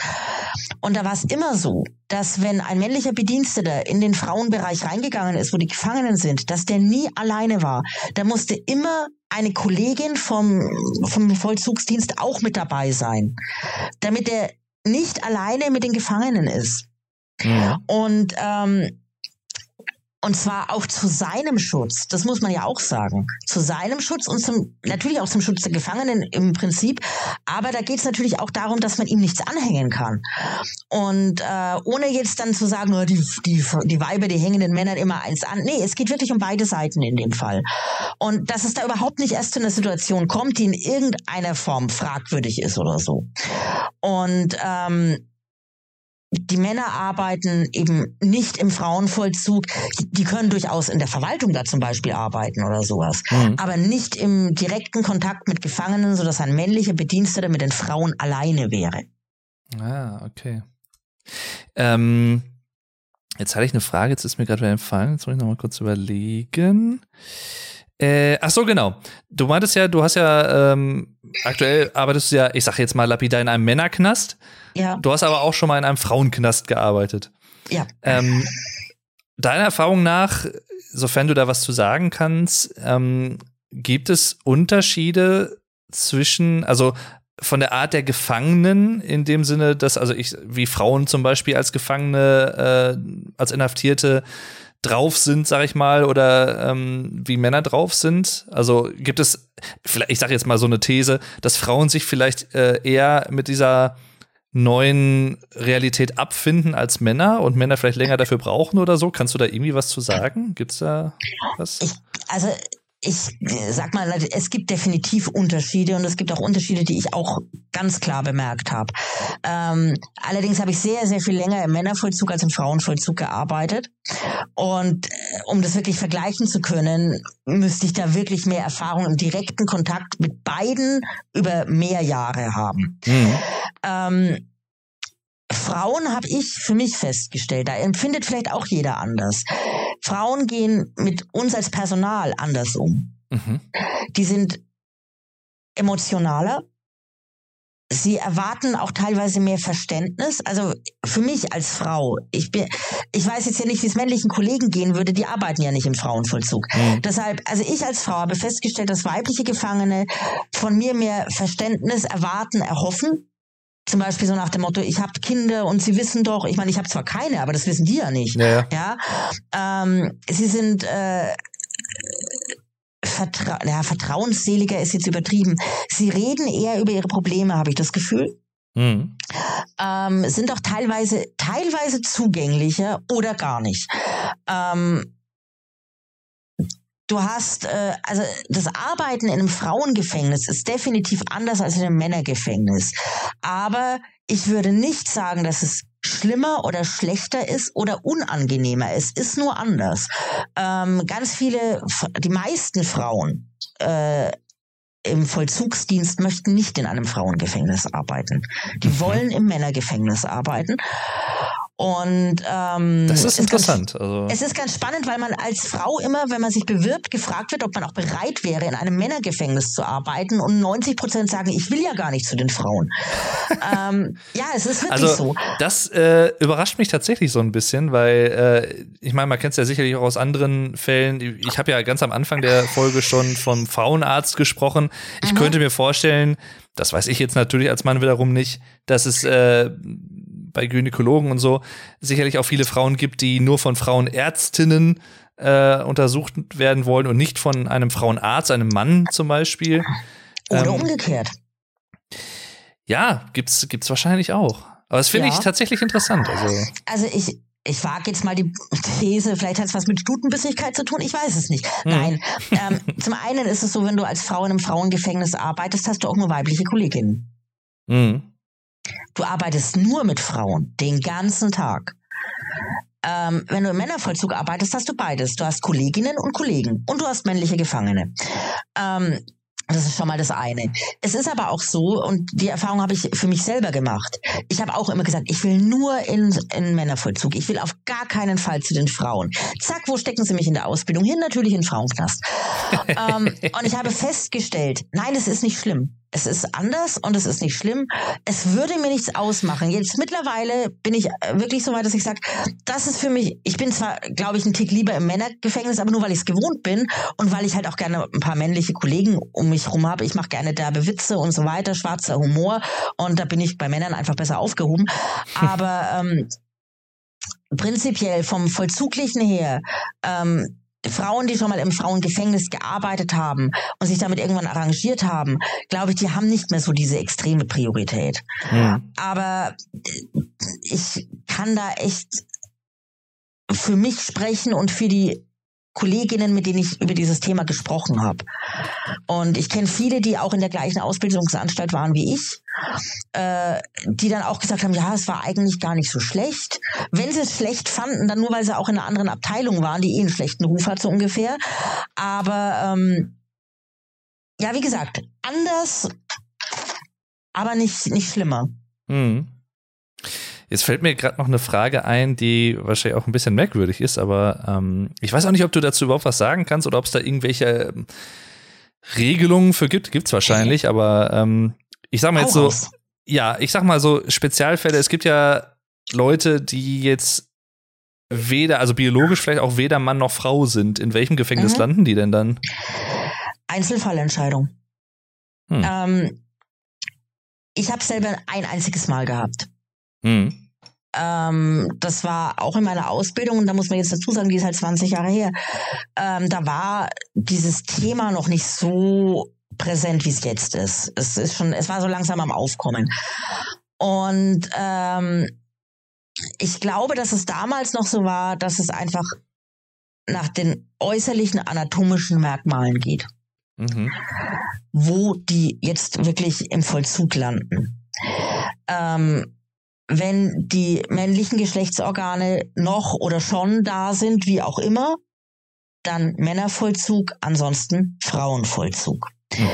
Und da war es immer so, dass wenn ein männlicher Bediensteter in den Frauenbereich reingegangen ist, wo die Gefangenen sind, dass der nie alleine war. Da musste immer eine Kollegin vom, vom Vollzugsdienst auch mit dabei sein, damit er nicht alleine mit den Gefangenen ist. Ja. Und ähm, und zwar auch zu seinem Schutz. Das muss man ja auch sagen. Zu seinem Schutz und zum, natürlich auch zum Schutz der Gefangenen im Prinzip. Aber da geht es natürlich auch darum, dass man ihm nichts anhängen kann. Und äh, ohne jetzt dann zu sagen, oh, die, die, die Weiber, die hängen den Männern immer eins an. Nee, es geht wirklich um beide Seiten in dem Fall. Und dass es da überhaupt nicht erst zu einer Situation kommt, die in irgendeiner Form fragwürdig ist oder so. Und ähm, die Männer arbeiten eben nicht im Frauenvollzug. Die, können durchaus in der Verwaltung da zum Beispiel arbeiten oder sowas. Mhm. Aber nicht im direkten Kontakt mit Gefangenen, sodass ein männlicher Bediensteter mit den Frauen alleine wäre. Ah, okay. Ähm, jetzt hatte ich eine Frage, jetzt ist mir gerade wieder entfallen. Jetzt muss ich nochmal kurz überlegen. Äh, ach so, genau. Du meintest ja, du hast ja ähm, aktuell arbeitest du ja, ich sag jetzt mal lapidar in einem Männerknast. Ja. Du hast aber auch schon mal in einem Frauenknast gearbeitet. Ja. Ähm, deiner Erfahrung nach, sofern du da was zu sagen kannst, ähm, gibt es Unterschiede zwischen, also von der Art der Gefangenen in dem Sinne, dass also ich wie Frauen zum Beispiel als Gefangene, äh, als Inhaftierte drauf sind, sag ich mal, oder ähm, wie Männer drauf sind? Also gibt es, vielleicht, ich sage jetzt mal so eine These, dass Frauen sich vielleicht äh, eher mit dieser neuen Realität abfinden als Männer und Männer vielleicht länger dafür brauchen oder so? Kannst du da irgendwie was zu sagen? Gibt's da was? Ich, also ich sag mal, es gibt definitiv Unterschiede und es gibt auch Unterschiede, die ich auch ganz klar bemerkt habe. Ähm, allerdings habe ich sehr, sehr viel länger im Männervollzug als im Frauenvollzug gearbeitet. Und äh, um das wirklich vergleichen zu können, müsste ich da wirklich mehr Erfahrung im direkten Kontakt mit beiden über mehr Jahre haben. Mhm. Ähm, Frauen habe ich für mich festgestellt, da empfindet vielleicht auch jeder anders. Frauen gehen mit uns als Personal anders um. Mhm. Die sind emotionaler. Sie erwarten auch teilweise mehr Verständnis. Also für mich als Frau, ich bin, ich weiß jetzt ja nicht, wie es männlichen Kollegen gehen würde, die arbeiten ja nicht im Frauenvollzug. Mhm. Deshalb, also ich als Frau habe festgestellt, dass weibliche Gefangene von mir mehr Verständnis erwarten, erhoffen zum Beispiel so nach dem Motto, ich habe Kinder und sie wissen doch, ich meine, ich habe zwar keine, aber das wissen die ja nicht. Ja. ja? Ähm, sie sind äh, vertra ja, vertrauensseliger ist jetzt übertrieben. Sie reden eher über ihre Probleme, habe ich das Gefühl. Mhm. Ähm, sind auch teilweise teilweise zugänglicher oder gar nicht. Ähm, Du hast, äh, also das Arbeiten in einem Frauengefängnis ist definitiv anders als in einem Männergefängnis. Aber ich würde nicht sagen, dass es schlimmer oder schlechter ist oder unangenehmer. Es ist nur anders. Ähm, ganz viele, die meisten Frauen äh, im Vollzugsdienst möchten nicht in einem Frauengefängnis arbeiten. Die mhm. wollen im Männergefängnis arbeiten. Und ähm, das ist interessant. Ganz, also. Es ist ganz spannend, weil man als Frau immer, wenn man sich bewirbt, gefragt wird, ob man auch bereit wäre, in einem Männergefängnis zu arbeiten. Und 90 Prozent sagen, ich will ja gar nicht zu den Frauen. ähm, ja, es ist wirklich also, so. Das äh, überrascht mich tatsächlich so ein bisschen, weil äh, ich meine, man kennt es ja sicherlich auch aus anderen Fällen. Ich habe ja ganz am Anfang der Folge schon vom Frauenarzt gesprochen. Ich mhm. könnte mir vorstellen, das weiß ich jetzt natürlich als Mann wiederum nicht, dass es äh, bei Gynäkologen und so sicherlich auch viele Frauen gibt, die nur von Frauenärztinnen äh, untersucht werden wollen und nicht von einem Frauenarzt, einem Mann zum Beispiel. Oder ähm, umgekehrt. Ja, gibt's gibt's wahrscheinlich auch. Aber das finde ja. ich tatsächlich interessant. Also, also ich, ich wage jetzt mal die These, vielleicht hat es was mit Stutenbissigkeit zu tun, ich weiß es nicht. Hm. Nein. Ähm, zum einen ist es so, wenn du als Frau in einem Frauengefängnis arbeitest, hast du auch nur weibliche Kolleginnen. Hm. Du arbeitest nur mit Frauen, den ganzen Tag. Ähm, wenn du im Männervollzug arbeitest, hast du beides. Du hast Kolleginnen und Kollegen und du hast männliche Gefangene. Ähm, das ist schon mal das eine. Es ist aber auch so, und die Erfahrung habe ich für mich selber gemacht. Ich habe auch immer gesagt, ich will nur in, in Männervollzug. Ich will auf gar keinen Fall zu den Frauen. Zack, wo stecken sie mich in der Ausbildung hin? Natürlich in Frauenknast. ähm, und ich habe festgestellt, nein, es ist nicht schlimm es ist anders und es ist nicht schlimm. Es würde mir nichts ausmachen. Jetzt mittlerweile bin ich äh, wirklich so weit, dass ich sage, das ist für mich, ich bin zwar, glaube ich, ein Tick lieber im Männergefängnis, aber nur weil ich es gewohnt bin und weil ich halt auch gerne ein paar männliche Kollegen um mich rum habe. Ich mache gerne derbe Witze und so weiter, schwarzer Humor und da bin ich bei Männern einfach besser aufgehoben. Aber ähm, prinzipiell vom Vollzuglichen her ähm, Frauen, die schon mal im Frauengefängnis gearbeitet haben und sich damit irgendwann arrangiert haben, glaube ich, die haben nicht mehr so diese extreme Priorität. Ja. Aber ich kann da echt für mich sprechen und für die Kolleginnen, mit denen ich über dieses Thema gesprochen habe. Und ich kenne viele, die auch in der gleichen Ausbildungsanstalt waren wie ich, äh, die dann auch gesagt haben, ja, es war eigentlich gar nicht so schlecht. Wenn sie es schlecht fanden, dann nur, weil sie auch in einer anderen Abteilung waren, die eh einen schlechten Ruf hat, so ungefähr. Aber ähm, ja, wie gesagt, anders, aber nicht, nicht schlimmer. Mhm. Jetzt fällt mir gerade noch eine Frage ein, die wahrscheinlich auch ein bisschen merkwürdig ist, aber ähm, ich weiß auch nicht, ob du dazu überhaupt was sagen kannst oder ob es da irgendwelche ähm, Regelungen für gibt. Gibt's wahrscheinlich, aber ähm, ich sag mal jetzt so, ja, ich sag mal so Spezialfälle. Es gibt ja Leute, die jetzt weder, also biologisch vielleicht auch weder Mann noch Frau sind. In welchem Gefängnis mhm. landen die denn dann? Einzelfallentscheidung. Hm. Ähm, ich habe selber ein einziges Mal gehabt. Hm. Ähm, das war auch in meiner Ausbildung, und da muss man jetzt dazu sagen, die ist halt 20 Jahre her. Ähm, da war dieses Thema noch nicht so präsent, wie es jetzt ist. Es ist schon, es war so langsam am Aufkommen. Und ähm, ich glaube, dass es damals noch so war, dass es einfach nach den äußerlichen anatomischen Merkmalen geht. Mhm. Wo die jetzt wirklich im Vollzug landen. Ähm, wenn die männlichen Geschlechtsorgane noch oder schon da sind, wie auch immer, dann Männervollzug, ansonsten Frauenvollzug. Mhm.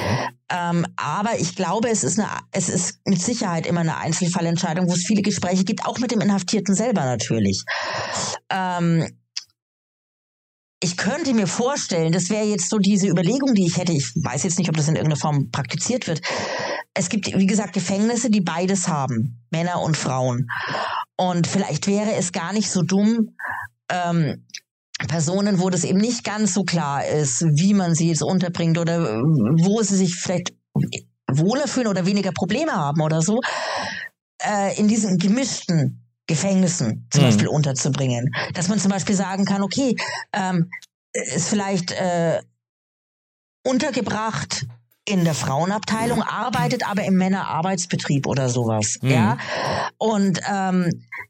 Ähm, aber ich glaube, es ist, eine, es ist mit Sicherheit immer eine Einzelfallentscheidung, wo es viele Gespräche gibt, auch mit dem Inhaftierten selber natürlich. Ähm, ich könnte mir vorstellen, das wäre jetzt so diese Überlegung, die ich hätte. Ich weiß jetzt nicht, ob das in irgendeiner Form praktiziert wird. Es gibt, wie gesagt, Gefängnisse, die beides haben, Männer und Frauen. Und vielleicht wäre es gar nicht so dumm, ähm, Personen, wo das eben nicht ganz so klar ist, wie man sie jetzt unterbringt oder wo sie sich vielleicht wohler fühlen oder weniger Probleme haben oder so, äh, in diesen gemischten Gefängnissen zum mhm. Beispiel unterzubringen. Dass man zum Beispiel sagen kann, okay, ähm, ist vielleicht äh, untergebracht in der Frauenabteilung, arbeitet aber im Männerarbeitsbetrieb oder sowas. Mhm. Ja. Und ähm,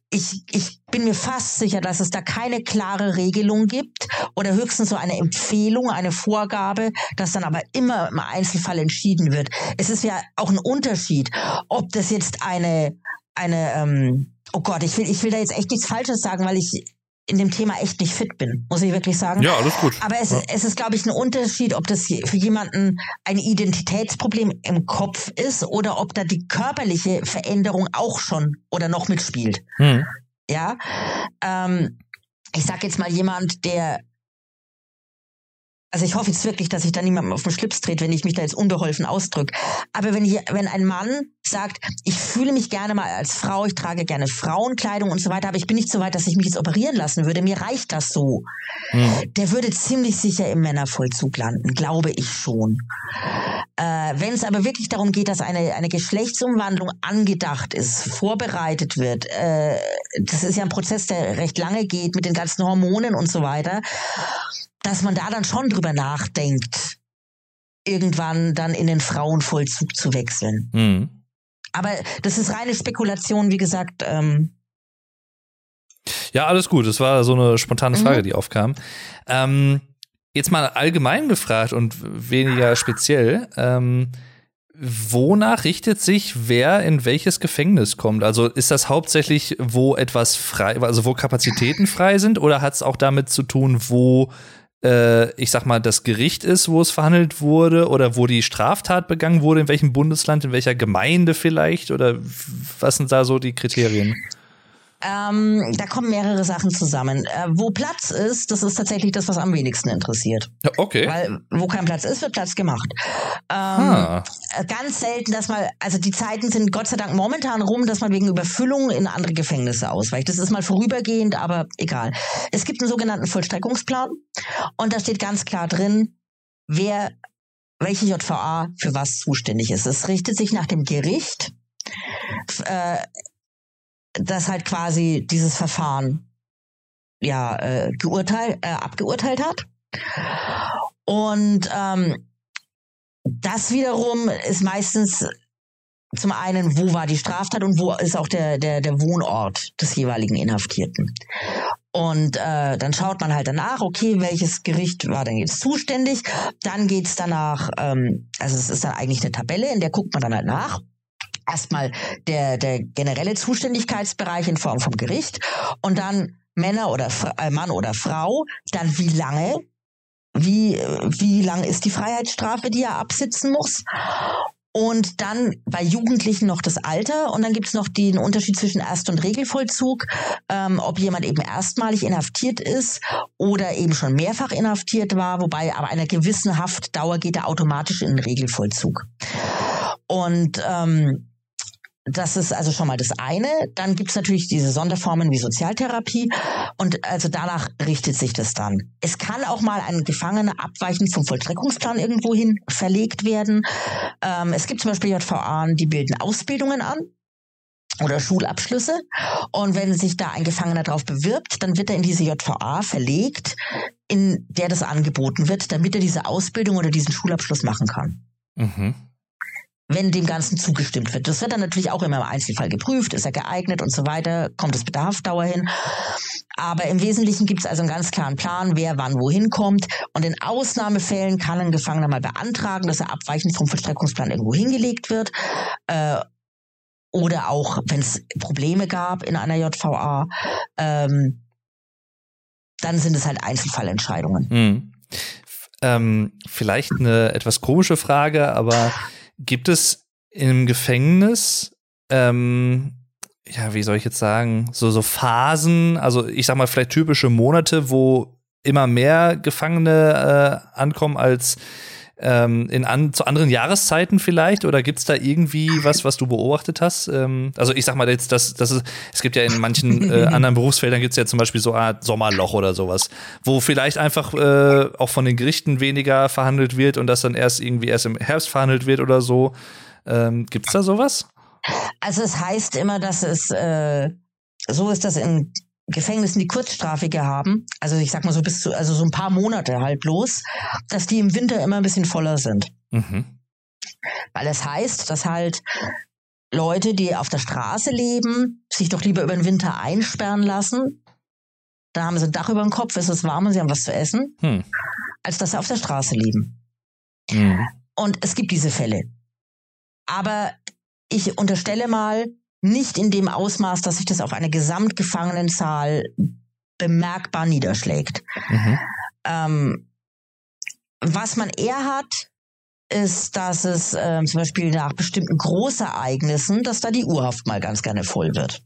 ich, ich bin mir fast sicher, dass es da keine klare Regelung gibt oder höchstens so eine Empfehlung, eine Vorgabe, dass dann aber immer im Einzelfall entschieden wird. Es ist ja auch ein Unterschied, ob das jetzt eine, eine, ähm, oh Gott, ich will, ich will da jetzt echt nichts Falsches sagen, weil ich in dem Thema echt nicht fit bin, muss ich wirklich sagen. Ja, alles gut. Aber es, ja. es ist, glaube ich, ein Unterschied, ob das für jemanden ein Identitätsproblem im Kopf ist oder ob da die körperliche Veränderung auch schon oder noch mitspielt. Hm. Ja. Ähm, ich sag jetzt mal jemand, der also ich hoffe jetzt wirklich, dass ich da niemandem auf den Schlips trete, wenn ich mich da jetzt unbeholfen ausdrücke. Aber wenn, hier, wenn ein Mann sagt, ich fühle mich gerne mal als Frau, ich trage gerne Frauenkleidung und so weiter, aber ich bin nicht so weit, dass ich mich jetzt operieren lassen würde, mir reicht das so. Hm. Der würde ziemlich sicher im Männervollzug landen, glaube ich schon. Äh, wenn es aber wirklich darum geht, dass eine, eine Geschlechtsumwandlung angedacht ist, vorbereitet wird, äh, das ist ja ein Prozess, der recht lange geht mit den ganzen Hormonen und so weiter dass man da dann schon drüber nachdenkt, irgendwann dann in den Frauenvollzug zu wechseln. Mhm. Aber das ist reine Spekulation, wie gesagt. Ähm ja, alles gut. Das war so eine spontane Frage, mhm. die aufkam. Ähm, jetzt mal allgemein gefragt und weniger speziell. Ähm, wonach richtet sich, wer in welches Gefängnis kommt? Also ist das hauptsächlich, wo etwas frei, also wo Kapazitäten frei sind, oder hat es auch damit zu tun, wo äh, ich sag mal, das Gericht ist, wo es verhandelt wurde oder wo die Straftat begangen wurde, in welchem Bundesland, in welcher Gemeinde vielleicht oder was sind da so die Kriterien? Ähm, da kommen mehrere Sachen zusammen. Äh, wo Platz ist, das ist tatsächlich das, was am wenigsten interessiert. Okay. Weil wo kein Platz ist, wird Platz gemacht. Ähm, äh, ganz selten, dass man, also die Zeiten sind Gott sei Dank momentan rum, dass man wegen Überfüllung in andere Gefängnisse ausweicht. Das ist mal vorübergehend, aber egal. Es gibt einen sogenannten Vollstreckungsplan und da steht ganz klar drin, wer welche JVA für was zuständig ist. Es richtet sich nach dem Gericht. Äh, das halt quasi dieses Verfahren ja äh, geurteilt, äh, abgeurteilt hat. Und ähm, das wiederum ist meistens zum einen, wo war die Straftat und wo ist auch der, der, der Wohnort des jeweiligen Inhaftierten. Und äh, dann schaut man halt danach, okay, welches Gericht war denn jetzt zuständig. Dann geht's danach, ähm, also es ist dann eigentlich eine Tabelle, in der guckt man dann halt nach. Erstmal der, der generelle Zuständigkeitsbereich in Form vom Gericht und dann Männer oder äh, Mann oder Frau, dann wie lange, wie, wie lang ist die Freiheitsstrafe, die er absitzen muss und dann bei Jugendlichen noch das Alter und dann gibt es noch den Unterschied zwischen Erst- und Regelvollzug, ähm, ob jemand eben erstmalig inhaftiert ist oder eben schon mehrfach inhaftiert war, wobei aber einer gewissen Haftdauer geht er automatisch in den Regelvollzug. Und ähm, das ist also schon mal das eine. Dann gibt es natürlich diese Sonderformen wie Sozialtherapie und also danach richtet sich das dann. Es kann auch mal ein Gefangener abweichend vom Vollstreckungsplan irgendwohin verlegt werden. Ähm, es gibt zum Beispiel JVA, die bilden Ausbildungen an oder Schulabschlüsse. Und wenn sich da ein Gefangener drauf bewirbt, dann wird er in diese JVA verlegt, in der das angeboten wird, damit er diese Ausbildung oder diesen Schulabschluss machen kann. Mhm wenn dem Ganzen zugestimmt wird. Das wird dann natürlich auch immer im Einzelfall geprüft, ist er geeignet und so weiter, kommt es Haftdauer hin. Aber im Wesentlichen gibt es also einen ganz klaren Plan, wer wann wohin kommt. Und in Ausnahmefällen kann ein Gefangener mal beantragen, dass er abweichend vom Vollstreckungsplan irgendwo hingelegt wird. Äh, oder auch, wenn es Probleme gab in einer JVA, ähm, dann sind es halt Einzelfallentscheidungen. Hm. Ähm, vielleicht eine etwas komische Frage, aber Gibt es im Gefängnis, ähm, ja, wie soll ich jetzt sagen, so, so Phasen, also ich sag mal vielleicht typische Monate, wo immer mehr Gefangene äh, ankommen als ähm, in an, zu anderen Jahreszeiten vielleicht? Oder gibt es da irgendwie was, was du beobachtet hast? Ähm, also ich sag mal jetzt, das, das ist, es gibt ja in manchen äh, anderen Berufsfeldern gibt es ja zum Beispiel so eine Art Sommerloch oder sowas, wo vielleicht einfach äh, auch von den Gerichten weniger verhandelt wird und das dann erst irgendwie erst im Herbst verhandelt wird oder so. Ähm, gibt es da sowas? Also es heißt immer, dass es äh, so ist, dass in Gefängnissen, die kurzstrafige haben, also ich sag mal so bis zu, also so ein paar Monate halt bloß, dass die im Winter immer ein bisschen voller sind. Mhm. Weil es heißt, dass halt Leute, die auf der Straße leben, sich doch lieber über den Winter einsperren lassen. Da haben sie ein Dach über dem Kopf, es ist warm und sie haben was zu essen, hm. als dass sie auf der Straße leben. Hm. Und es gibt diese Fälle. Aber ich unterstelle mal, nicht in dem Ausmaß, dass sich das auf eine Gesamtgefangenenzahl bemerkbar niederschlägt. Mhm. Ähm, was man eher hat, ist, dass es äh, zum Beispiel nach bestimmten Großereignissen, dass da die Urhaft mal ganz gerne voll wird.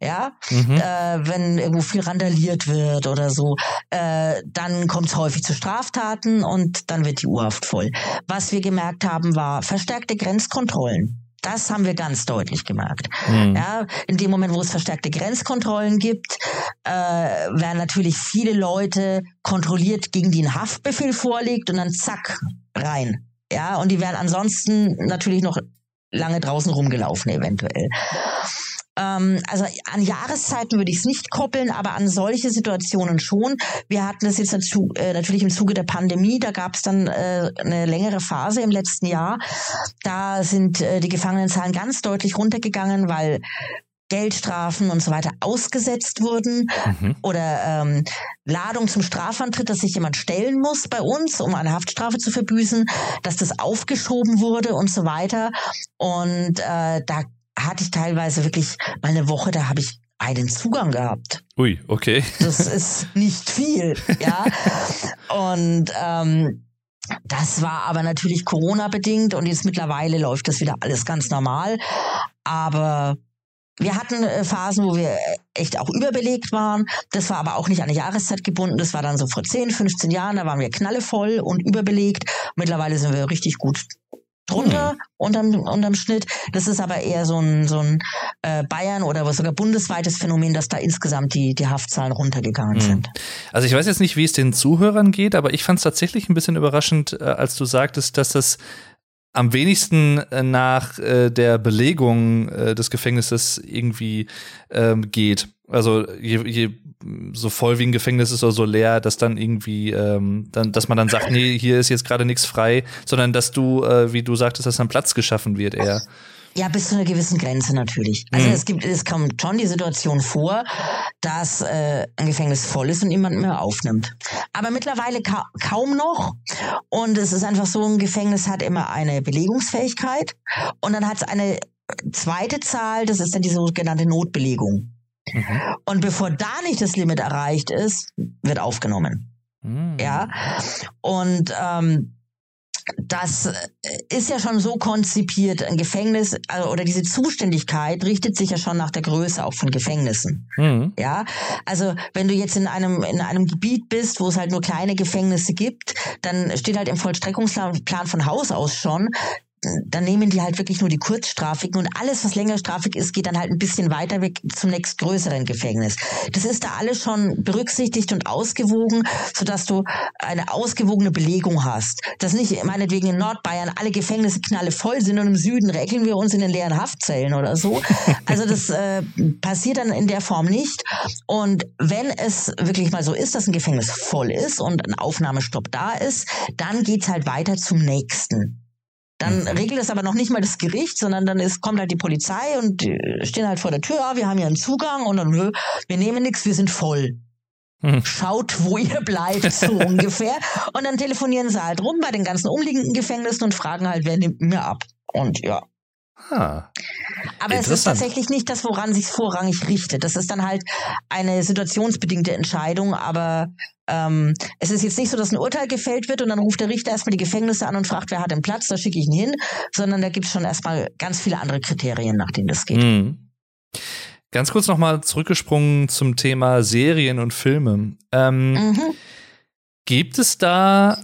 Ja, mhm. äh, wenn irgendwo viel randaliert wird oder so, äh, dann kommt es häufig zu Straftaten und dann wird die Urhaft voll. Was wir gemerkt haben, war verstärkte Grenzkontrollen. Das haben wir ganz deutlich gemerkt. Mhm. Ja, in dem Moment, wo es verstärkte Grenzkontrollen gibt, äh, werden natürlich viele Leute kontrolliert, gegen die ein Haftbefehl vorliegt und dann zack rein. Ja, und die werden ansonsten natürlich noch lange draußen rumgelaufen eventuell. Ähm, also an Jahreszeiten würde ich es nicht koppeln, aber an solche Situationen schon. Wir hatten es jetzt dazu, äh, natürlich im Zuge der Pandemie, da gab es dann äh, eine längere Phase im letzten Jahr. Da sind äh, die Gefangenenzahlen ganz deutlich runtergegangen, weil Geldstrafen und so weiter ausgesetzt wurden mhm. oder ähm, Ladung zum Strafantritt, dass sich jemand stellen muss bei uns, um eine Haftstrafe zu verbüßen, dass das aufgeschoben wurde und so weiter. Und äh, da hatte ich teilweise wirklich mal eine Woche, da habe ich einen Zugang gehabt. Ui, okay. Das ist nicht viel, ja. Und ähm, das war aber natürlich Corona-bedingt und jetzt mittlerweile läuft das wieder alles ganz normal. Aber wir hatten äh, Phasen, wo wir echt auch überbelegt waren. Das war aber auch nicht an eine Jahreszeit gebunden. Das war dann so vor 10, 15 Jahren. Da waren wir knallevoll und überbelegt. Mittlerweile sind wir richtig gut drunter hm. unterm, unterm Schnitt. Das ist aber eher so ein, so ein äh, Bayern oder sogar bundesweites Phänomen, dass da insgesamt die, die Haftzahlen runtergegangen hm. sind. Also ich weiß jetzt nicht, wie es den Zuhörern geht, aber ich fand es tatsächlich ein bisschen überraschend, äh, als du sagtest, dass das am wenigsten äh, nach äh, der Belegung äh, des Gefängnisses irgendwie ähm, geht. Also je, je so voll wie ein Gefängnis ist oder so leer, dass dann irgendwie, ähm, dann, dass man dann sagt, nee, hier ist jetzt gerade nichts frei, sondern dass du, äh, wie du sagtest, dass dann Platz geschaffen wird eher. Ja, bis zu einer gewissen Grenze natürlich. Also mhm. es gibt, es kommt schon die Situation vor, dass äh, ein Gefängnis voll ist und niemand mehr aufnimmt. Aber mittlerweile ka kaum noch. Und es ist einfach so, ein Gefängnis hat immer eine Belegungsfähigkeit und dann hat es eine zweite Zahl, das ist dann die sogenannte Notbelegung. Mhm. Und bevor da nicht das Limit erreicht ist, wird aufgenommen. Mhm. Ja. Und ähm, das ist ja schon so konzipiert, ein Gefängnis also, oder diese Zuständigkeit richtet sich ja schon nach der Größe auch von Gefängnissen. Mhm. Ja, also wenn du jetzt in einem in einem Gebiet bist, wo es halt nur kleine Gefängnisse gibt, dann steht halt im Vollstreckungsplan von Haus aus schon, dann nehmen die halt wirklich nur die Kurzstrafigen und alles, was längerstrafig ist, geht dann halt ein bisschen weiter weg zum nächstgrößeren Gefängnis. Das ist da alles schon berücksichtigt und ausgewogen, sodass du eine ausgewogene Belegung hast. Dass nicht meinetwegen in Nordbayern alle Gefängnisse knalle voll sind und im Süden regeln wir uns in den leeren Haftzellen oder so. Also das äh, passiert dann in der Form nicht. Und wenn es wirklich mal so ist, dass ein Gefängnis voll ist und ein Aufnahmestopp da ist, dann geht's halt weiter zum nächsten. Dann mhm. regelt es aber noch nicht mal das Gericht, sondern dann ist, kommt halt die Polizei und die stehen halt vor der Tür, ah, wir haben ja einen Zugang und dann, wir nehmen nichts, wir sind voll. Mhm. Schaut, wo ihr bleibt, so ungefähr. Und dann telefonieren sie halt rum bei den ganzen umliegenden Gefängnissen und fragen halt, wer nimmt mir ab. Und ja. Ah, Aber es ist tatsächlich nicht das, woran sich vorrangig richtet. Das ist dann halt eine situationsbedingte Entscheidung, aber ähm, es ist jetzt nicht so, dass ein Urteil gefällt wird und dann ruft der Richter erstmal die Gefängnisse an und fragt, wer hat den Platz, da schicke ich ihn hin, sondern da gibt es schon erstmal ganz viele andere Kriterien, nach denen das geht. Mhm. Ganz kurz nochmal zurückgesprungen zum Thema Serien und Filme. Ähm, mhm. Gibt es da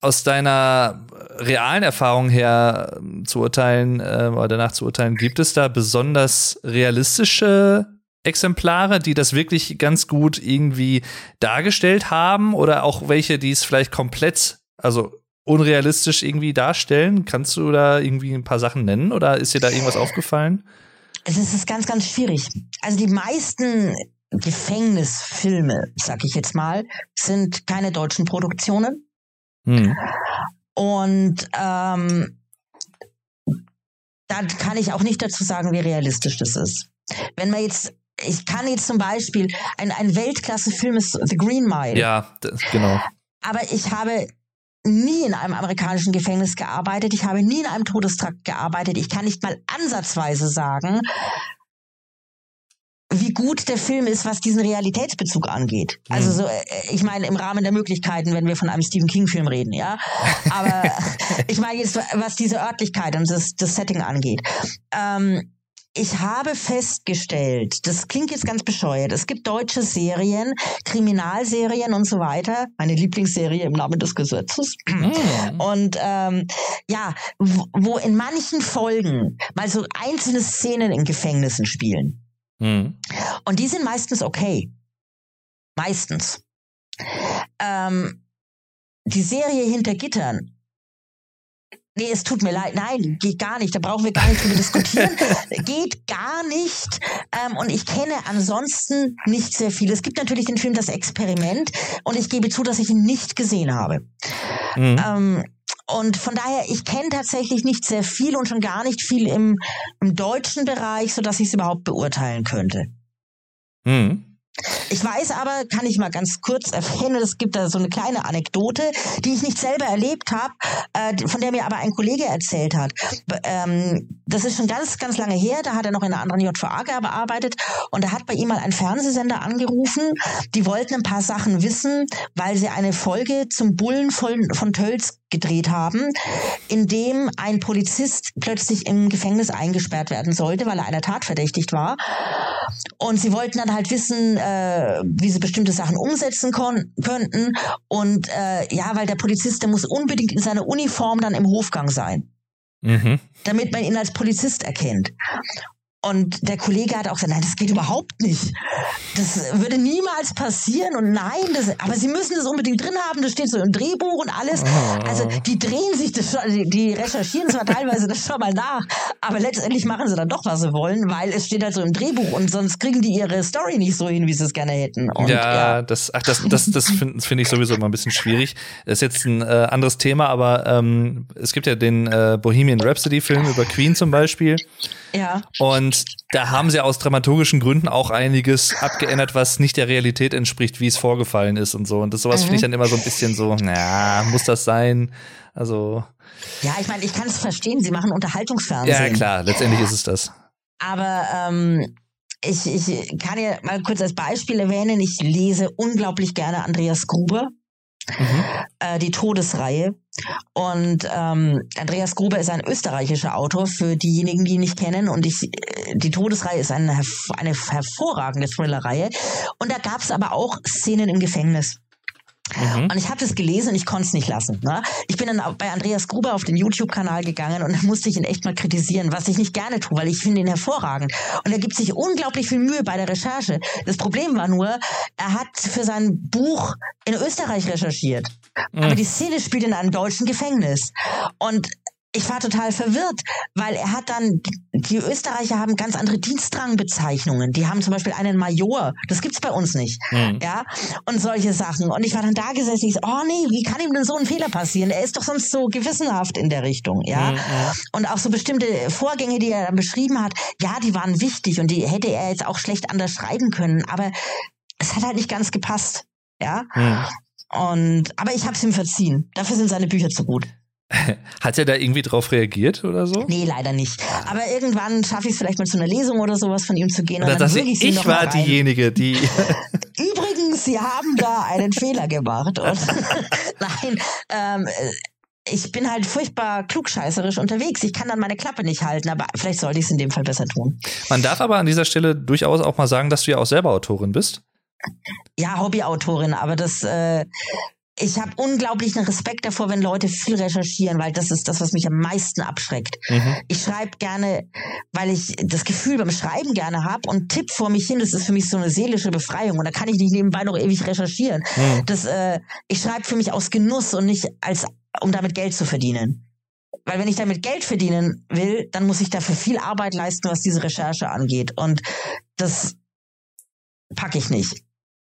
aus deiner realen Erfahrung her ähm, zu urteilen äh, oder danach zu urteilen, gibt es da besonders realistische Exemplare, die das wirklich ganz gut irgendwie dargestellt haben oder auch welche, die es vielleicht komplett, also unrealistisch irgendwie darstellen? Kannst du da irgendwie ein paar Sachen nennen oder ist dir da irgendwas aufgefallen? Es ist ganz, ganz schwierig. Also die meisten Gefängnisfilme, sag ich jetzt mal, sind keine deutschen Produktionen. Hm. Und ähm, da kann ich auch nicht dazu sagen, wie realistisch das ist. Wenn man jetzt ich kann jetzt zum Beispiel, ein, ein Weltklasse-Film ist The Green Mile. Ja, genau. Aber ich habe nie in einem amerikanischen Gefängnis gearbeitet. Ich habe nie in einem Todestrakt gearbeitet. Ich kann nicht mal ansatzweise sagen, wie gut der Film ist, was diesen Realitätsbezug angeht. Also mhm. so, äh, ich meine im Rahmen der Möglichkeiten, wenn wir von einem Stephen King Film reden, ja. Aber ich meine jetzt, was diese Örtlichkeit und das, das Setting angeht. Ähm, ich habe festgestellt, das klingt jetzt ganz bescheuert, es gibt deutsche Serien, Kriminalserien und so weiter. Meine Lieblingsserie im Namen des Gesetzes. Mm. Und ähm, ja, wo in manchen Folgen mal so einzelne Szenen in Gefängnissen spielen. Mm. Und die sind meistens okay. Meistens. Ähm, die Serie hinter Gittern Nee, es tut mir leid. Nein, geht gar nicht. Da brauchen wir gar nicht drüber diskutieren. geht gar nicht. Ähm, und ich kenne ansonsten nicht sehr viel. Es gibt natürlich den Film Das Experiment und ich gebe zu, dass ich ihn nicht gesehen habe. Mhm. Ähm, und von daher, ich kenne tatsächlich nicht sehr viel und schon gar nicht viel im, im deutschen Bereich, sodass ich es überhaupt beurteilen könnte. Mhm. Ich weiß aber, kann ich mal ganz kurz erwähnen, es gibt da so eine kleine Anekdote, die ich nicht selber erlebt habe, äh, von der mir aber ein Kollege erzählt hat. Ähm, das ist schon ganz, ganz lange her, da hat er noch in einer anderen JVA gearbeitet und da hat bei ihm mal ein Fernsehsender angerufen, die wollten ein paar Sachen wissen, weil sie eine Folge zum Bullen von, von Tölz gedreht haben, in dem ein Polizist plötzlich im Gefängnis eingesperrt werden sollte, weil er einer Tat verdächtigt war. Und sie wollten dann halt wissen, äh, wie sie bestimmte Sachen umsetzen könnten. Und äh, ja, weil der Polizist, der muss unbedingt in seiner Uniform dann im Hofgang sein. Mhm. Damit man ihn als Polizist erkennt. Und der Kollege hat auch gesagt, nein, das geht überhaupt nicht. Das würde niemals passieren und nein, das, aber sie müssen das unbedingt drin haben, das steht so im Drehbuch und alles. Oh. Also die drehen sich das schon, die recherchieren zwar teilweise das schon mal nach, aber letztendlich machen sie dann doch, was sie wollen, weil es steht halt so im Drehbuch und sonst kriegen die ihre Story nicht so hin, wie sie es gerne hätten. Und, ja, ja, das, ach, das, das, das finde find ich sowieso immer ein bisschen schwierig. Das ist jetzt ein äh, anderes Thema, aber ähm, es gibt ja den äh, Bohemian Rhapsody-Film über Queen zum Beispiel. Ja. Und da haben sie aus dramaturgischen Gründen auch einiges abgeändert, was nicht der Realität entspricht, wie es vorgefallen ist und so. Und das sowas mhm. finde ich dann immer so ein bisschen so, na, muss das sein? Also. Ja, ich meine, ich kann es verstehen, sie machen Unterhaltungsfernsehen. Ja, klar, letztendlich ist es das. Aber ähm, ich, ich kann ja mal kurz als Beispiel erwähnen, ich lese unglaublich gerne Andreas Gruber. Mhm. Äh, die Todesreihe. Und ähm, Andreas Gruber ist ein österreichischer Autor für diejenigen, die ihn nicht kennen. Und ich, äh, die Todesreihe ist eine, eine hervorragende Thrillerreihe. Und da gab es aber auch Szenen im Gefängnis. Mhm. Und ich habe das gelesen und ich konnte es nicht lassen. Ne? Ich bin dann bei Andreas Gruber auf den YouTube-Kanal gegangen und dann musste ich ihn echt mal kritisieren, was ich nicht gerne tue, weil ich finde ihn hervorragend. Und er gibt sich unglaublich viel Mühe bei der Recherche. Das Problem war nur, er hat für sein Buch in Österreich recherchiert. Mhm. Aber die Szene spielt in einem deutschen Gefängnis. Und ich war total verwirrt, weil er hat dann, die Österreicher haben ganz andere Dienstrangbezeichnungen. Die haben zum Beispiel einen Major. Das gibt's bei uns nicht. Mhm. Ja. Und solche Sachen. Und ich war dann da gesessen, ich so, oh nee, wie kann ihm denn so ein Fehler passieren? Er ist doch sonst so gewissenhaft in der Richtung, ja. Mhm. Und auch so bestimmte Vorgänge, die er dann beschrieben hat, ja, die waren wichtig und die hätte er jetzt auch schlecht anders schreiben können. Aber es hat halt nicht ganz gepasst. Ja. Mhm. Und, aber ich habe es ihm verziehen. Dafür sind seine Bücher zu gut. Hat er da irgendwie drauf reagiert oder so? Nee, leider nicht. Aber irgendwann schaffe ich es vielleicht mal zu einer Lesung oder sowas von ihm zu gehen. Und, dann, dann ich, ich war diejenige, die. Übrigens, Sie haben da einen Fehler gemacht. Nein, ähm, ich bin halt furchtbar klugscheißerisch unterwegs. Ich kann dann meine Klappe nicht halten, aber vielleicht sollte ich es in dem Fall besser tun. Man darf aber an dieser Stelle durchaus auch mal sagen, dass du ja auch selber Autorin bist. Ja, Hobbyautorin, aber das äh, ich habe unglaublichen Respekt davor, wenn Leute viel recherchieren, weil das ist das, was mich am meisten abschreckt. Mhm. Ich schreibe gerne, weil ich das Gefühl beim Schreiben gerne habe und tipp vor mich hin. Das ist für mich so eine seelische Befreiung und da kann ich nicht nebenbei noch ewig recherchieren. Mhm. Das, äh, ich schreibe für mich aus Genuss und nicht als, um damit Geld zu verdienen. Weil wenn ich damit Geld verdienen will, dann muss ich dafür viel Arbeit leisten, was diese Recherche angeht. Und das packe ich nicht.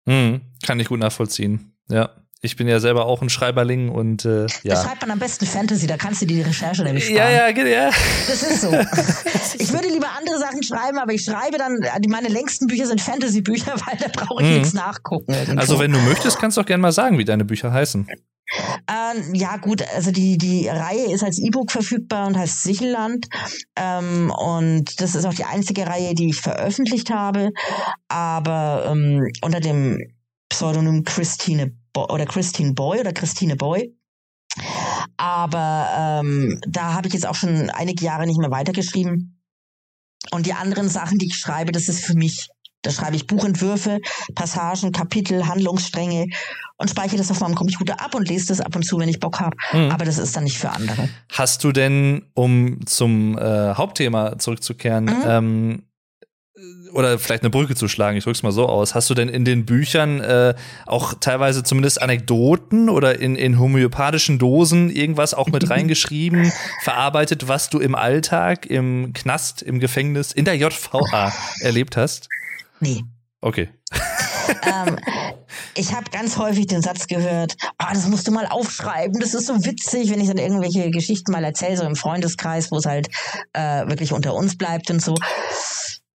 Mhm. Kann ich gut nachvollziehen. Ja. Ich bin ja selber auch ein Schreiberling und äh, ja. Da schreibt man am besten Fantasy, da kannst du die Recherche nämlich sparen. Ja, ja, ja. Das ist so. ich würde lieber andere Sachen schreiben, aber ich schreibe dann, meine längsten Bücher sind Fantasy-Bücher, weil da brauche ich mhm. nichts nachgucken. Irgendwo. Also wenn du möchtest, kannst du auch gerne mal sagen, wie deine Bücher heißen. Ähm, ja, gut, also die, die Reihe ist als E-Book verfügbar und heißt Sichelland. Ähm, und das ist auch die einzige Reihe, die ich veröffentlicht habe. Aber ähm, unter dem Pseudonym Christine Bo oder Christine Boy oder Christine Boy. Aber ähm, da habe ich jetzt auch schon einige Jahre nicht mehr weitergeschrieben. Und die anderen Sachen, die ich schreibe, das ist für mich. Da schreibe ich Buchentwürfe, Passagen, Kapitel, Handlungsstränge und speichere das auf meinem Computer ab und lese das ab und zu, wenn ich Bock habe. Mhm. Aber das ist dann nicht für andere. Hast du denn, um zum äh, Hauptthema zurückzukehren, mhm. ähm, oder vielleicht eine Brücke zu schlagen, ich drück's mal so aus. Hast du denn in den Büchern äh, auch teilweise zumindest Anekdoten oder in, in homöopathischen Dosen irgendwas auch mit reingeschrieben, verarbeitet, was du im Alltag, im Knast, im Gefängnis, in der JVA erlebt hast? Nee. Okay. ähm, ich habe ganz häufig den Satz gehört, ah, das musst du mal aufschreiben, das ist so witzig, wenn ich dann irgendwelche Geschichten mal erzähle, so im Freundeskreis, wo es halt äh, wirklich unter uns bleibt und so.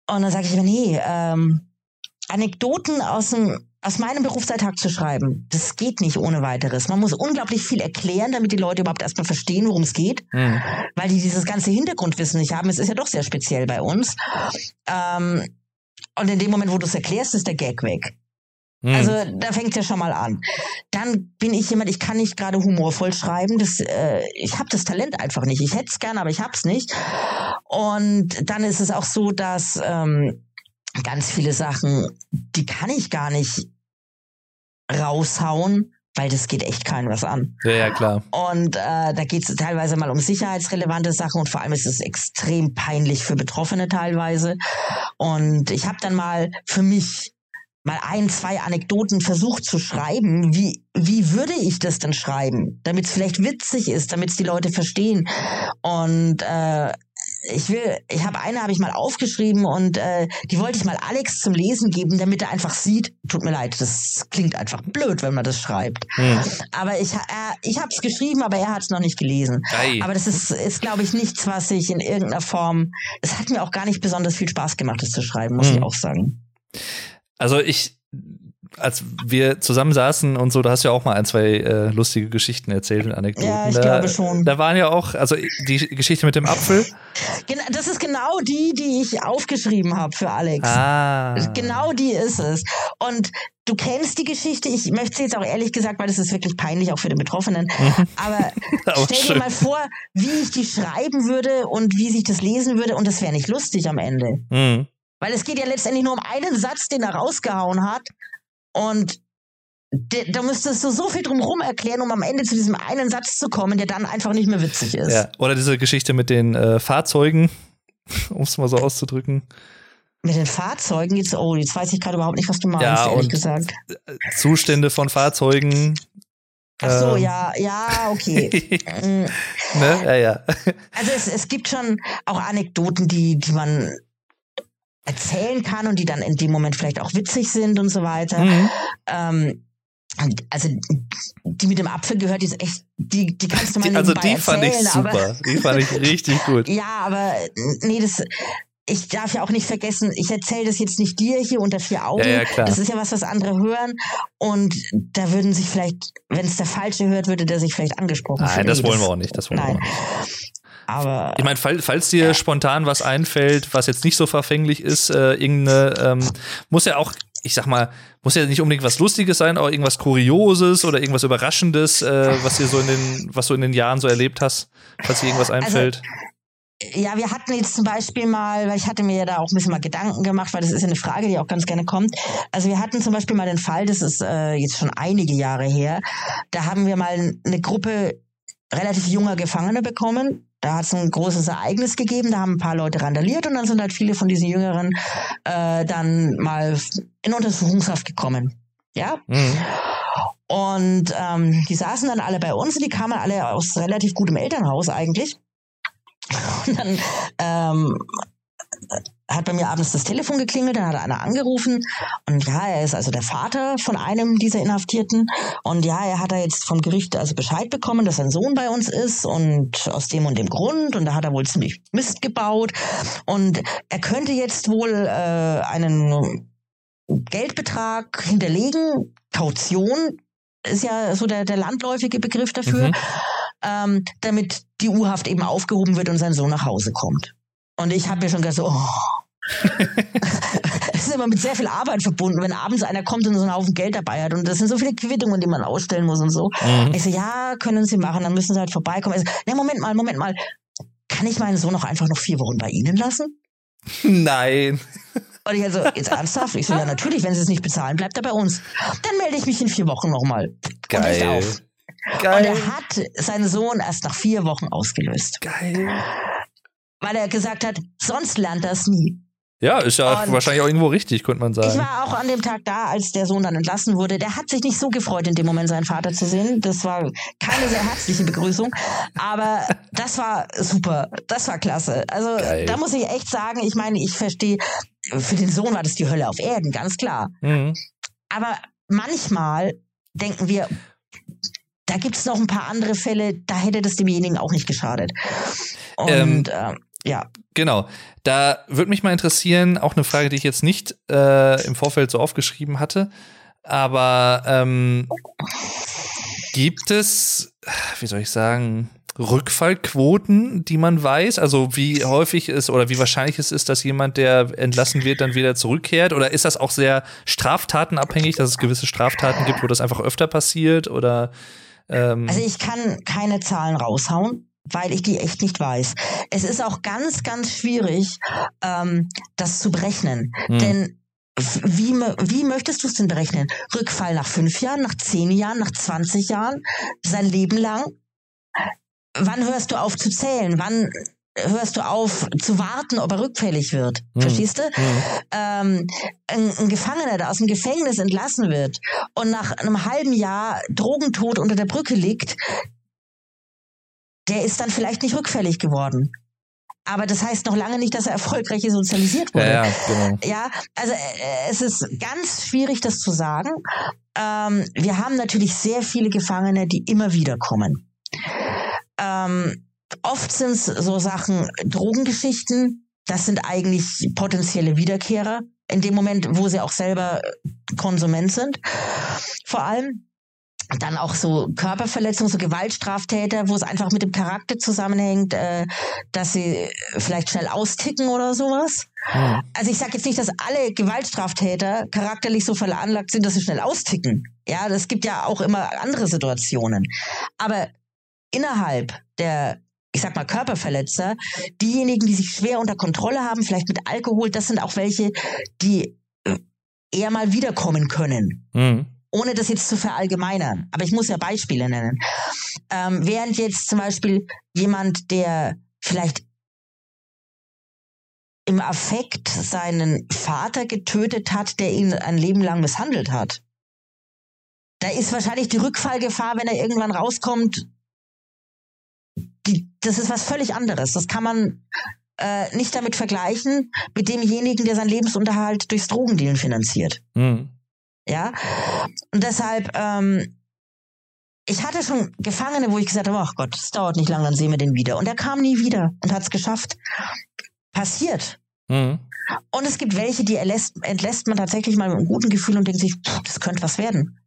Und dann sage ich mir, nee, ähm, Anekdoten aus dem aus meinem Berufsalltag zu schreiben, das geht nicht ohne weiteres. Man muss unglaublich viel erklären, damit die Leute überhaupt erstmal verstehen, worum es geht, mhm. weil die dieses ganze Hintergrundwissen nicht haben. Es ist ja doch sehr speziell bei uns. Ähm, und in dem Moment, wo du es erklärst, ist der Gag weg. Mhm. Also da fängt es ja schon mal an. Dann bin ich jemand, ich kann nicht gerade humorvoll schreiben. Das, äh, ich habe das Talent einfach nicht. Ich hätte es gerne, aber ich hab's nicht. Und dann ist es auch so, dass ähm, ganz viele Sachen, die kann ich gar nicht raushauen, weil das geht echt keinen was an. Ja, ja, klar. Und äh, da geht es teilweise mal um sicherheitsrelevante Sachen und vor allem ist es extrem peinlich für Betroffene teilweise. Und ich habe dann mal für mich mal ein, zwei Anekdoten versucht zu schreiben. Wie, wie würde ich das denn schreiben? Damit es vielleicht witzig ist, damit es die Leute verstehen. Und äh, ich will, ich habe eine habe ich mal aufgeschrieben und äh, die wollte ich mal Alex zum Lesen geben, damit er einfach sieht. Tut mir leid, das klingt einfach blöd, wenn man das schreibt. Hm. Aber ich, äh, ich habe es geschrieben, aber er hat es noch nicht gelesen. Ei. Aber das ist, ist glaube ich, nichts, was ich in irgendeiner Form. Es hat mir auch gar nicht besonders viel Spaß gemacht, das zu schreiben, muss hm. ich auch sagen. Also ich, als wir zusammen saßen und so, da hast du ja auch mal ein, zwei äh, lustige Geschichten erzählt und Anekdoten. Ja, ich da, glaube schon. Da waren ja auch, also die Geschichte mit dem Apfel. Das ist genau die, die ich aufgeschrieben habe für Alex. Ah. Genau die ist es. Und du kennst die Geschichte. Ich möchte sie jetzt auch ehrlich gesagt, weil das ist wirklich peinlich auch für den Betroffenen. Aber, Aber stell schön. dir mal vor, wie ich die schreiben würde und wie sich das lesen würde und das wäre nicht lustig am Ende. Mhm. Weil es geht ja letztendlich nur um einen Satz, den er rausgehauen hat. Und da müsstest du so viel drumherum erklären, um am Ende zu diesem einen Satz zu kommen, der dann einfach nicht mehr witzig ist. Ja. Oder diese Geschichte mit den äh, Fahrzeugen, um es mal so auszudrücken. Mit den Fahrzeugen jetzt, oh, jetzt weiß ich gerade überhaupt nicht, was du meinst, ja, ehrlich gesagt. Zustände von Fahrzeugen. Ach so, ähm. ja, ja, okay. ne? Ja, ja. Also es, es gibt schon auch Anekdoten, die, die man erzählen kann und die dann in dem Moment vielleicht auch witzig sind und so weiter. Mhm. Ähm, also die mit dem Apfel gehört, die ist echt, die, die kannst du mal die, Also die fand ich super, die fand ich richtig gut. Ja, aber nee, das, ich darf ja auch nicht vergessen, ich erzähle das jetzt nicht dir hier unter vier Augen. Ja, ja, das ist ja was, was andere hören. Und da würden sich vielleicht, wenn es der Falsche hört, würde der sich vielleicht angesprochen Nein, das wollen wir auch nicht. Das wollen Nein. wir auch nicht. Aber ich meine, fall, falls dir ja. spontan was einfällt, was jetzt nicht so verfänglich ist, äh, irgendeine, ähm, muss ja auch, ich sag mal, muss ja nicht unbedingt was Lustiges sein, aber irgendwas Kurioses oder irgendwas Überraschendes, äh, was dir so in den, was du in den Jahren so erlebt hast, falls dir irgendwas also, einfällt. Also, ja, wir hatten jetzt zum Beispiel mal, weil ich hatte mir ja da auch ein bisschen mal Gedanken gemacht, weil das ist ja eine Frage, die auch ganz gerne kommt. Also wir hatten zum Beispiel mal den Fall, das ist äh, jetzt schon einige Jahre her, da haben wir mal eine Gruppe relativ junger Gefangene bekommen, da hat es ein großes Ereignis gegeben, da haben ein paar Leute randaliert und dann sind halt viele von diesen Jüngeren äh, dann mal in Untersuchungshaft gekommen. Ja. Mhm. Und ähm, die saßen dann alle bei uns und die kamen alle aus relativ gutem Elternhaus eigentlich. Und dann ähm, hat bei mir abends das Telefon geklingelt, dann hat einer angerufen und ja, er ist also der Vater von einem dieser Inhaftierten und ja, er hat da jetzt vom Gericht also Bescheid bekommen, dass sein Sohn bei uns ist und aus dem und dem Grund und da hat er wohl ziemlich Mist gebaut und er könnte jetzt wohl äh, einen Geldbetrag hinterlegen, Kaution ist ja so der, der landläufige Begriff dafür, mhm. ähm, damit die U-Haft eben aufgehoben wird und sein Sohn nach Hause kommt. Und ich habe mir schon gedacht, so, oh. es ist immer mit sehr viel Arbeit verbunden, wenn abends einer kommt und so einen Haufen Geld dabei hat. Und das sind so viele Quittungen, die man ausstellen muss und so. Mhm. Ich so, ja, können Sie machen, dann müssen Sie halt vorbeikommen. Ich so, ne, Moment mal, Moment mal. Kann ich meinen Sohn noch einfach noch vier Wochen bei Ihnen lassen? Nein. Und ich also, jetzt ernsthaft? Ich so, ja, natürlich, wenn Sie es nicht bezahlen, bleibt er bei uns. Dann melde ich mich in vier Wochen nochmal. Geil. Und auf. Geil. Und er hat seinen Sohn erst nach vier Wochen ausgelöst. Geil weil er gesagt hat, sonst lernt er es nie. Ja, ist ja und wahrscheinlich auch irgendwo richtig, könnte man sagen. Ich war auch an dem Tag da, als der Sohn dann entlassen wurde. Der hat sich nicht so gefreut, in dem Moment seinen Vater zu sehen. Das war keine sehr herzliche Begrüßung, aber das war super. Das war klasse. Also Geil. da muss ich echt sagen, ich meine, ich verstehe, für den Sohn war das die Hölle auf Erden, ganz klar. Mhm. Aber manchmal denken wir, da gibt es noch ein paar andere Fälle, da hätte das demjenigen auch nicht geschadet. Und ähm, äh, ja. Genau. Da würde mich mal interessieren, auch eine Frage, die ich jetzt nicht äh, im Vorfeld so aufgeschrieben hatte, aber ähm, gibt es, wie soll ich sagen, Rückfallquoten, die man weiß? Also wie häufig ist oder wie wahrscheinlich es ist, dass jemand, der entlassen wird, dann wieder zurückkehrt? Oder ist das auch sehr straftatenabhängig, dass es gewisse Straftaten gibt, wo das einfach öfter passiert? Oder ähm also ich kann keine Zahlen raushauen weil ich die echt nicht weiß. Es ist auch ganz, ganz schwierig, ähm, das zu berechnen. Hm. Denn wie, wie möchtest du es denn berechnen? Rückfall nach fünf Jahren, nach zehn Jahren, nach 20 Jahren, sein Leben lang? Wann hörst du auf zu zählen? Wann hörst du auf zu warten, ob er rückfällig wird. Mhm. Verstehst du? Mhm. Ähm, ein, ein, Gefangener, der aus dem Gefängnis entlassen wird und nach einem halben Jahr Drogentod unter der Brücke liegt, der ist dann vielleicht nicht rückfällig geworden. Aber das heißt noch lange nicht, dass er erfolgreich sozialisiert wurde. Ja, ja, genau. ja also äh, es ist ganz schwierig, das zu sagen. Ähm, wir haben natürlich sehr viele Gefangene, die immer wieder kommen. Ähm, oft sind es so Sachen, Drogengeschichten, das sind eigentlich potenzielle Wiederkehrer in dem Moment, wo sie auch selber Konsument sind. Vor allem dann auch so Körperverletzungen, so Gewaltstraftäter, wo es einfach mit dem Charakter zusammenhängt, äh, dass sie vielleicht schnell austicken oder sowas. Mhm. Also ich sage jetzt nicht, dass alle Gewaltstraftäter charakterlich so veranlagt sind, dass sie schnell austicken. Ja, das gibt ja auch immer andere Situationen. Aber innerhalb der ich sag mal Körperverletzer, diejenigen, die sich schwer unter Kontrolle haben, vielleicht mit Alkohol, das sind auch welche, die äh, eher mal wiederkommen können. Mhm ohne das jetzt zu verallgemeinern, aber ich muss ja Beispiele nennen. Ähm, während jetzt zum Beispiel jemand, der vielleicht im Affekt seinen Vater getötet hat, der ihn ein Leben lang misshandelt hat. Da ist wahrscheinlich die Rückfallgefahr, wenn er irgendwann rauskommt, die, das ist was völlig anderes. Das kann man äh, nicht damit vergleichen mit demjenigen, der seinen Lebensunterhalt durchs Drogendealen finanziert. Mhm. Ja. Und deshalb, ähm, ich hatte schon Gefangene, wo ich gesagt habe, ach Gott, es dauert nicht lang, dann sehen wir den wieder. Und er kam nie wieder und hat es geschafft. Passiert. Mhm. Und es gibt welche, die erlässt, entlässt man tatsächlich mal mit einem guten Gefühl und denkt sich, pff, das könnte was werden.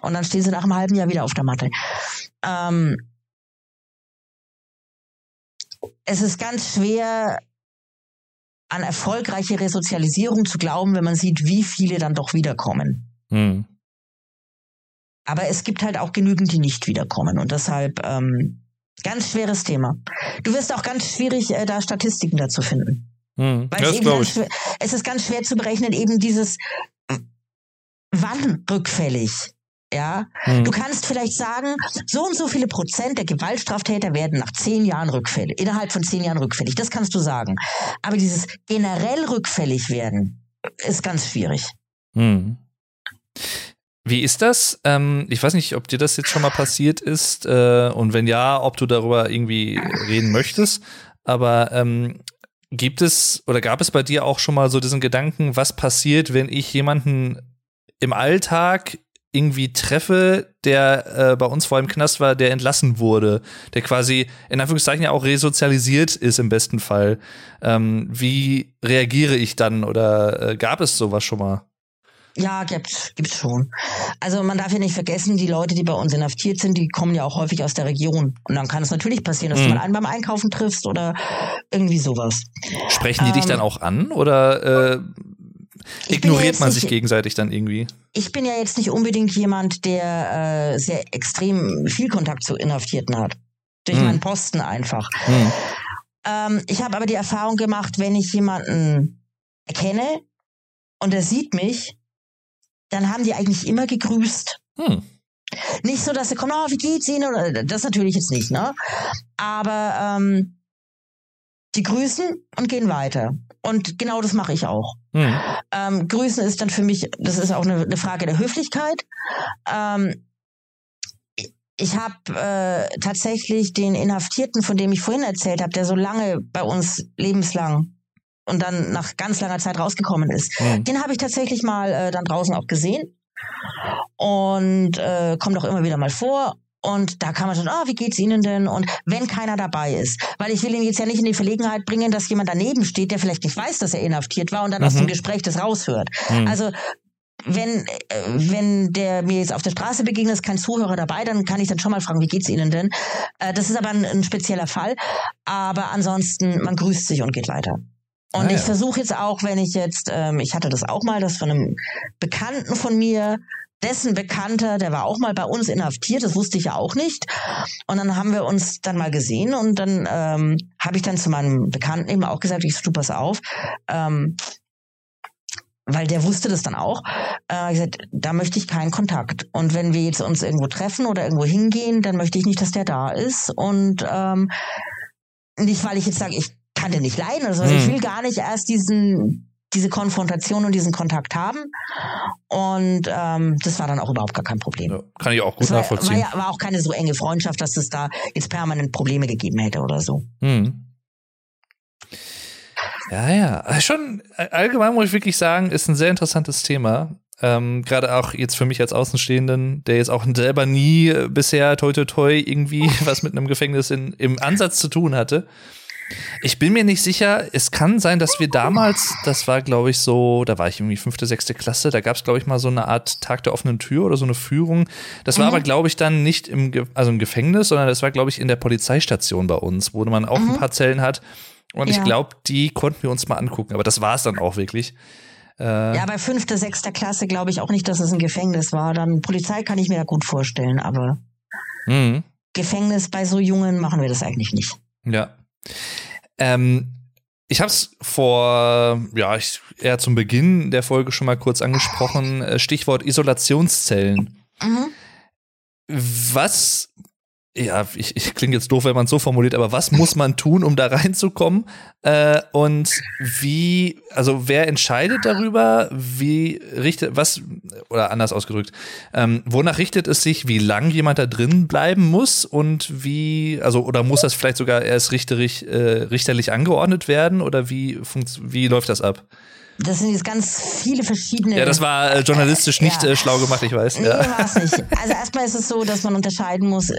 Und dann stehen sie nach einem halben Jahr wieder auf der Matte. Ähm, es ist ganz schwer, an erfolgreiche Resozialisierung zu glauben, wenn man sieht, wie viele dann doch wiederkommen. Hm. Aber es gibt halt auch genügend, die nicht wiederkommen. Und deshalb ähm, ganz schweres Thema. Du wirst auch ganz schwierig, äh, da Statistiken dazu finden. Hm. Weil es, eben schwer, es ist ganz schwer zu berechnen, eben dieses wann rückfällig. Ja, hm. du kannst vielleicht sagen, so und so viele Prozent der Gewaltstraftäter werden nach zehn Jahren rückfällig, innerhalb von zehn Jahren rückfällig. Das kannst du sagen. Aber dieses generell rückfällig werden ist ganz schwierig. Hm. Wie ist das? Ähm, ich weiß nicht, ob dir das jetzt schon mal passiert ist äh, und wenn ja, ob du darüber irgendwie reden möchtest. Aber ähm, gibt es oder gab es bei dir auch schon mal so diesen Gedanken, was passiert, wenn ich jemanden im Alltag irgendwie treffe, der äh, bei uns vor im Knast war, der entlassen wurde, der quasi in Anführungszeichen ja auch resozialisiert ist im besten Fall. Ähm, wie reagiere ich dann oder äh, gab es sowas schon mal? Ja, gibt's, gibt's schon. Also man darf ja nicht vergessen, die Leute, die bei uns inhaftiert sind, die kommen ja auch häufig aus der Region. Und dann kann es natürlich passieren, dass mhm. du mal einen beim Einkaufen triffst oder irgendwie sowas. Sprechen die ähm, dich dann auch an oder äh, ignoriert man sich nicht, gegenseitig dann irgendwie. Ich bin ja jetzt nicht unbedingt jemand, der äh, sehr extrem viel Kontakt zu Inhaftierten hat. Durch hm. meinen Posten einfach. Hm. Ähm, ich habe aber die Erfahrung gemacht, wenn ich jemanden erkenne und er sieht mich, dann haben die eigentlich immer gegrüßt. Hm. Nicht so, dass sie kommen, oh, wie geht's Ihnen? Oder, das natürlich jetzt nicht, ne? Aber ähm, die grüßen und gehen weiter. Und genau das mache ich auch. Mhm. Ähm, grüßen ist dann für mich, das ist auch eine, eine Frage der Höflichkeit. Ähm, ich habe äh, tatsächlich den Inhaftierten, von dem ich vorhin erzählt habe, der so lange bei uns lebenslang und dann nach ganz langer Zeit rausgekommen ist, mhm. den habe ich tatsächlich mal äh, dann draußen auch gesehen und äh, kommt auch immer wieder mal vor. Und da kann man schon, ah, wie geht's Ihnen denn? Und wenn keiner dabei ist, weil ich will ihn jetzt ja nicht in die Verlegenheit bringen, dass jemand daneben steht, der vielleicht nicht weiß, dass er inhaftiert war und dann mhm. aus dem. Gespräch das raushört. Mhm. Also wenn, äh, wenn der mir jetzt auf der Straße begegnet, ist kein Zuhörer dabei, dann kann ich dann schon mal fragen, wie geht's Ihnen denn? Äh, das ist aber ein, ein spezieller Fall. Aber ansonsten, man grüßt sich und geht weiter. Und ah, ich ja. versuche jetzt auch, wenn ich jetzt, ähm, ich hatte das auch mal, das von einem Bekannten von mir dessen Bekannter, der war auch mal bei uns inhaftiert, das wusste ich ja auch nicht. Und dann haben wir uns dann mal gesehen und dann ähm, habe ich dann zu meinem Bekannten eben auch gesagt, ich so, du pass auf, ähm, weil der wusste das dann auch, äh, gesagt, da möchte ich keinen Kontakt. Und wenn wir jetzt uns irgendwo treffen oder irgendwo hingehen, dann möchte ich nicht, dass der da ist. Und ähm, nicht, weil ich jetzt sage, ich kann den nicht leiden oder so. Also ich will gar nicht erst diesen diese Konfrontation und diesen Kontakt haben. Und ähm, das war dann auch überhaupt gar kein Problem. Ja, kann ich auch gut war, nachvollziehen. War, ja, war auch keine so enge Freundschaft, dass es da jetzt permanent Probleme gegeben hätte oder so. Hm. Ja, ja. Also schon allgemein muss ich wirklich sagen, ist ein sehr interessantes Thema. Ähm, Gerade auch jetzt für mich als Außenstehenden, der jetzt auch selber nie bisher toi toi toi irgendwie was mit einem Gefängnis in, im Ansatz zu tun hatte. Ich bin mir nicht sicher. Es kann sein, dass wir damals, das war, glaube ich, so, da war ich irgendwie fünfte, sechste Klasse, da gab es, glaube ich, mal so eine Art Tag der offenen Tür oder so eine Führung. Das war mhm. aber, glaube ich, dann nicht im, Ge also im Gefängnis, sondern das war, glaube ich, in der Polizeistation bei uns, wo man auch mhm. ein paar Zellen hat. Und ja. ich glaube, die konnten wir uns mal angucken. Aber das war es dann auch wirklich. Äh, ja, bei fünfter, sechster Klasse glaube ich auch nicht, dass es ein Gefängnis war. Dann Polizei kann ich mir ja gut vorstellen, aber mhm. Gefängnis bei so Jungen machen wir das eigentlich nicht. Ja. Ähm, ich habe es vor, ja, ich, eher zum Beginn der Folge schon mal kurz angesprochen. Äh, Stichwort Isolationszellen. Mhm. Was ja, ich, ich klinge jetzt doof, wenn man es so formuliert, aber was muss man tun, um da reinzukommen? Äh, und wie, also wer entscheidet darüber, wie richtet, was, oder anders ausgedrückt, ähm, wonach richtet es sich, wie lang jemand da drin bleiben muss und wie, also, oder muss das vielleicht sogar erst richterlich, äh, richterlich angeordnet werden oder wie, wie läuft das ab? Das sind jetzt ganz viele verschiedene. Ja, das war äh, journalistisch nicht ja. äh, schlau gemacht, ich weiß. Nee, ja. war es nicht. Also erstmal ist es so, dass man unterscheiden muss, äh,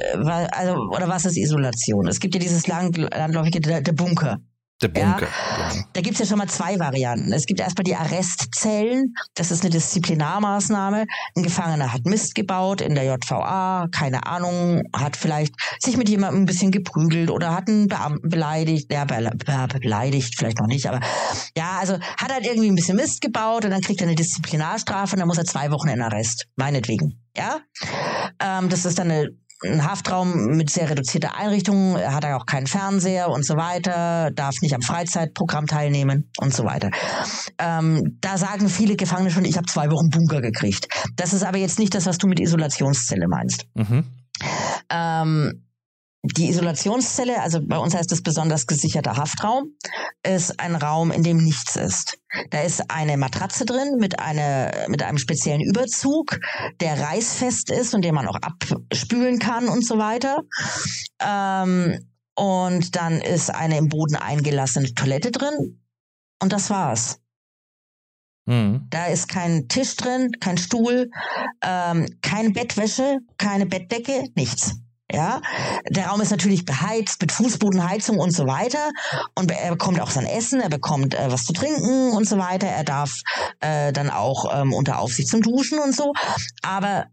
also, oder was ist Isolation? Es gibt ja dieses land landläufige, der, der Bunker. Der Bunker. Ja, genau. Da gibt's ja schon mal zwei Varianten. Es gibt erstmal die Arrestzellen. Das ist eine Disziplinarmaßnahme. Ein Gefangener hat Mist gebaut in der JVA, keine Ahnung, hat vielleicht sich mit jemandem ein bisschen geprügelt oder hat einen Beamten beleidigt. Ja, be be beleidigt vielleicht noch nicht, aber ja, also hat halt irgendwie ein bisschen Mist gebaut und dann kriegt er eine Disziplinarstrafe und dann muss er zwei Wochen in Arrest. Meinetwegen. Ja, ähm, das ist dann eine ein Haftraum mit sehr reduzierter Einrichtung, hat er auch keinen Fernseher und so weiter, darf nicht am Freizeitprogramm teilnehmen und so weiter. Ähm, da sagen viele Gefangene schon, ich habe zwei Wochen Bunker gekriegt. Das ist aber jetzt nicht das, was du mit Isolationszelle meinst. Mhm. Ähm, die Isolationszelle, also bei uns heißt es besonders gesicherter Haftraum, ist ein Raum, in dem nichts ist. Da ist eine Matratze drin mit, einer, mit einem speziellen Überzug, der reißfest ist und den man auch abspülen kann und so weiter. Ähm, und dann ist eine im Boden eingelassene Toilette drin. Und das war's. Mhm. Da ist kein Tisch drin, kein Stuhl, ähm, keine Bettwäsche, keine Bettdecke, nichts. Ja, der Raum ist natürlich beheizt mit Fußbodenheizung und so weiter. Und er bekommt auch sein Essen, er bekommt äh, was zu trinken und so weiter. Er darf äh, dann auch ähm, unter Aufsicht zum Duschen und so. Aber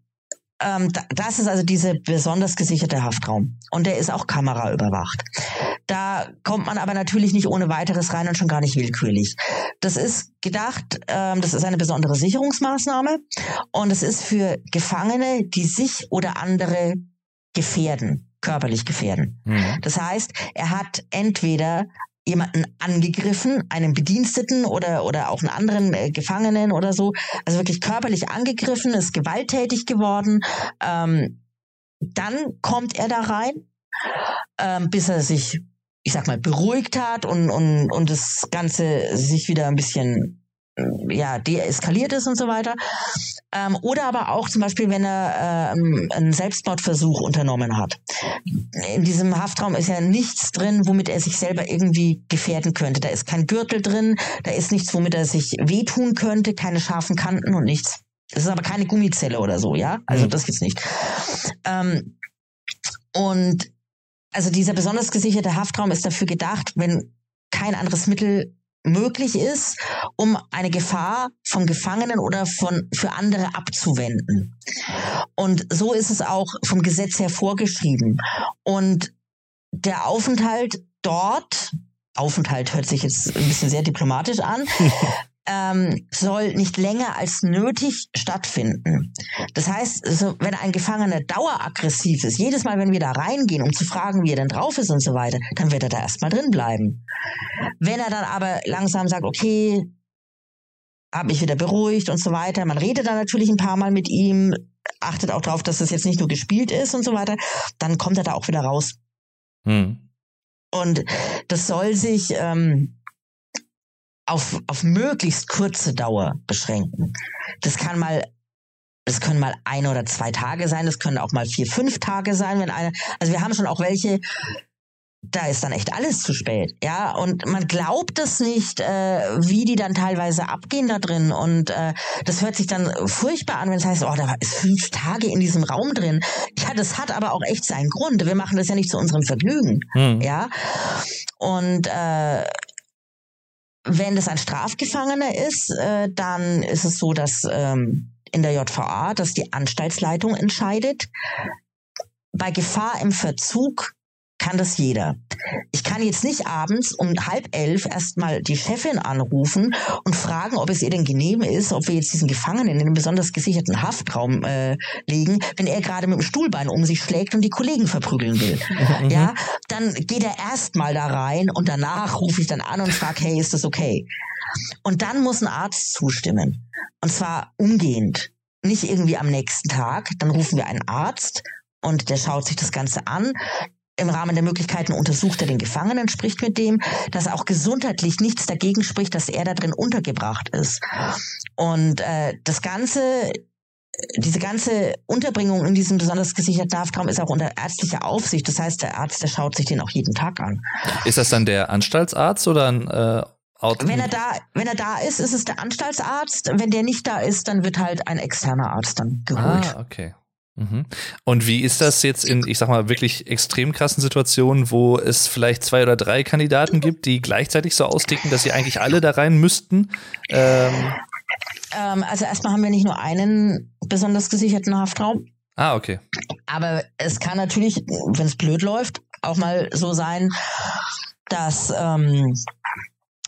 ähm, das ist also diese besonders gesicherte Haftraum. Und der ist auch kameraüberwacht. Da kommt man aber natürlich nicht ohne weiteres rein und schon gar nicht willkürlich. Das ist gedacht, ähm, das ist eine besondere Sicherungsmaßnahme und es ist für Gefangene, die sich oder andere gefährden, körperlich gefährden. Mhm. Das heißt, er hat entweder jemanden angegriffen, einen Bediensteten oder, oder auch einen anderen äh, Gefangenen oder so, also wirklich körperlich angegriffen, ist gewalttätig geworden, ähm, dann kommt er da rein, ähm, bis er sich, ich sag mal, beruhigt hat und, und, und das Ganze sich wieder ein bisschen ja, deeskaliert ist und so weiter. Ähm, oder aber auch zum Beispiel, wenn er äh, einen Selbstmordversuch unternommen hat. In diesem Haftraum ist ja nichts drin, womit er sich selber irgendwie gefährden könnte. Da ist kein Gürtel drin, da ist nichts, womit er sich wehtun könnte, keine scharfen Kanten und nichts. Es ist aber keine Gummizelle oder so, ja? Also mhm. das gibt's nicht. Ähm, und also dieser besonders gesicherte Haftraum ist dafür gedacht, wenn kein anderes Mittel möglich ist, um eine Gefahr von Gefangenen oder von für andere abzuwenden. Und so ist es auch vom Gesetz her vorgeschrieben. Und der Aufenthalt dort, Aufenthalt hört sich jetzt ein bisschen sehr diplomatisch an, ähm, soll nicht länger als nötig stattfinden. Das heißt, also, wenn ein Gefangener daueraggressiv ist, jedes Mal, wenn wir da reingehen, um zu fragen, wie er denn drauf ist und so weiter, dann wird er da erstmal drin bleiben. Wenn er dann aber langsam sagt, okay, habe mich wieder beruhigt und so weiter. Man redet dann natürlich ein paar Mal mit ihm, achtet auch darauf, dass das jetzt nicht nur gespielt ist und so weiter. Dann kommt er da auch wieder raus. Hm. Und das soll sich ähm, auf, auf möglichst kurze Dauer beschränken. Das kann mal es können mal ein oder zwei Tage sein, es können auch mal vier, fünf Tage sein, wenn eine, also wir haben schon auch welche, da ist dann echt alles zu spät, ja. Und man glaubt es nicht, äh, wie die dann teilweise abgehen da drin. Und äh, das hört sich dann furchtbar an, wenn es heißt, oh, da ist fünf Tage in diesem Raum drin. Ja, das hat aber auch echt seinen Grund. Wir machen das ja nicht zu unserem Vergnügen, hm. ja. Und äh, wenn das ein Strafgefangener ist, äh, dann ist es so, dass ähm, in der JVA, dass die Anstaltsleitung entscheidet. Bei Gefahr im Verzug kann das jeder. Ich kann jetzt nicht abends um halb elf erstmal die Chefin anrufen und fragen, ob es ihr denn genehm ist, ob wir jetzt diesen Gefangenen in einen besonders gesicherten Haftraum äh, legen, wenn er gerade mit dem Stuhlbein um sich schlägt und die Kollegen verprügeln will. Mhm. ja, dann geht er erstmal da rein und danach rufe ich dann an und frage, hey, ist das okay? Und dann muss ein Arzt zustimmen. Und zwar umgehend. Nicht irgendwie am nächsten Tag. Dann rufen wir einen Arzt und der schaut sich das Ganze an im Rahmen der Möglichkeiten untersucht er den Gefangenen, spricht mit dem, dass auch gesundheitlich nichts dagegen spricht, dass er da drin untergebracht ist. Und äh, das Ganze diese ganze Unterbringung in diesem besonders gesicherten Haftraum ist auch unter ärztlicher Aufsicht. Das heißt, der Arzt, der schaut sich den auch jeden Tag an. Ist das dann der Anstaltsarzt oder ein äh, Auto? Wenn er da, wenn er da ist, ist es der Anstaltsarzt. Wenn der nicht da ist, dann wird halt ein externer Arzt dann geholt. Ah, okay. Mhm. Und wie ist das jetzt in, ich sag mal, wirklich extrem krassen Situationen, wo es vielleicht zwei oder drei Kandidaten gibt, die gleichzeitig so austicken, dass sie eigentlich alle da rein müssten? Ähm ähm, also erstmal haben wir nicht nur einen besonders gesicherten Haftraum. Ah, okay. Aber es kann natürlich, wenn es blöd läuft, auch mal so sein, dass ähm,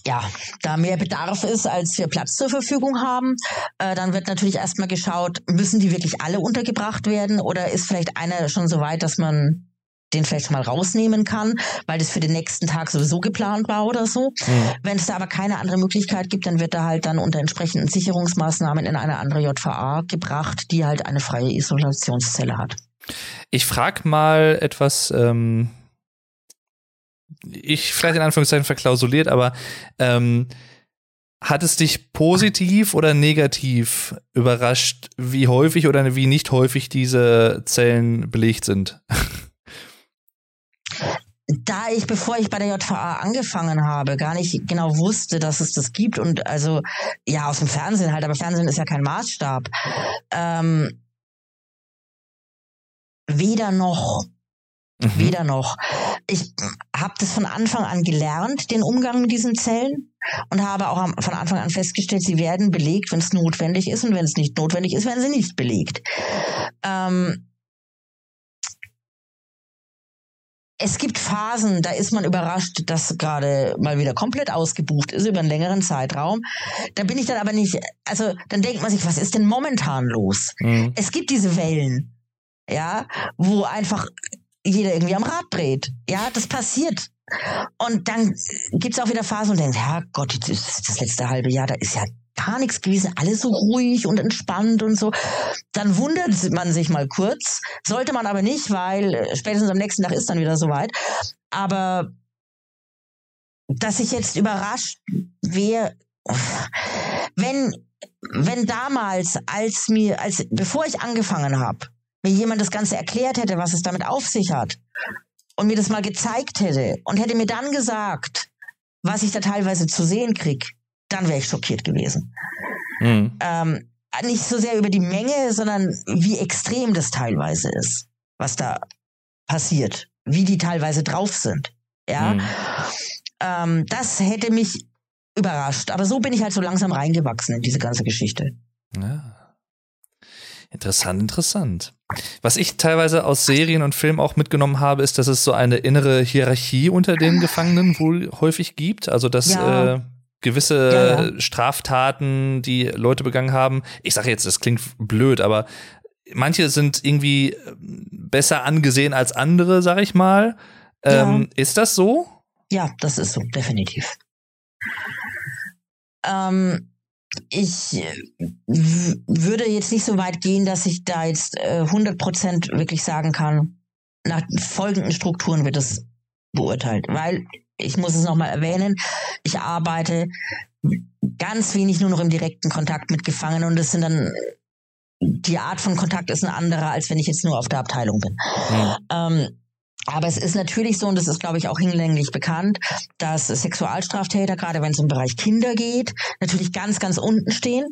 ja, da mehr Bedarf ist, als wir Platz zur Verfügung haben, äh, dann wird natürlich erstmal geschaut, müssen die wirklich alle untergebracht werden oder ist vielleicht einer schon so weit, dass man den vielleicht schon mal rausnehmen kann, weil das für den nächsten Tag sowieso geplant war oder so. Mhm. Wenn es da aber keine andere Möglichkeit gibt, dann wird er halt dann unter entsprechenden Sicherungsmaßnahmen in eine andere JVA gebracht, die halt eine freie Isolationszelle hat. Ich frage mal etwas ähm, ich vielleicht in Anführungszeichen verklausuliert, aber ähm, hat es dich positiv oder negativ überrascht, wie häufig oder wie nicht häufig diese Zellen belegt sind? da ich, bevor ich bei der JVA angefangen habe, gar nicht genau wusste, dass es das gibt und also ja aus dem Fernsehen halt, aber Fernsehen ist ja kein Maßstab. Ähm, weder noch. Mhm. Weder noch. Ich habe das von Anfang an gelernt, den Umgang mit diesen Zellen und habe auch von Anfang an festgestellt, sie werden belegt, wenn es notwendig ist und wenn es nicht notwendig ist, werden sie nicht belegt. Ähm, es gibt Phasen, da ist man überrascht, dass gerade mal wieder komplett ausgebucht ist über einen längeren Zeitraum. Da bin ich dann aber nicht, also dann denkt man sich, was ist denn momentan los? Mhm. Es gibt diese Wellen, ja, wo einfach jeder irgendwie am Rad dreht. Ja, das passiert. Und dann gibt's auch wieder Phasen und denkt, ja Gott, jetzt ist das letzte halbe Jahr, da ist ja gar nichts gewesen, alles so ruhig und entspannt und so. Dann wundert man sich mal kurz, sollte man aber nicht, weil äh, spätestens am nächsten Tag ist dann wieder soweit. Aber dass ich jetzt überrascht wäre, wenn, wenn damals, als mir, als, bevor ich angefangen habe, mir jemand das Ganze erklärt hätte, was es damit auf sich hat und mir das mal gezeigt hätte und hätte mir dann gesagt, was ich da teilweise zu sehen krieg, dann wäre ich schockiert gewesen. Mhm. Ähm, nicht so sehr über die Menge, sondern wie extrem das teilweise ist, was da passiert, wie die teilweise drauf sind. Ja, mhm. ähm, das hätte mich überrascht. Aber so bin ich halt so langsam reingewachsen in diese ganze Geschichte. Ja. Interessant, interessant. Was ich teilweise aus Serien und Filmen auch mitgenommen habe, ist, dass es so eine innere Hierarchie unter den Gefangenen wohl häufig gibt. Also dass ja. äh, gewisse ja, ja. Straftaten, die Leute begangen haben, ich sage jetzt, das klingt blöd, aber manche sind irgendwie besser angesehen als andere, sag ich mal. Ähm, ist das so? Ja, das ist so, definitiv. Ähm, ich äh, würde jetzt nicht so weit gehen, dass ich da jetzt äh, 100 Prozent wirklich sagen kann, nach folgenden Strukturen wird es beurteilt. Weil, ich muss es nochmal erwähnen, ich arbeite ganz wenig nur noch im direkten Kontakt mit Gefangenen und das sind dann die Art von Kontakt ist eine andere, als wenn ich jetzt nur auf der Abteilung bin. Mhm. Ähm, aber es ist natürlich so, und das ist, glaube ich, auch hinlänglich bekannt, dass Sexualstraftäter, gerade wenn es im Bereich Kinder geht, natürlich ganz, ganz unten stehen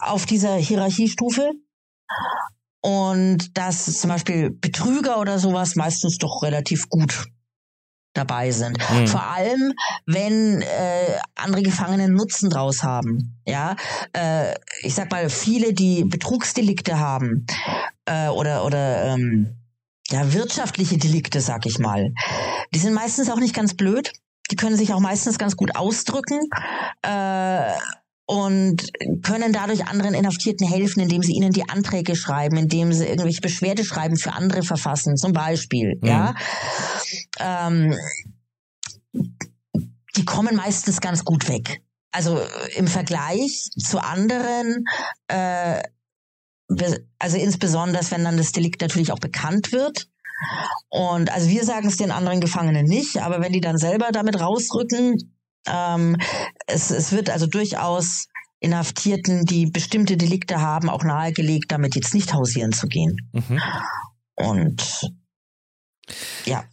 auf dieser Hierarchiestufe. Und dass zum Beispiel Betrüger oder sowas meistens doch relativ gut dabei sind. Mhm. Vor allem, wenn äh, andere Gefangene Nutzen draus haben. Ja, äh, ich sag mal, viele, die Betrugsdelikte haben äh, oder oder ähm, ja, wirtschaftliche Delikte, sag ich mal. Die sind meistens auch nicht ganz blöd. Die können sich auch meistens ganz gut ausdrücken. Äh, und können dadurch anderen Inhaftierten helfen, indem sie ihnen die Anträge schreiben, indem sie irgendwelche Beschwerdeschreiben für andere verfassen, zum Beispiel. Mhm. Ja, ähm, die kommen meistens ganz gut weg. Also im Vergleich zu anderen äh, also insbesondere, wenn dann das Delikt natürlich auch bekannt wird. Und also wir sagen es den anderen Gefangenen nicht, aber wenn die dann selber damit rausrücken, ähm, es, es wird also durchaus Inhaftierten, die bestimmte Delikte haben, auch nahegelegt, damit jetzt nicht hausieren zu gehen. Mhm. Und ja.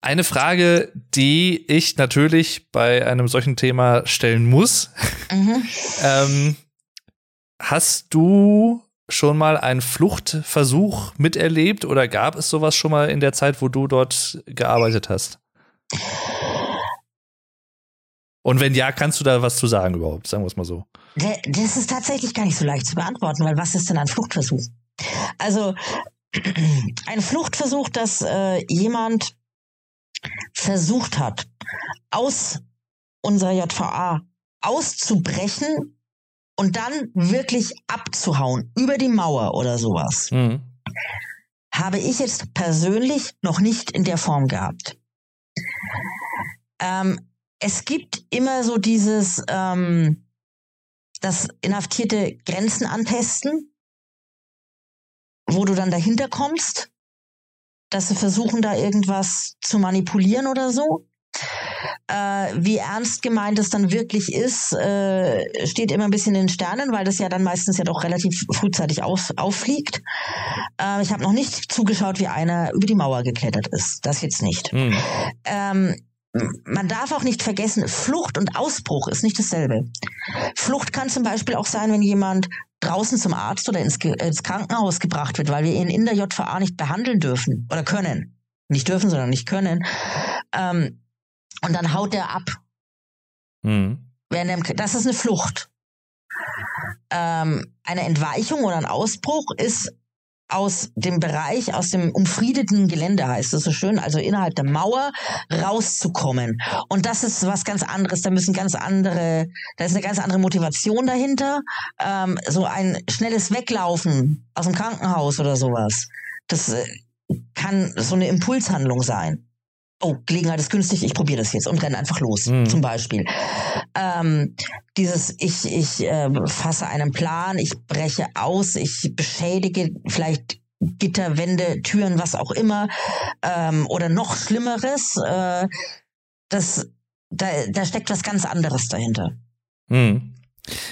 Eine Frage, die ich natürlich bei einem solchen Thema stellen muss. Mhm. ähm, hast du schon mal einen Fluchtversuch miterlebt oder gab es sowas schon mal in der Zeit, wo du dort gearbeitet hast? Und wenn ja, kannst du da was zu sagen überhaupt? Sagen wir es mal so. Das ist tatsächlich gar nicht so leicht zu beantworten, weil was ist denn ein Fluchtversuch? Also ein Fluchtversuch, dass äh, jemand versucht hat, aus unserer JVA auszubrechen und dann wirklich abzuhauen über die Mauer oder sowas, mhm. habe ich jetzt persönlich noch nicht in der Form gehabt. Ähm, es gibt immer so dieses, ähm, das inhaftierte Grenzen antesten, wo du dann dahinter kommst, dass sie versuchen, da irgendwas zu manipulieren oder so. Äh, wie ernst gemeint es dann wirklich ist, äh, steht immer ein bisschen in den Sternen, weil das ja dann meistens ja doch relativ frühzeitig auf, auffliegt. Äh, ich habe noch nicht zugeschaut, wie einer über die Mauer geklettert ist. Das jetzt nicht. Mhm. Ähm, man darf auch nicht vergessen, Flucht und Ausbruch ist nicht dasselbe. Flucht kann zum Beispiel auch sein, wenn jemand draußen zum Arzt oder ins, ins Krankenhaus gebracht wird, weil wir ihn in der JVA nicht behandeln dürfen oder können. Nicht dürfen, sondern nicht können. Ähm, und dann haut der ab. Mhm. Das ist eine Flucht. Ähm, eine Entweichung oder ein Ausbruch ist aus dem Bereich, aus dem umfriedeten Gelände heißt es so schön, also innerhalb der Mauer rauszukommen. Und das ist was ganz anderes. Da müssen ganz andere, da ist eine ganz andere Motivation dahinter. Ähm, so ein schnelles Weglaufen aus dem Krankenhaus oder sowas. Das äh, kann so eine Impulshandlung sein oh, Gelegenheit ist günstig, ich probiere das jetzt und renne einfach los, mhm. zum Beispiel. Ähm, dieses, ich, ich äh, fasse einen Plan, ich breche aus, ich beschädige vielleicht Gitterwände, Türen, was auch immer, ähm, oder noch Schlimmeres, äh, das, da, da steckt was ganz anderes dahinter. Mhm.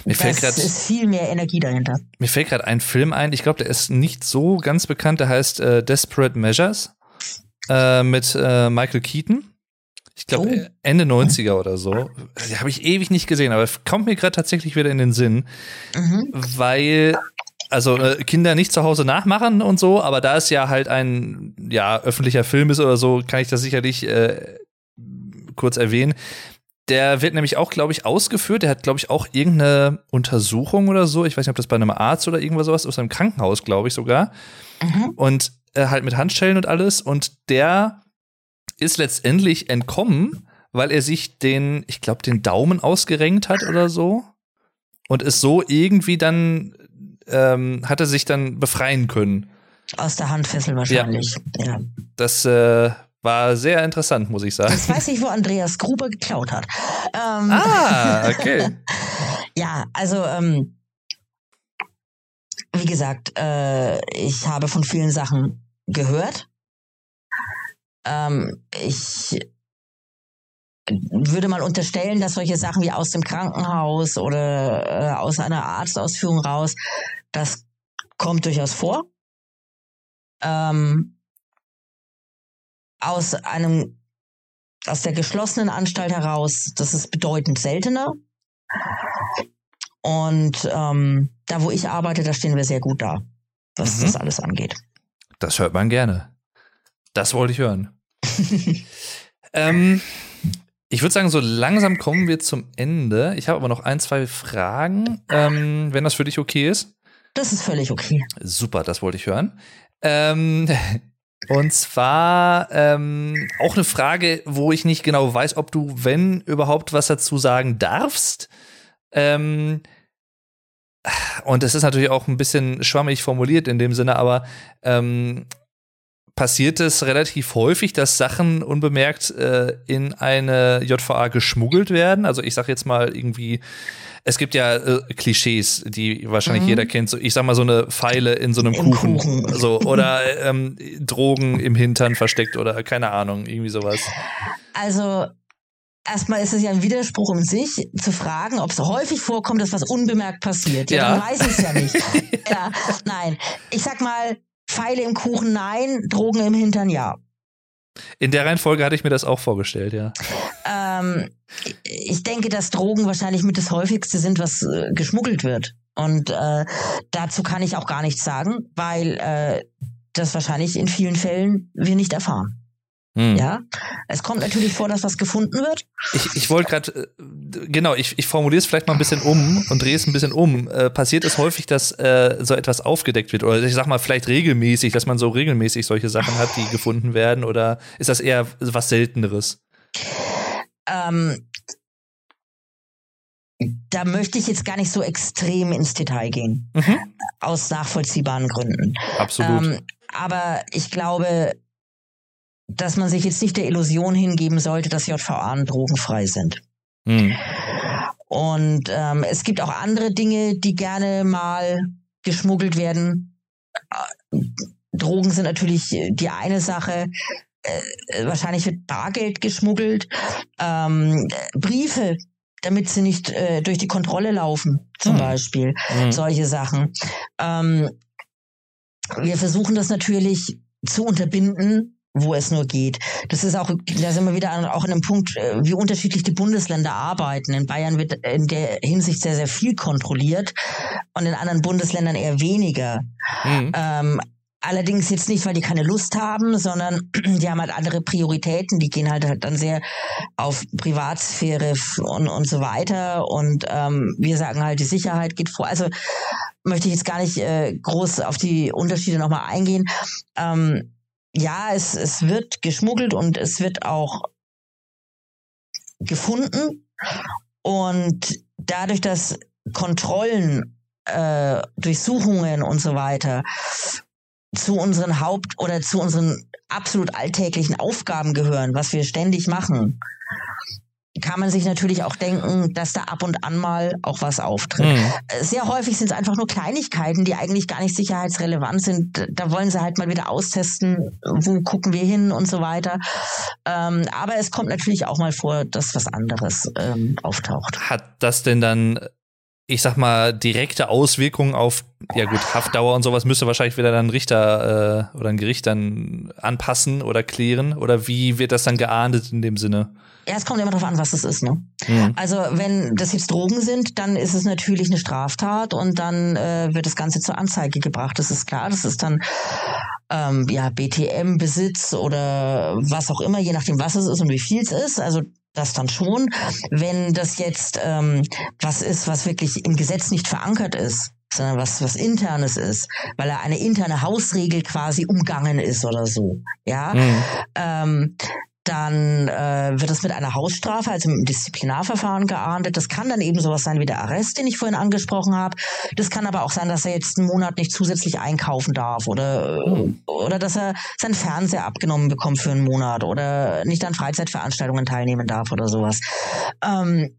Mir fällt grad, ist viel mehr Energie dahinter. Mir fällt gerade ein Film ein, ich glaube, der ist nicht so ganz bekannt, der heißt äh, Desperate Measures äh, mit äh, Michael Keaton. Ich glaube, oh. Ende 90er oder so. Die habe ich ewig nicht gesehen, aber kommt mir gerade tatsächlich wieder in den Sinn, mhm. weil also äh, Kinder nicht zu Hause nachmachen und so, aber da es ja halt ein ja öffentlicher Film ist oder so, kann ich das sicherlich äh, kurz erwähnen. Der wird nämlich auch, glaube ich, ausgeführt. Der hat, glaube ich, auch irgendeine Untersuchung oder so. Ich weiß nicht, ob das bei einem Arzt oder irgendwas sowas, aus einem Krankenhaus, glaube ich sogar. Mhm. Und äh, halt mit Handschellen und alles. Und der ist letztendlich entkommen, weil er sich den, ich glaube, den Daumen ausgerenkt hat oder so. Und ist so irgendwie dann, ähm, hat er sich dann befreien können. Aus der Handfessel wahrscheinlich. Ja. ja. Das äh, war sehr interessant, muss ich sagen. Das weiß ich, wo Andreas Gruber geklaut hat. Ähm. Ah, okay. Ja, also ähm, wie gesagt, äh, ich habe von vielen Sachen gehört. Ähm, ich würde mal unterstellen, dass solche Sachen wie aus dem Krankenhaus oder äh, aus einer Arztausführung raus, das kommt durchaus vor. Ähm, aus einem aus der geschlossenen Anstalt heraus, das ist bedeutend seltener. Und ähm, da, wo ich arbeite, da stehen wir sehr gut da, was mhm. das alles angeht. Das hört man gerne. Das wollte ich hören. ähm, ich würde sagen, so langsam kommen wir zum Ende. Ich habe aber noch ein, zwei Fragen, ähm, wenn das für dich okay ist. Das ist völlig okay. Super, das wollte ich hören. Ähm, und zwar ähm, auch eine Frage, wo ich nicht genau weiß, ob du, wenn überhaupt, was dazu sagen darfst. Ähm, und das ist natürlich auch ein bisschen schwammig formuliert in dem Sinne, aber ähm, passiert es relativ häufig, dass Sachen unbemerkt äh, in eine JVA geschmuggelt werden. Also ich sag jetzt mal irgendwie, es gibt ja äh, Klischees, die wahrscheinlich mhm. jeder kennt. So, ich sag mal so eine Pfeile in so einem Im Kuchen, Kuchen. So, oder ähm, Drogen im Hintern versteckt oder keine Ahnung, irgendwie sowas. Also Erstmal ist es ja ein Widerspruch in sich, zu fragen, ob es häufig vorkommt, dass was unbemerkt passiert. Ja, ja. man weiß es ja nicht. ja, nein. Ich sag mal, Pfeile im Kuchen nein, Drogen im Hintern ja. In der Reihenfolge hatte ich mir das auch vorgestellt, ja. Ähm, ich denke, dass Drogen wahrscheinlich mit das häufigste sind, was äh, geschmuggelt wird. Und äh, dazu kann ich auch gar nichts sagen, weil äh, das wahrscheinlich in vielen Fällen wir nicht erfahren. Hm. Ja, es kommt natürlich vor, dass was gefunden wird. Ich, ich wollte gerade, äh, genau, ich, ich formuliere es vielleicht mal ein bisschen um und drehe es ein bisschen um. Äh, passiert es häufig, dass äh, so etwas aufgedeckt wird? Oder ich sag mal, vielleicht regelmäßig, dass man so regelmäßig solche Sachen hat, die gefunden werden? Oder ist das eher was Selteneres? Ähm, da möchte ich jetzt gar nicht so extrem ins Detail gehen. Mhm. Aus nachvollziehbaren Gründen. Absolut. Ähm, aber ich glaube, dass man sich jetzt nicht der Illusion hingeben sollte, dass JVA drogenfrei sind. Mhm. Und ähm, es gibt auch andere Dinge, die gerne mal geschmuggelt werden. Drogen sind natürlich die eine Sache. Äh, wahrscheinlich wird Bargeld geschmuggelt. Ähm, Briefe, damit sie nicht äh, durch die Kontrolle laufen, zum mhm. Beispiel. Mhm. Solche Sachen. Ähm, wir versuchen das natürlich zu unterbinden wo es nur geht. Das ist auch, da sind wir wieder an, auch an einem Punkt, äh, wie unterschiedlich die Bundesländer arbeiten. In Bayern wird in der Hinsicht sehr, sehr viel kontrolliert und in anderen Bundesländern eher weniger. Mhm. Ähm, allerdings jetzt nicht, weil die keine Lust haben, sondern die haben halt andere Prioritäten. Die gehen halt, halt dann sehr auf Privatsphäre und, und so weiter. Und ähm, wir sagen halt, die Sicherheit geht vor. Also möchte ich jetzt gar nicht äh, groß auf die Unterschiede nochmal eingehen. Ähm, ja, es, es wird geschmuggelt und es wird auch gefunden. Und dadurch, dass Kontrollen, äh, Durchsuchungen und so weiter zu unseren Haupt- oder zu unseren absolut alltäglichen Aufgaben gehören, was wir ständig machen, kann man sich natürlich auch denken, dass da ab und an mal auch was auftritt. Mhm. Sehr häufig sind es einfach nur Kleinigkeiten, die eigentlich gar nicht sicherheitsrelevant sind. Da wollen sie halt mal wieder austesten, wo gucken wir hin und so weiter. Ähm, aber es kommt natürlich auch mal vor, dass was anderes ähm, auftaucht. Hat das denn dann ich sag mal, direkte Auswirkungen auf, ja gut, Haftdauer und sowas müsste wahrscheinlich wieder dann ein Richter äh, oder ein Gericht dann anpassen oder klären? Oder wie wird das dann geahndet in dem Sinne? Ja, es kommt immer darauf an, was es ist. Ne? Mhm. Also wenn das jetzt Drogen sind, dann ist es natürlich eine Straftat und dann äh, wird das Ganze zur Anzeige gebracht. Das ist klar. Das ist dann ähm, ja BTM-Besitz oder was auch immer, je nachdem, was es ist und wie viel es ist. Also das dann schon. Wenn das jetzt ähm, was ist, was wirklich im Gesetz nicht verankert ist, sondern was was internes ist, weil er eine interne Hausregel quasi umgangen ist oder so, ja, mhm. ähm, dann äh, wird es mit einer Hausstrafe, also mit einem Disziplinarverfahren geahndet. Das kann dann eben sowas sein wie der Arrest, den ich vorhin angesprochen habe. Das kann aber auch sein, dass er jetzt einen Monat nicht zusätzlich einkaufen darf oder, mhm. oder dass er seinen Fernseher abgenommen bekommt für einen Monat oder nicht an Freizeitveranstaltungen teilnehmen darf oder sowas. Ähm,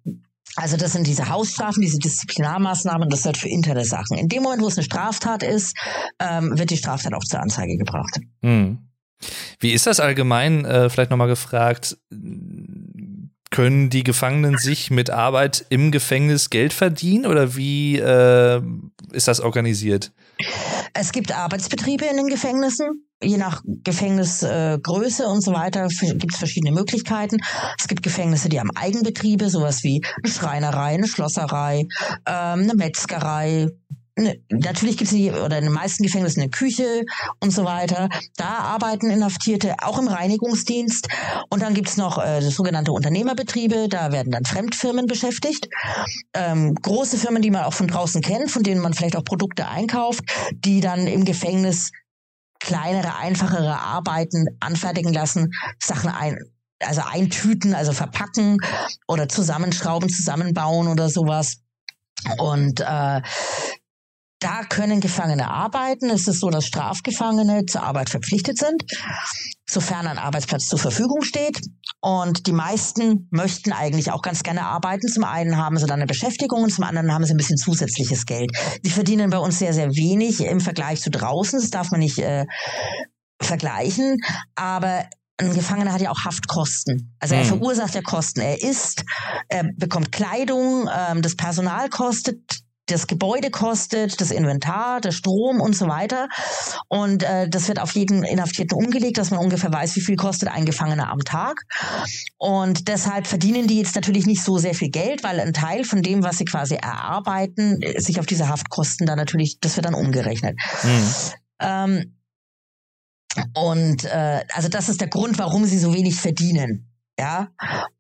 Also das sind diese Hausstrafen, diese Disziplinarmaßnahmen, das sind für interne Sachen. In dem Moment, wo es eine Straftat ist, ähm, wird die Straftat auch zur Anzeige gebracht. Hm. Wie ist das allgemein, äh, vielleicht nochmal gefragt, können die Gefangenen sich mit Arbeit im Gefängnis Geld verdienen oder wie äh, ist das organisiert? Es gibt Arbeitsbetriebe in den Gefängnissen. Je nach Gefängnisgröße äh, und so weiter gibt es verschiedene Möglichkeiten. Es gibt Gefängnisse, die haben Eigenbetriebe, sowas wie eine Schreinerei, eine Schlosserei, ähm, eine Metzgerei, natürlich gibt es oder in den meisten Gefängnissen eine Küche und so weiter. Da arbeiten Inhaftierte auch im Reinigungsdienst. Und dann gibt es noch äh, sogenannte Unternehmerbetriebe, da werden dann Fremdfirmen beschäftigt. Ähm, große Firmen, die man auch von draußen kennt, von denen man vielleicht auch Produkte einkauft, die dann im Gefängnis kleinere, einfachere Arbeiten anfertigen lassen, Sachen ein, also eintüten, also verpacken oder zusammenschrauben, zusammenbauen oder sowas. Und äh, da können Gefangene arbeiten. Es ist so, dass Strafgefangene zur Arbeit verpflichtet sind, sofern ein Arbeitsplatz zur Verfügung steht. Und die meisten möchten eigentlich auch ganz gerne arbeiten. Zum einen haben sie dann eine Beschäftigung und zum anderen haben sie ein bisschen zusätzliches Geld. Sie verdienen bei uns sehr, sehr wenig im Vergleich zu draußen. Das darf man nicht äh, vergleichen. Aber ein Gefangener hat ja auch Haftkosten. Also er hm. verursacht ja Kosten. Er isst, er bekommt Kleidung, ähm, das Personal kostet das Gebäude kostet, das Inventar, der Strom und so weiter. Und äh, das wird auf jeden Inhaftierten umgelegt, dass man ungefähr weiß, wie viel kostet ein Gefangener am Tag. Und deshalb verdienen die jetzt natürlich nicht so sehr viel Geld, weil ein Teil von dem, was sie quasi erarbeiten, sich auf diese Haftkosten dann natürlich, das wird dann umgerechnet. Mhm. Ähm, und äh, also das ist der Grund, warum sie so wenig verdienen. Ja,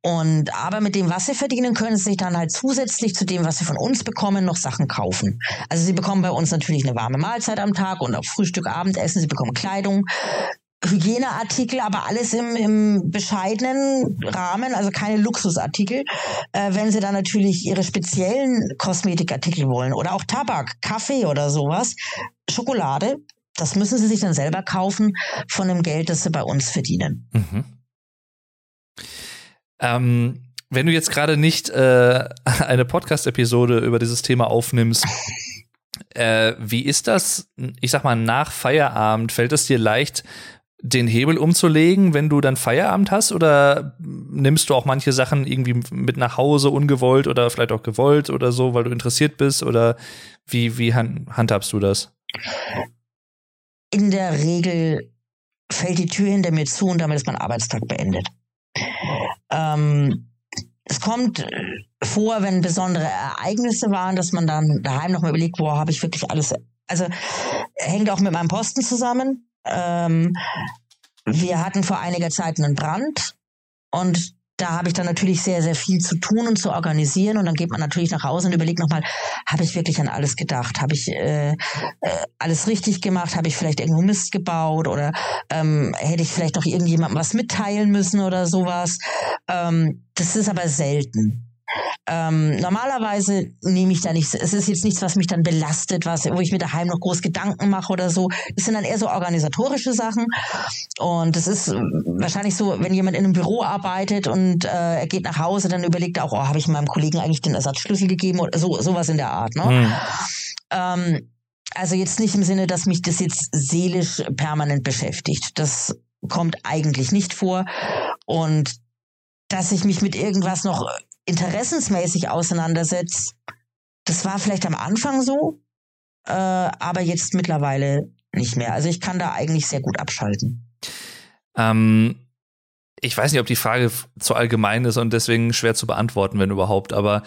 und aber mit dem, was sie verdienen, können sie sich dann halt zusätzlich zu dem, was sie von uns bekommen, noch Sachen kaufen. Also sie bekommen bei uns natürlich eine warme Mahlzeit am Tag und auch Frühstück, Abendessen, sie bekommen Kleidung, Hygieneartikel, aber alles im, im bescheidenen Rahmen, also keine Luxusartikel. Äh, wenn sie dann natürlich ihre speziellen Kosmetikartikel wollen oder auch Tabak, Kaffee oder sowas, Schokolade, das müssen sie sich dann selber kaufen von dem Geld, das sie bei uns verdienen. Mhm. Ähm, wenn du jetzt gerade nicht äh, eine Podcast-Episode über dieses Thema aufnimmst, äh, wie ist das, ich sag mal, nach Feierabend? Fällt es dir leicht, den Hebel umzulegen, wenn du dann Feierabend hast? Oder nimmst du auch manche Sachen irgendwie mit nach Hause ungewollt oder vielleicht auch gewollt oder so, weil du interessiert bist? Oder wie, wie handhabst du das? In der Regel fällt die Tür hinter mir zu und damit ist mein Arbeitstag beendet. Ähm, es kommt vor, wenn besondere Ereignisse waren, dass man dann daheim nochmal überlegt, wo habe ich wirklich alles. Also hängt auch mit meinem Posten zusammen. Ähm, wir hatten vor einiger Zeit einen Brand und da habe ich dann natürlich sehr, sehr viel zu tun und zu organisieren. Und dann geht man natürlich nach Hause und überlegt nochmal, habe ich wirklich an alles gedacht? Habe ich äh, äh, alles richtig gemacht? Habe ich vielleicht irgendwo Mist gebaut? Oder ähm, hätte ich vielleicht noch irgendjemandem was mitteilen müssen oder sowas? Ähm, das ist aber selten. Ähm, normalerweise nehme ich da nichts. Es ist jetzt nichts, was mich dann belastet, was, wo ich mir daheim noch groß Gedanken mache oder so. Es sind dann eher so organisatorische Sachen. Und es ist wahrscheinlich so, wenn jemand in einem Büro arbeitet und äh, er geht nach Hause, dann überlegt er auch, oh, habe ich meinem Kollegen eigentlich den Ersatzschlüssel gegeben oder so, sowas in der Art. Ne? Hm. Ähm, also jetzt nicht im Sinne, dass mich das jetzt seelisch permanent beschäftigt. Das kommt eigentlich nicht vor. Und dass ich mich mit irgendwas noch interessensmäßig auseinandersetzt, das war vielleicht am Anfang so, äh, aber jetzt mittlerweile nicht mehr. Also ich kann da eigentlich sehr gut abschalten. Ähm, ich weiß nicht, ob die Frage zu allgemein ist und deswegen schwer zu beantworten, wenn überhaupt, aber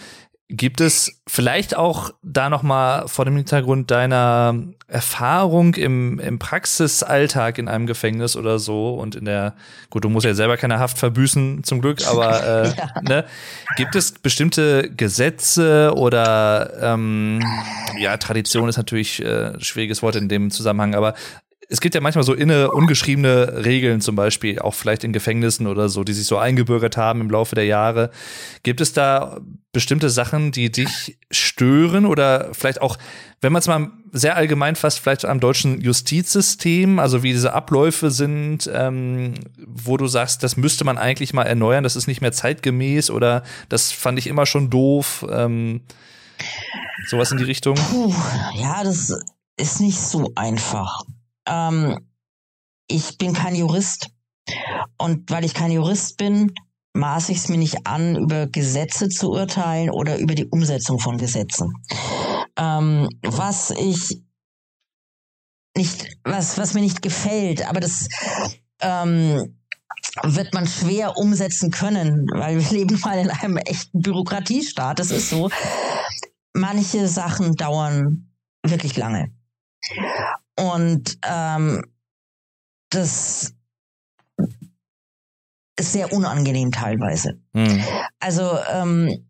Gibt es vielleicht auch da noch mal vor dem Hintergrund deiner Erfahrung im, im Praxisalltag in einem Gefängnis oder so und in der, gut, du musst ja selber keine Haft verbüßen, zum Glück, aber äh, ja. ne, gibt es bestimmte Gesetze oder ähm, ja, Tradition ist natürlich äh, schwieriges Wort in dem Zusammenhang, aber es gibt ja manchmal so inne ungeschriebene Regeln, zum Beispiel auch vielleicht in Gefängnissen oder so, die sich so eingebürgert haben im Laufe der Jahre. Gibt es da bestimmte Sachen, die dich stören oder vielleicht auch, wenn man es mal sehr allgemein fasst, vielleicht am deutschen Justizsystem, also wie diese Abläufe sind, ähm, wo du sagst, das müsste man eigentlich mal erneuern, das ist nicht mehr zeitgemäß oder das fand ich immer schon doof. Ähm, sowas in die Richtung? Puh, ja, das ist nicht so einfach. Ähm, ich bin kein Jurist. Und weil ich kein Jurist bin, maße ich es mir nicht an, über Gesetze zu urteilen oder über die Umsetzung von Gesetzen. Ähm, was ich nicht, was, was mir nicht gefällt, aber das ähm, wird man schwer umsetzen können, weil wir leben mal in einem echten Bürokratiestaat. Das ist so. Manche Sachen dauern wirklich lange. Und ähm, das ist sehr unangenehm teilweise. Mhm. Also ähm,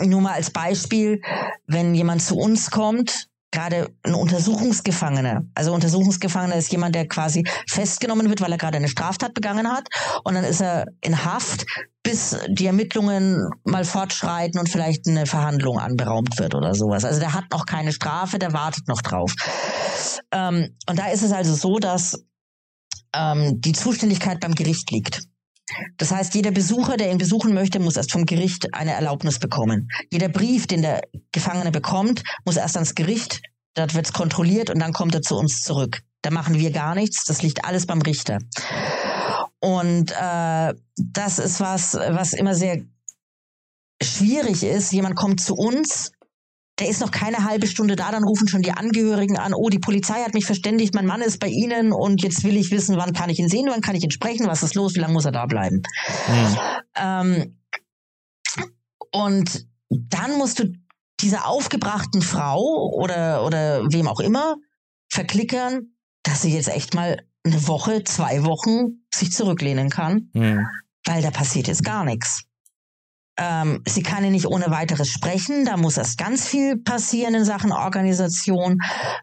nur mal als Beispiel, wenn jemand zu uns kommt, gerade ein Untersuchungsgefangener. Also Untersuchungsgefangener ist jemand, der quasi festgenommen wird, weil er gerade eine Straftat begangen hat. Und dann ist er in Haft, bis die Ermittlungen mal fortschreiten und vielleicht eine Verhandlung anberaumt wird oder sowas. Also der hat noch keine Strafe, der wartet noch drauf. Ähm, und da ist es also so, dass ähm, die Zuständigkeit beim Gericht liegt. Das heißt, jeder Besucher, der ihn besuchen möchte, muss erst vom Gericht eine Erlaubnis bekommen. Jeder Brief, den der Gefangene bekommt, muss erst ans Gericht, dort wird es kontrolliert und dann kommt er zu uns zurück. Da machen wir gar nichts, das liegt alles beim Richter. Und äh, das ist was, was immer sehr schwierig ist. Jemand kommt zu uns der ist noch keine halbe Stunde da, dann rufen schon die Angehörigen an, oh, die Polizei hat mich verständigt, mein Mann ist bei Ihnen und jetzt will ich wissen, wann kann ich ihn sehen, wann kann ich ihn sprechen, was ist los, wie lange muss er da bleiben. Mhm. Ähm, und dann musst du dieser aufgebrachten Frau oder, oder wem auch immer verklickern, dass sie jetzt echt mal eine Woche, zwei Wochen sich zurücklehnen kann, mhm. weil da passiert jetzt gar nichts. Ähm, sie kann ja nicht ohne weiteres sprechen. Da muss erst ganz viel passieren in Sachen Organisation.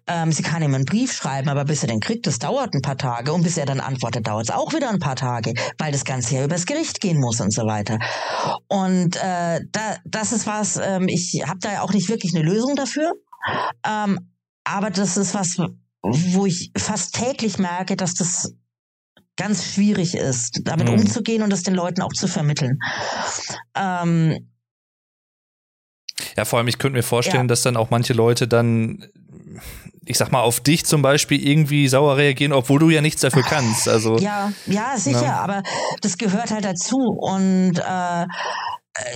Ähm, sie kann ihm einen Brief schreiben, aber bis er den kriegt, das dauert ein paar Tage. Und bis er dann antwortet, dauert es auch wieder ein paar Tage, weil das Ganze ja übers Gericht gehen muss und so weiter. Und äh, da, das ist was, ähm, ich habe da ja auch nicht wirklich eine Lösung dafür. Ähm, aber das ist was, wo ich fast täglich merke, dass das ganz schwierig ist, damit mhm. umzugehen und das den Leuten auch zu vermitteln. Ähm, ja, vor allem, ich könnte mir vorstellen, ja. dass dann auch manche Leute dann, ich sag mal, auf dich zum Beispiel irgendwie sauer reagieren, obwohl du ja nichts dafür kannst. Also, ja, ja, sicher, na. aber das gehört halt dazu. Und äh, äh,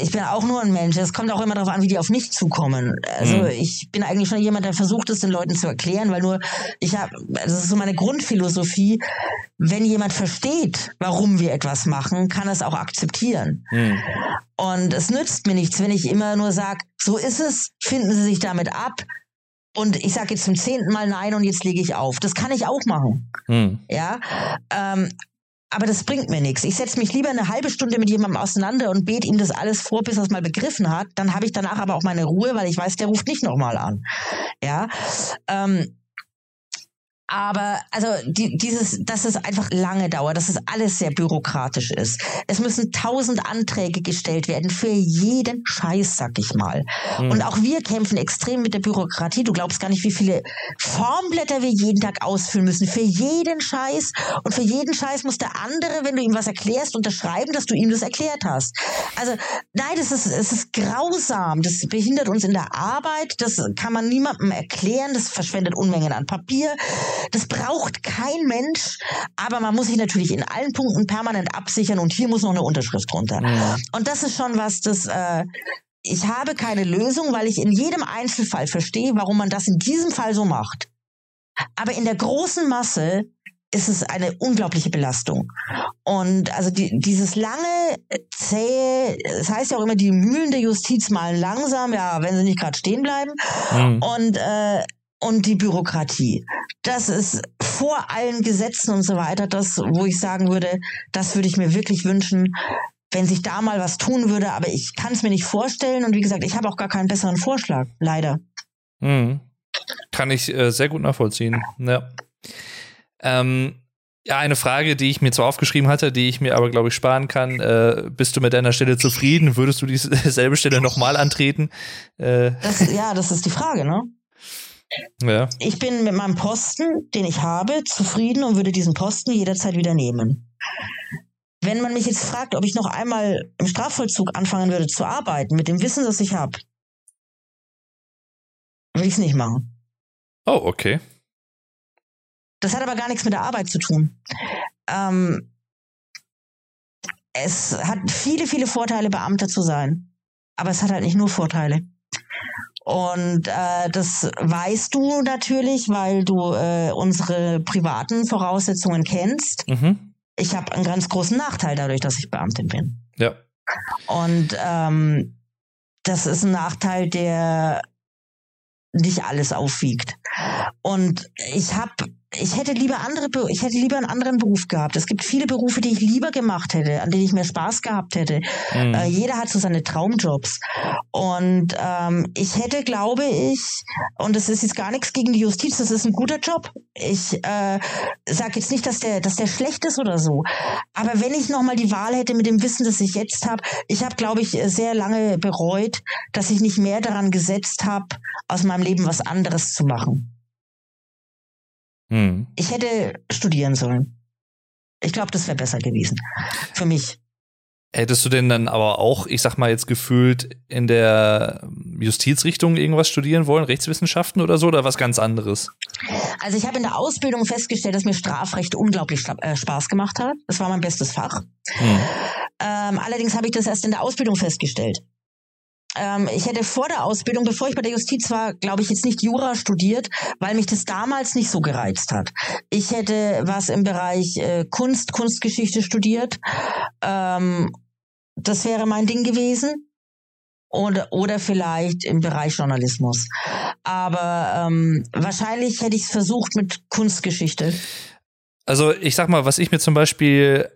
ich bin auch nur ein Mensch. Es kommt auch immer darauf an, wie die auf mich zukommen. Also mhm. ich bin eigentlich schon jemand, der versucht es den Leuten zu erklären, weil nur ich habe, das ist so meine Grundphilosophie. Wenn jemand versteht, warum wir etwas machen, kann es auch akzeptieren. Mhm. Und es nützt mir nichts, wenn ich immer nur sage, so ist es, finden Sie sich damit ab. Und ich sage jetzt zum zehnten Mal nein und jetzt lege ich auf. Das kann ich auch machen. Mhm. Ja, ähm, aber das bringt mir nichts. Ich setze mich lieber eine halbe Stunde mit jemandem auseinander und bete ihm das alles vor, bis er es mal begriffen hat. Dann habe ich danach aber auch meine Ruhe, weil ich weiß, der ruft nicht nochmal an. Ja. Ähm, aber also die, dieses, dass es einfach lange dauert, dass es alles sehr bürokratisch ist. Es müssen tausend Anträge gestellt werden für jeden Scheiß, sag ich mal. Mhm. Und auch wir kämpfen extrem mit der Bürokratie. Du glaubst gar nicht, wie viele Formblätter wir jeden Tag ausfüllen müssen. Für jeden Scheiß. Und für jeden Scheiß muss der andere, wenn du ihm was erklärst, unterschreiben, dass du ihm das erklärt hast. Also nein, das ist, es ist grausam. Das behindert uns in der Arbeit. Das kann man niemandem erklären. Das verschwendet Unmengen an Papier. Das braucht kein Mensch, aber man muss sich natürlich in allen Punkten permanent absichern und hier muss noch eine Unterschrift drunter. Ja. Und das ist schon was, das äh, ich habe keine Lösung, weil ich in jedem Einzelfall verstehe, warum man das in diesem Fall so macht. Aber in der großen Masse ist es eine unglaubliche Belastung. Und also die, dieses lange, zähe, das heißt ja auch immer, die Mühlen der Justiz malen langsam, ja, wenn sie nicht gerade stehen bleiben. Mhm. Und äh, und die Bürokratie. Das ist vor allen Gesetzen und so weiter das, wo ich sagen würde, das würde ich mir wirklich wünschen, wenn sich da mal was tun würde. Aber ich kann es mir nicht vorstellen. Und wie gesagt, ich habe auch gar keinen besseren Vorschlag, leider. Mhm. Kann ich äh, sehr gut nachvollziehen. Ja. Ähm, ja, eine Frage, die ich mir zwar aufgeschrieben hatte, die ich mir aber, glaube ich, sparen kann. Äh, bist du mit deiner Stelle zufrieden? Würdest du dieselbe Stelle nochmal antreten? Äh. Das, ja, das ist die Frage, ne? Ja. Ich bin mit meinem Posten, den ich habe, zufrieden und würde diesen Posten jederzeit wieder nehmen. Wenn man mich jetzt fragt, ob ich noch einmal im Strafvollzug anfangen würde zu arbeiten, mit dem Wissen, das ich habe, würde ich es nicht machen. Oh, okay. Das hat aber gar nichts mit der Arbeit zu tun. Ähm, es hat viele, viele Vorteile, Beamter zu sein. Aber es hat halt nicht nur Vorteile. Und äh, das weißt du natürlich, weil du äh, unsere privaten Voraussetzungen kennst. Mhm. Ich habe einen ganz großen Nachteil dadurch, dass ich Beamtin bin. Ja. Und ähm, das ist ein Nachteil, der nicht alles aufwiegt. Und ich habe ich hätte lieber andere, ich hätte lieber einen anderen Beruf gehabt. Es gibt viele Berufe, die ich lieber gemacht hätte, an denen ich mehr Spaß gehabt hätte. Mhm. Äh, jeder hat so seine Traumjobs. Und ähm, ich hätte, glaube ich, und das ist jetzt gar nichts gegen die Justiz, das ist ein guter Job. Ich äh, sage jetzt nicht, dass der, dass der schlecht ist oder so. Aber wenn ich nochmal die Wahl hätte mit dem Wissen, das ich jetzt habe, ich habe, glaube ich, sehr lange bereut, dass ich nicht mehr daran gesetzt habe, aus meinem Leben was anderes zu machen. Hm. Ich hätte studieren sollen. Ich glaube, das wäre besser gewesen. Für mich. Hättest du denn dann aber auch, ich sag mal jetzt gefühlt, in der Justizrichtung irgendwas studieren wollen, Rechtswissenschaften oder so, oder was ganz anderes? Also ich habe in der Ausbildung festgestellt, dass mir Strafrecht unglaublich äh, Spaß gemacht hat. Das war mein bestes Fach. Hm. Ähm, allerdings habe ich das erst in der Ausbildung festgestellt ähm, ich hätte vor der Ausbildung, bevor ich bei der Justiz war, glaube ich, jetzt nicht Jura studiert, weil mich das damals nicht so gereizt hat. Ich hätte was im Bereich äh, Kunst, Kunstgeschichte studiert. Ähm, das wäre mein Ding gewesen. Oder, oder vielleicht im Bereich Journalismus. Aber ähm, wahrscheinlich hätte ich es versucht mit Kunstgeschichte. Also ich sag mal, was ich mir zum Beispiel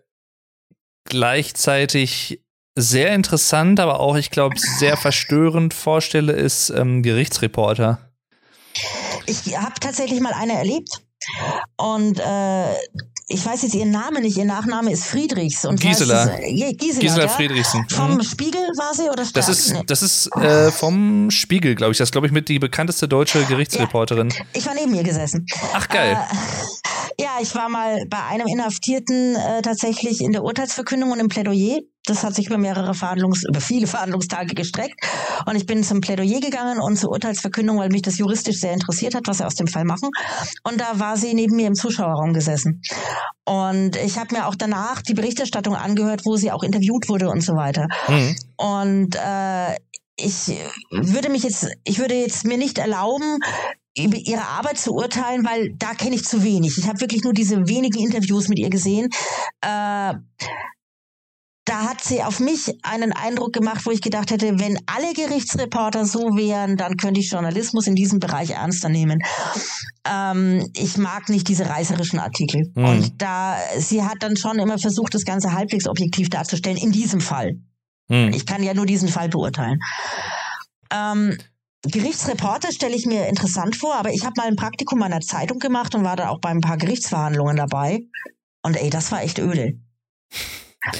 gleichzeitig sehr interessant, aber auch, ich glaube, sehr verstörend vorstelle, ist ähm, Gerichtsreporter. Ich habe tatsächlich mal eine erlebt. Und äh, ich weiß jetzt ihren Namen nicht, ihr Nachname ist Friedrichs. Und Gisela. Heißt, äh, Gisela, Gisela ja? Friedrichsen. Vom mhm. Spiegel war sie oder Das ist, das ist äh, vom Spiegel, glaube ich. Das ist, glaube ich, mit die bekannteste deutsche Gerichtsreporterin. Ja, ich war neben ihr gesessen. Ach, geil. Äh, ja, ich war mal bei einem Inhaftierten äh, tatsächlich in der Urteilsverkündung und im Plädoyer das hat sich über mehrere Verhandlungs-, über viele Verhandlungstage gestreckt. Und ich bin zum Plädoyer gegangen und zur Urteilsverkündung, weil mich das juristisch sehr interessiert hat, was sie aus dem Fall machen. Und da war sie neben mir im Zuschauerraum gesessen. Und ich habe mir auch danach die Berichterstattung angehört, wo sie auch interviewt wurde und so weiter. Mhm. Und äh, ich würde mich jetzt, ich würde jetzt mir nicht erlauben, ihre Arbeit zu urteilen, weil da kenne ich zu wenig. Ich habe wirklich nur diese wenigen Interviews mit ihr gesehen. Äh, da hat sie auf mich einen Eindruck gemacht, wo ich gedacht hätte, wenn alle Gerichtsreporter so wären, dann könnte ich Journalismus in diesem Bereich ernster nehmen. Ähm, ich mag nicht diese reißerischen Artikel. Mhm. Und da, sie hat dann schon immer versucht, das Ganze halbwegs objektiv darzustellen, in diesem Fall. Mhm. Ich kann ja nur diesen Fall beurteilen. Ähm, Gerichtsreporter stelle ich mir interessant vor, aber ich habe mal ein Praktikum einer Zeitung gemacht und war da auch bei ein paar Gerichtsverhandlungen dabei. Und ey, das war echt öde.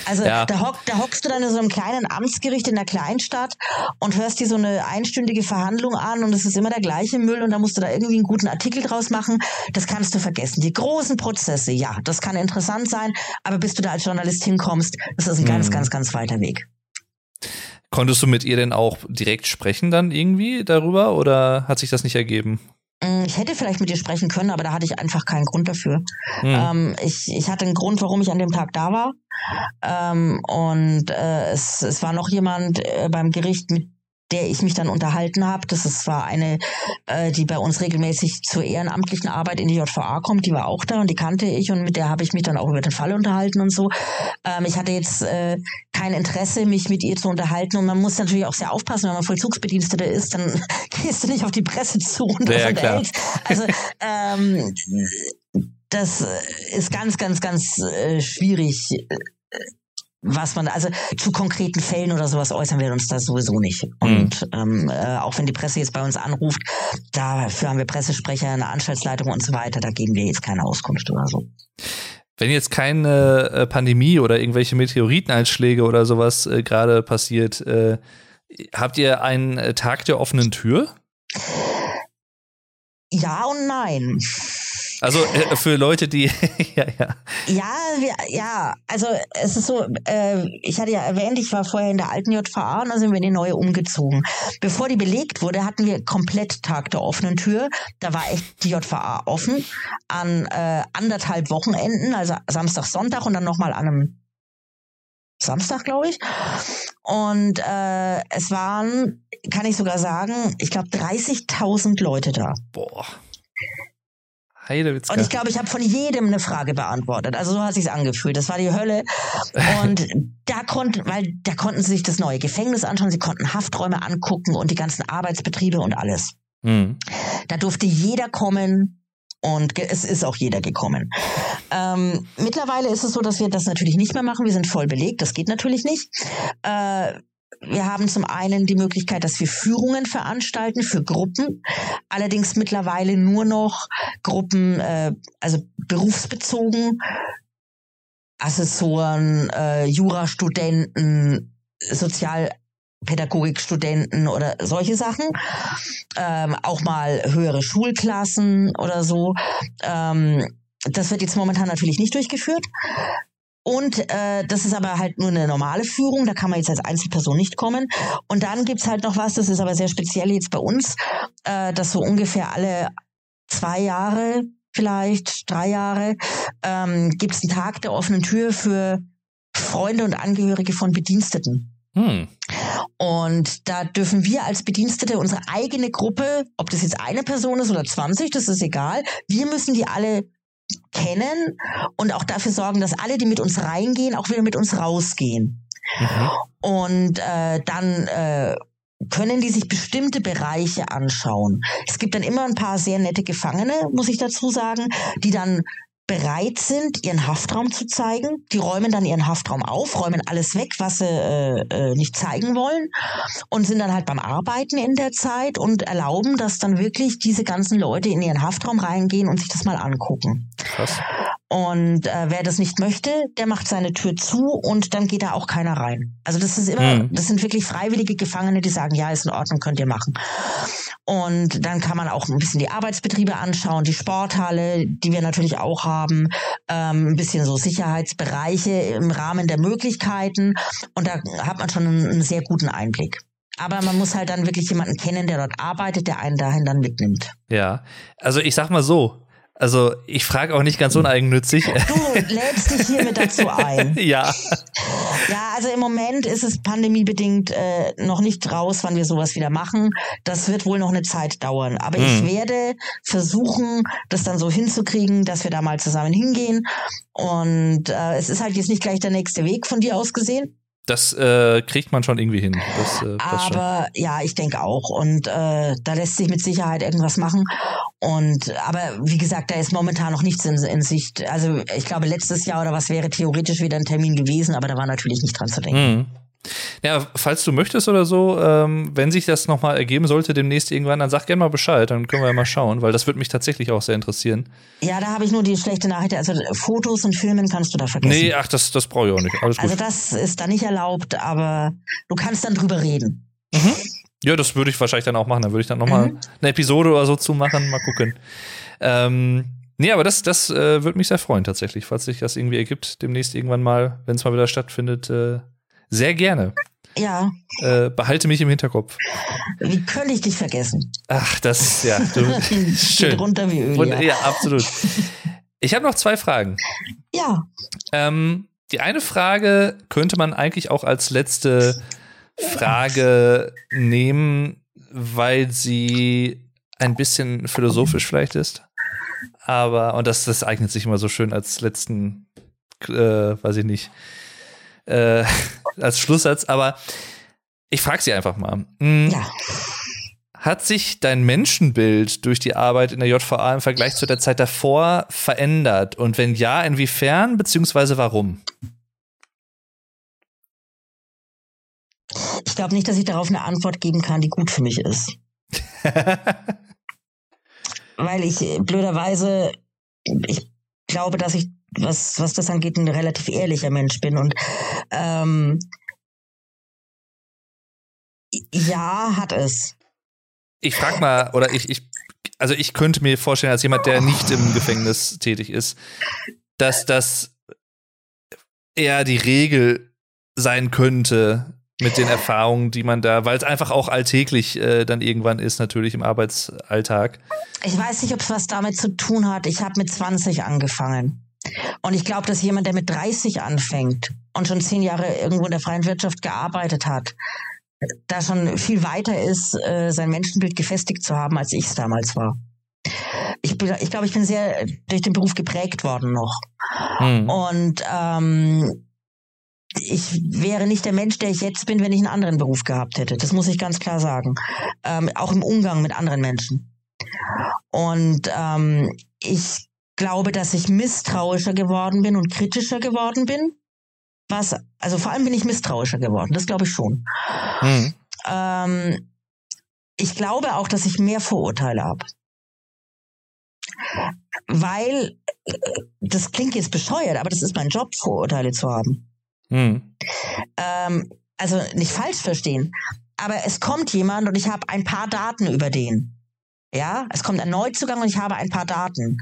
Also ja. da, hock, da hockst du dann in so einem kleinen Amtsgericht in der Kleinstadt und hörst dir so eine einstündige Verhandlung an und es ist immer der gleiche Müll und da musst du da irgendwie einen guten Artikel draus machen. Das kannst du vergessen. Die großen Prozesse, ja, das kann interessant sein, aber bis du da als Journalist hinkommst, das ist ein mhm. ganz, ganz, ganz weiter Weg. Konntest du mit ihr denn auch direkt sprechen dann irgendwie darüber oder hat sich das nicht ergeben? Mm, ich hätte vielleicht mit dir sprechen können, aber da hatte ich einfach keinen Grund dafür. Mhm. Ähm, ich, ich hatte einen Grund, warum ich an dem Tag da war. Ähm, und äh, es, es war noch jemand äh, beim Gericht, mit der ich mich dann unterhalten habe. Das ist, war eine, äh, die bei uns regelmäßig zur ehrenamtlichen Arbeit in die JVA kommt. Die war auch da und die kannte ich und mit der habe ich mich dann auch über den Fall unterhalten und so. Ähm, ich hatte jetzt äh, kein Interesse, mich mit ihr zu unterhalten und man muss natürlich auch sehr aufpassen, wenn man Vollzugsbediensteter ist, dann gehst du nicht auf die Presse zu und ja, klar. Also ähm, das ist ganz, ganz, ganz äh, schwierig was man, also zu konkreten Fällen oder sowas äußern wir uns da sowieso nicht. Und mhm. ähm, äh, auch wenn die Presse jetzt bei uns anruft, dafür haben wir Pressesprecher, eine Anstaltsleitung und so weiter, da geben wir jetzt keine Auskunft oder so. Wenn jetzt keine äh, Pandemie oder irgendwelche Meteoriteneinschläge oder sowas äh, gerade passiert, äh, habt ihr einen äh, Tag der offenen Tür? Ja und nein. Also äh, für Leute, die ja, ja. Ja, wir, ja, also es ist so, äh, ich hatte ja erwähnt, ich war vorher in der alten JVA und dann sind wir in die neue umgezogen. Bevor die belegt wurde, hatten wir komplett Tag der offenen Tür. Da war echt die JVA offen an äh, anderthalb Wochenenden, also Samstag, Sonntag und dann nochmal an einem Samstag, glaube ich. Und äh, es waren, kann ich sogar sagen, ich glaube 30.000 Leute da. Boah. Heidewitzka. Und ich glaube, ich habe von jedem eine Frage beantwortet. Also so hat sich's angefühlt. Das war die Hölle. Und da konnten, weil da konnten sie sich das neue Gefängnis anschauen, sie konnten Hafträume angucken und die ganzen Arbeitsbetriebe und alles. Mhm. Da durfte jeder kommen. Und es ist auch jeder gekommen. Ähm, mittlerweile ist es so, dass wir das natürlich nicht mehr machen. Wir sind voll belegt. Das geht natürlich nicht. Äh, wir haben zum einen die Möglichkeit, dass wir Führungen veranstalten für Gruppen, allerdings mittlerweile nur noch Gruppen, äh, also berufsbezogen, Assessoren, äh, Jurastudenten, Sozialpädagogikstudenten oder solche Sachen, ähm, auch mal höhere Schulklassen oder so. Ähm, das wird jetzt momentan natürlich nicht durchgeführt. Und äh, das ist aber halt nur eine normale Führung, da kann man jetzt als Einzelperson nicht kommen. Und dann gibt's halt noch was, das ist aber sehr speziell jetzt bei uns, äh, dass so ungefähr alle zwei Jahre, vielleicht drei Jahre, ähm, gibt einen Tag der offenen Tür für Freunde und Angehörige von Bediensteten. Hm. Und da dürfen wir als Bedienstete unsere eigene Gruppe, ob das jetzt eine Person ist oder 20, das ist egal, wir müssen die alle kennen und auch dafür sorgen, dass alle, die mit uns reingehen, auch wieder mit uns rausgehen. Mhm. Und äh, dann äh, können die sich bestimmte Bereiche anschauen. Es gibt dann immer ein paar sehr nette Gefangene, muss ich dazu sagen, die dann bereit sind, ihren Haftraum zu zeigen. Die räumen dann ihren Haftraum auf, räumen alles weg, was sie äh, äh, nicht zeigen wollen und sind dann halt beim Arbeiten in der Zeit und erlauben, dass dann wirklich diese ganzen Leute in ihren Haftraum reingehen und sich das mal angucken. Krass. Und äh, wer das nicht möchte, der macht seine Tür zu und dann geht da auch keiner rein. Also das ist immer, mhm. das sind wirklich freiwillige Gefangene, die sagen, ja, ist in Ordnung, könnt ihr machen. Und dann kann man auch ein bisschen die Arbeitsbetriebe anschauen, die Sporthalle, die wir natürlich auch haben, ähm, ein bisschen so Sicherheitsbereiche im Rahmen der Möglichkeiten. Und da hat man schon einen, einen sehr guten Einblick. Aber man muss halt dann wirklich jemanden kennen, der dort arbeitet, der einen dahin dann mitnimmt. Ja, also ich sag mal so, also ich frage auch nicht ganz uneigennützig. Du lädst dich hiermit dazu ein. ja. Ja, also im Moment ist es pandemiebedingt äh, noch nicht raus, wann wir sowas wieder machen. Das wird wohl noch eine Zeit dauern. Aber hm. ich werde versuchen, das dann so hinzukriegen, dass wir da mal zusammen hingehen. Und äh, es ist halt jetzt nicht gleich der nächste Weg von dir aus gesehen. Das äh, kriegt man schon irgendwie hin. Das, äh, aber schon. ja, ich denke auch. Und äh, da lässt sich mit Sicherheit irgendwas machen. Und aber wie gesagt, da ist momentan noch nichts in, in Sicht. Also ich glaube, letztes Jahr oder was wäre theoretisch wieder ein Termin gewesen, aber da war natürlich nicht dran zu denken. Mhm. Ja, falls du möchtest oder so, ähm, wenn sich das nochmal ergeben sollte demnächst irgendwann, dann sag gerne mal Bescheid, dann können wir ja mal schauen, weil das würde mich tatsächlich auch sehr interessieren. Ja, da habe ich nur die schlechte Nachricht, also Fotos und Filmen kannst du da vergessen. Nee, ach, das, das brauche ich auch nicht. Alles gut. Also das ist da nicht erlaubt, aber du kannst dann drüber reden. Mhm. Ja, das würde ich wahrscheinlich dann auch machen. Dann würde ich dann nochmal mhm. eine Episode oder so zu machen, mal gucken. Ähm, nee, aber das, das äh, würde mich sehr freuen tatsächlich, falls sich das irgendwie ergibt, demnächst irgendwann mal, wenn es mal wieder stattfindet, äh, sehr gerne. Ja. Äh, behalte mich im Hinterkopf. Wie könnte ich dich vergessen? Ach, das, ja. Du, schön. Runter wie Öl. Ja, ja absolut. Ich habe noch zwei Fragen. Ja. Ähm, die eine Frage könnte man eigentlich auch als letzte Frage nehmen, weil sie ein bisschen philosophisch vielleicht ist. Aber, und das, das eignet sich immer so schön als letzten, äh, weiß ich nicht, äh, als Schlusssatz, aber ich frage sie einfach mal. Hm, ja. Hat sich dein Menschenbild durch die Arbeit in der JVA im Vergleich zu der Zeit davor verändert? Und wenn ja, inwiefern, beziehungsweise warum? glaube nicht, dass ich darauf eine Antwort geben kann, die gut für mich ist. Weil ich äh, blöderweise, ich glaube, dass ich, was, was das angeht, ein relativ ehrlicher Mensch bin. Und ähm, ja, hat es. Ich frag mal, oder ich, ich, also ich könnte mir vorstellen, als jemand, der nicht im Gefängnis tätig ist, dass das eher die Regel sein könnte mit den Erfahrungen, die man da, weil es einfach auch alltäglich äh, dann irgendwann ist, natürlich im Arbeitsalltag. Ich weiß nicht, ob es was damit zu tun hat. Ich habe mit 20 angefangen. Und ich glaube, dass jemand, der mit 30 anfängt und schon zehn Jahre irgendwo in der freien Wirtschaft gearbeitet hat, da schon viel weiter ist, äh, sein Menschenbild gefestigt zu haben, als ich es damals war. Ich, bin, ich glaube, ich bin sehr durch den Beruf geprägt worden noch. Hm. Und ähm, ich wäre nicht der Mensch, der ich jetzt bin, wenn ich einen anderen Beruf gehabt hätte. Das muss ich ganz klar sagen. Ähm, auch im Umgang mit anderen Menschen. Und ähm, ich glaube, dass ich misstrauischer geworden bin und kritischer geworden bin was, also vor allem bin ich misstrauischer geworden, das glaube ich schon. Mhm. Ähm, ich glaube auch, dass ich mehr Vorurteile habe. Weil, das klingt jetzt bescheuert, aber das ist mein Job, Vorurteile zu haben. Mhm. Ähm, also nicht falsch verstehen, aber es kommt jemand und ich habe ein paar Daten über den. Ja, es kommt ein Neuzugang und ich habe ein paar Daten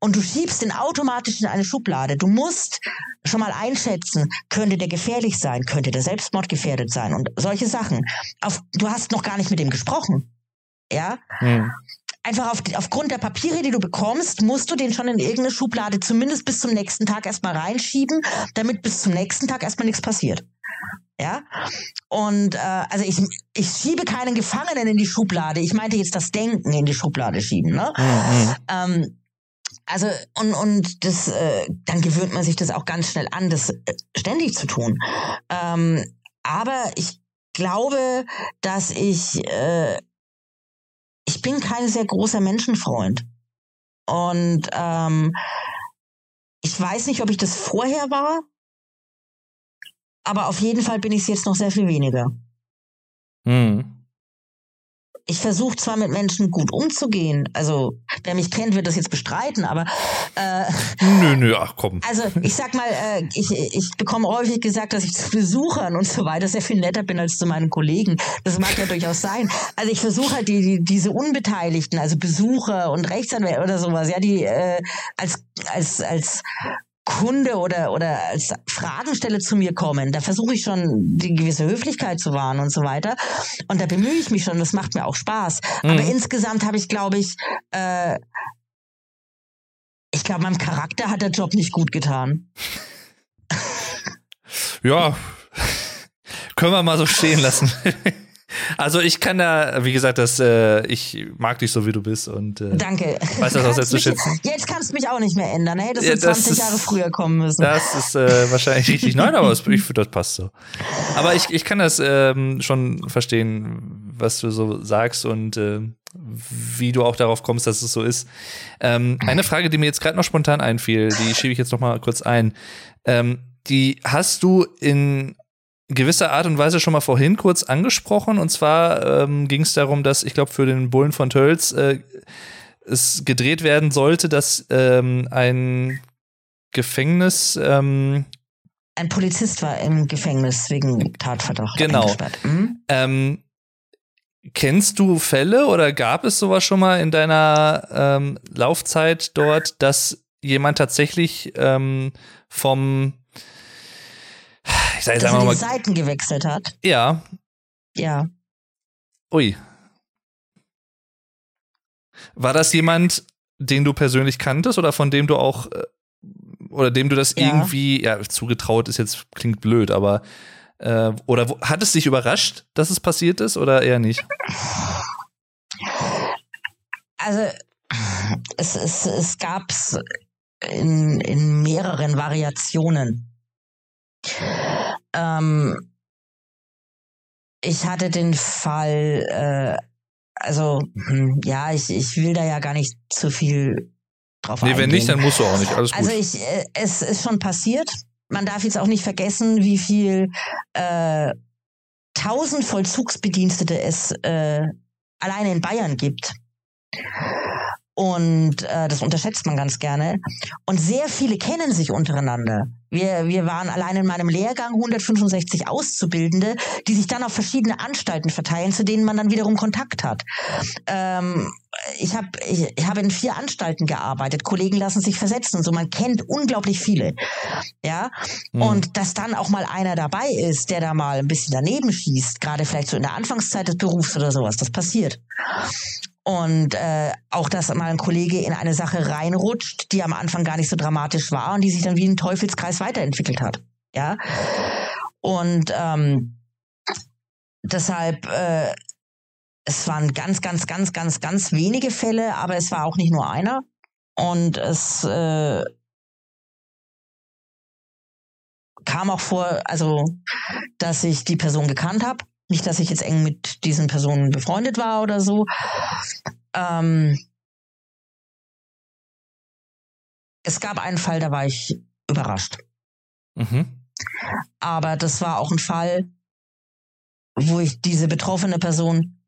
und du schiebst den automatisch in eine Schublade. Du musst schon mal einschätzen, könnte der gefährlich sein, könnte der selbstmordgefährdet sein und solche Sachen. Auf, du hast noch gar nicht mit dem gesprochen. Ja? Hm. Einfach auf, aufgrund der Papiere, die du bekommst, musst du den schon in irgendeine Schublade zumindest bis zum nächsten Tag erstmal reinschieben, damit bis zum nächsten Tag erstmal nichts passiert. Ja. Und äh, also ich, ich schiebe keinen Gefangenen in die Schublade. Ich meinte jetzt das Denken in die Schublade schieben. Ne? Mhm. Ähm, also und und das äh, dann gewöhnt man sich das auch ganz schnell an, das äh, ständig zu tun. Ähm, aber ich glaube, dass ich äh, ich bin kein sehr großer Menschenfreund und ähm, ich weiß nicht, ob ich das vorher war, aber auf jeden Fall bin ich es jetzt noch sehr viel weniger. Hm ich versuche zwar mit Menschen gut umzugehen, also wer mich kennt, wird das jetzt bestreiten, aber äh, nö, nö, ach komm. Also ich sag mal, äh, ich, ich bekomme häufig gesagt, dass ich zu Besuchern und so weiter sehr viel netter bin als zu meinen Kollegen. Das mag ja durchaus sein. Also ich versuche halt die, die, diese Unbeteiligten, also Besucher und Rechtsanwälte oder sowas, ja, die äh, als als als Kunde oder, oder als Fragenstelle zu mir kommen, da versuche ich schon die gewisse Höflichkeit zu wahren und so weiter. Und da bemühe ich mich schon, das macht mir auch Spaß. Mhm. Aber insgesamt habe ich, glaube ich, äh, ich glaube, meinem Charakter hat der Job nicht gut getan. Ja, können wir mal so stehen lassen. Also ich kann da, wie gesagt, das, äh, ich mag dich so wie du bist und äh, Danke. weiß das auch sehr zu schätzen. Jetzt kannst du mich auch nicht mehr ändern, hättest ja, 20 ist, Jahre früher kommen müssen. Das ist äh, wahrscheinlich richtig. Nein, aber ich finde, das passt so. Aber ich, ich kann das ähm, schon verstehen, was du so sagst und äh, wie du auch darauf kommst, dass es so ist. Ähm, eine Frage, die mir jetzt gerade noch spontan einfiel, die schiebe ich jetzt noch mal kurz ein. Ähm, die hast du in gewisser Art und Weise schon mal vorhin kurz angesprochen. Und zwar ähm, ging es darum, dass ich glaube, für den Bullen von Tölz äh, es gedreht werden sollte, dass ähm, ein Gefängnis. Ähm, ein Polizist war im Gefängnis wegen Tatverdacht. Genau. Mhm. Ähm, kennst du Fälle oder gab es sowas schon mal in deiner ähm, Laufzeit dort, dass jemand tatsächlich ähm, vom ich sag, dass er die Seiten gewechselt hat. Ja. Ja. Ui. War das jemand, den du persönlich kanntest oder von dem du auch äh, oder dem du das ja. irgendwie ja zugetraut ist jetzt klingt blöd, aber äh, oder wo, hat es dich überrascht, dass es passiert ist oder eher nicht? Also es, es, es gab es in, in mehreren Variationen. Ähm, ich hatte den Fall, äh, also hm, ja, ich, ich will da ja gar nicht zu viel drauf nee, eingehen. Nee, wenn nicht, dann musst du auch nicht. Alles gut. Also ich, äh, es ist schon passiert. Man darf jetzt auch nicht vergessen, wie viel äh, 1000 Vollzugsbedienstete es äh, alleine in Bayern gibt. Und äh, das unterschätzt man ganz gerne. Und sehr viele kennen sich untereinander. Wir, wir waren allein in meinem Lehrgang 165 Auszubildende, die sich dann auf verschiedene Anstalten verteilen, zu denen man dann wiederum Kontakt hat. Ähm, ich habe ich, ich hab in vier Anstalten gearbeitet. Kollegen lassen sich versetzen und so. Man kennt unglaublich viele. Ja. Mhm. Und dass dann auch mal einer dabei ist, der da mal ein bisschen daneben schießt, gerade vielleicht so in der Anfangszeit des Berufs oder sowas, das passiert. Und äh, auch, dass mal ein Kollege in eine Sache reinrutscht, die am Anfang gar nicht so dramatisch war und die sich dann wie ein Teufelskreis weiterentwickelt hat. Ja. Und ähm, deshalb, äh, es waren ganz, ganz, ganz, ganz, ganz wenige Fälle, aber es war auch nicht nur einer. Und es äh, kam auch vor, also, dass ich die Person gekannt habe nicht, dass ich jetzt eng mit diesen Personen befreundet war oder so. Ähm, es gab einen Fall, da war ich überrascht. Mhm. Aber das war auch ein Fall, wo ich diese betroffene Person,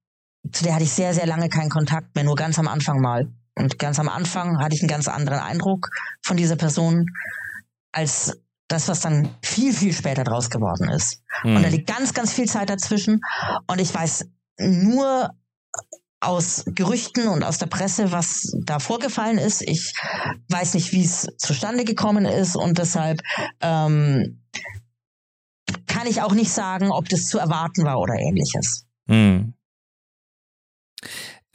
zu der hatte ich sehr, sehr lange keinen Kontakt mehr, nur ganz am Anfang mal. Und ganz am Anfang hatte ich einen ganz anderen Eindruck von dieser Person, als das, was dann viel, viel später draus geworden ist. Mhm. Und da hm. liegt ganz, ganz viel Zeit dazwischen. Und ich weiß nur aus Gerüchten und aus der Presse, was da vorgefallen ist. Ich weiß nicht, wie es zustande gekommen ist und deshalb ähm, kann ich auch nicht sagen, ob das zu erwarten war oder ähnliches. Mhm.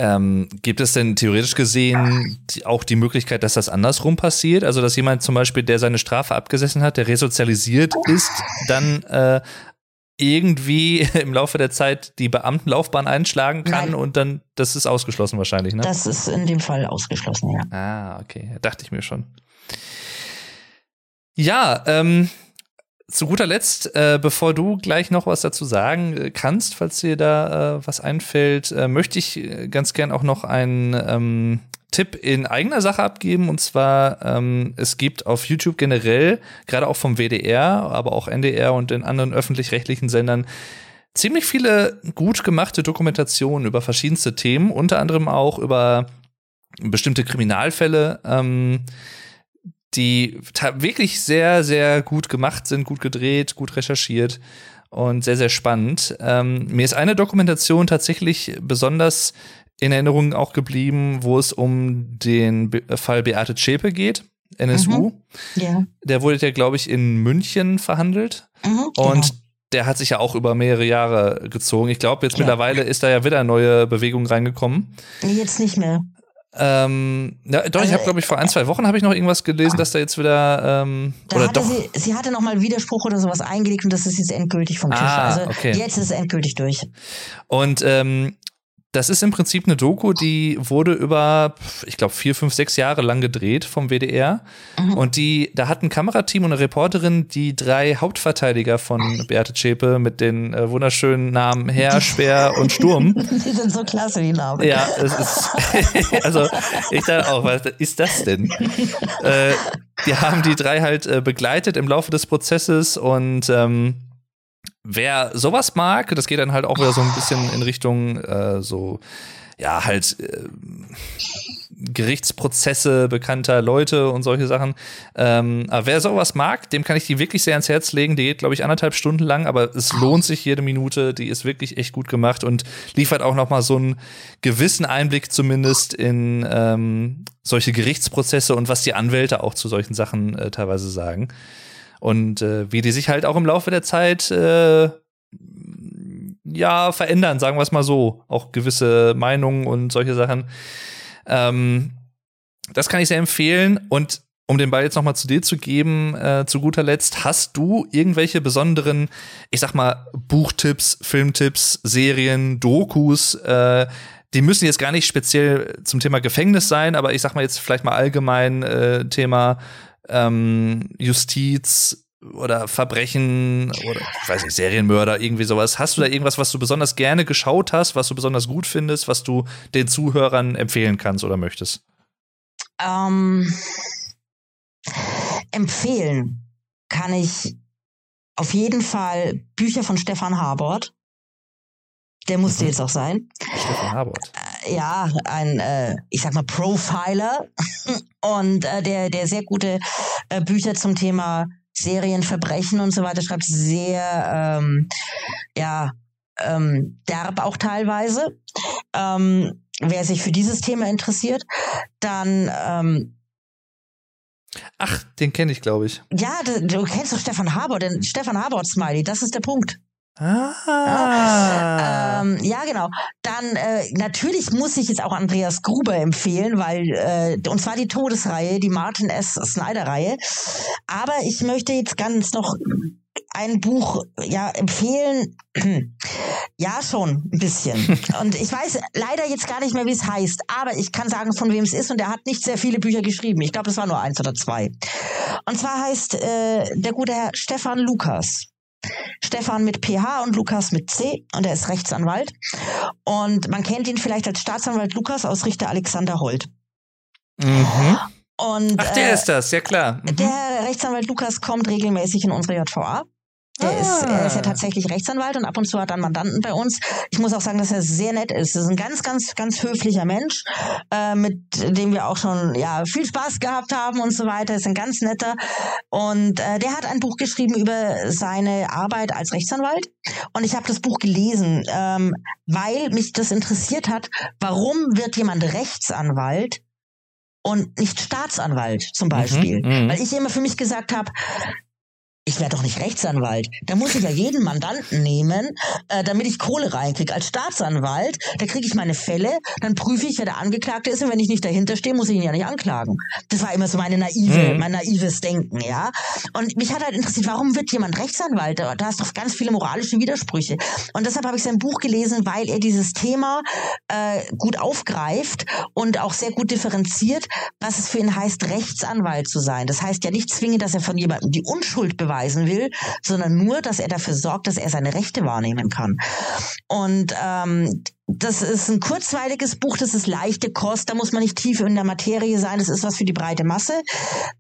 Ähm, gibt es denn theoretisch gesehen auch die Möglichkeit, dass das andersrum passiert? Also, dass jemand zum Beispiel, der seine Strafe abgesessen hat, der resozialisiert ist, dann äh, irgendwie im Laufe der Zeit die Beamtenlaufbahn einschlagen kann Nein. und dann, das ist ausgeschlossen wahrscheinlich, ne? Das ist in dem Fall ausgeschlossen, ja. Ah, okay. Dachte ich mir schon. Ja, ähm, zu guter Letzt, äh, bevor du gleich noch was dazu sagen äh, kannst, falls dir da äh, was einfällt, äh, möchte ich äh, ganz gern auch noch einen ähm, Tipp in eigener Sache abgeben. Und zwar, ähm, es gibt auf YouTube generell, gerade auch vom WDR, aber auch NDR und in anderen öffentlich-rechtlichen Sendern, ziemlich viele gut gemachte Dokumentationen über verschiedenste Themen, unter anderem auch über bestimmte Kriminalfälle. Ähm, die wirklich sehr, sehr gut gemacht sind, gut gedreht, gut recherchiert und sehr, sehr spannend. Ähm, mir ist eine Dokumentation tatsächlich besonders in Erinnerung auch geblieben, wo es um den Be Fall Beate Zschäpe geht, NSU. Mhm. Ja. Der wurde ja, glaube ich, in München verhandelt. Mhm, und genau. der hat sich ja auch über mehrere Jahre gezogen. Ich glaube, jetzt ja. mittlerweile ist da ja wieder neue Bewegung reingekommen. Jetzt nicht mehr. Ähm, ja, doch, also, ich habe, glaube ich, vor ein, zwei Wochen habe ich noch irgendwas gelesen, dass da jetzt wieder ähm, da oder doch. Sie, sie hatte noch mal Widerspruch oder sowas eingelegt und das ist jetzt endgültig vom Tisch. Ah, also okay. jetzt ist es endgültig durch. Und ähm, das ist im Prinzip eine Doku, die wurde über, ich glaube, vier, fünf, sechs Jahre lang gedreht vom WDR. Mhm. Und die, da hat ein Kamerateam und eine Reporterin die drei Hauptverteidiger von Beate Zschäpe mit den äh, wunderschönen Namen Herr, Speer und Sturm. Die sind so klasse, die Namen. Ja, es ist, also ich dachte auch, was ist das denn? äh, die haben die drei halt äh, begleitet im Laufe des Prozesses und ähm, wer sowas mag, das geht dann halt auch wieder so ein bisschen in Richtung äh, so, ja, halt äh, Gerichtsprozesse bekannter Leute und solche Sachen. Ähm, aber wer sowas mag, dem kann ich die wirklich sehr ans Herz legen. Die geht, glaube ich, anderthalb Stunden lang, aber es lohnt sich jede Minute. Die ist wirklich echt gut gemacht und liefert auch noch mal so einen gewissen Einblick zumindest in ähm, solche Gerichtsprozesse und was die Anwälte auch zu solchen Sachen äh, teilweise sagen. Und äh, wie die sich halt auch im Laufe der Zeit äh, ja verändern, sagen wir es mal so. Auch gewisse Meinungen und solche Sachen. Ähm, das kann ich sehr empfehlen. Und um den Ball jetzt nochmal zu dir zu geben, äh, zu guter Letzt, hast du irgendwelche besonderen, ich sag mal, Buchtipps, Filmtipps, Serien, Dokus, äh, die müssen jetzt gar nicht speziell zum Thema Gefängnis sein, aber ich sag mal jetzt vielleicht mal allgemein äh, Thema ähm, Justiz oder Verbrechen oder ich weiß nicht, Serienmörder, irgendwie sowas. Hast du da irgendwas, was du besonders gerne geschaut hast, was du besonders gut findest, was du den Zuhörern empfehlen kannst oder möchtest? Ähm, empfehlen kann ich auf jeden Fall Bücher von Stefan Habort. Der musste mhm. jetzt auch sein. Stefan Habert. Ja, ein, äh, ich sag mal, Profiler und äh, der, der sehr gute äh, Bücher zum Thema Serienverbrechen und so weiter schreibt, sehr, ähm, ja, ähm, derb auch teilweise. Ähm, wer sich für dieses Thema interessiert, dann ähm, Ach, den kenne ich, glaube ich. Ja, du, du, kennst doch Stefan Haber, den Stefan Haber Smiley, das ist der Punkt. Ah. Ja, ähm, ja genau. Dann äh, natürlich muss ich jetzt auch Andreas Gruber empfehlen, weil äh, und zwar die Todesreihe, die Martin S. Snyder-Reihe. Aber ich möchte jetzt ganz noch ein Buch ja empfehlen. ja, schon ein bisschen. Und ich weiß leider jetzt gar nicht mehr, wie es heißt, aber ich kann sagen, von wem es ist. Und er hat nicht sehr viele Bücher geschrieben. Ich glaube, es war nur eins oder zwei. Und zwar heißt äh, der gute Herr Stefan Lukas. Stefan mit PH und Lukas mit C und er ist Rechtsanwalt. Und man kennt ihn vielleicht als Staatsanwalt Lukas aus Richter Alexander Holt. Mhm. Und, Ach, der äh, ist das, ja klar. Mhm. Der Rechtsanwalt Lukas kommt regelmäßig in unsere JVA. Der ah. ist, er ist ja tatsächlich Rechtsanwalt und ab und zu hat er einen Mandanten bei uns. Ich muss auch sagen, dass er sehr nett ist. Er ist ein ganz, ganz, ganz höflicher Mensch, äh, mit dem wir auch schon ja viel Spaß gehabt haben und so weiter. Er ist ein ganz netter und äh, der hat ein Buch geschrieben über seine Arbeit als Rechtsanwalt und ich habe das Buch gelesen, ähm, weil mich das interessiert hat. Warum wird jemand Rechtsanwalt? und nicht Staatsanwalt zum mhm, Beispiel. Mhm, Weil ich immer für mich gesagt habe, ich werde doch nicht Rechtsanwalt. Da muss ich ja jeden Mandanten nehmen, äh, damit ich Kohle reinkriege. Als Staatsanwalt, da kriege ich meine Fälle, dann prüfe ich, wer der Angeklagte ist und wenn ich nicht dahinter stehe, muss ich ihn ja nicht anklagen. Das war immer so meine naive, mhm. mein naives Denken, ja. Und mich hat halt interessiert, warum wird jemand Rechtsanwalt? Da, hast doch ganz viele moralische Widersprüche. Und deshalb habe ich sein Buch gelesen, weil er dieses Thema äh, gut aufgreift und auch sehr gut differenziert, was es für ihn heißt, Rechtsanwalt zu sein. Das heißt ja nicht zwingend, dass er von jemandem die Unschuld beweist beweisen will, sondern nur, dass er dafür sorgt, dass er seine Rechte wahrnehmen kann. Und ähm, das ist ein kurzweiliges Buch, das ist leichte Kost, da muss man nicht tief in der Materie sein, das ist was für die breite Masse.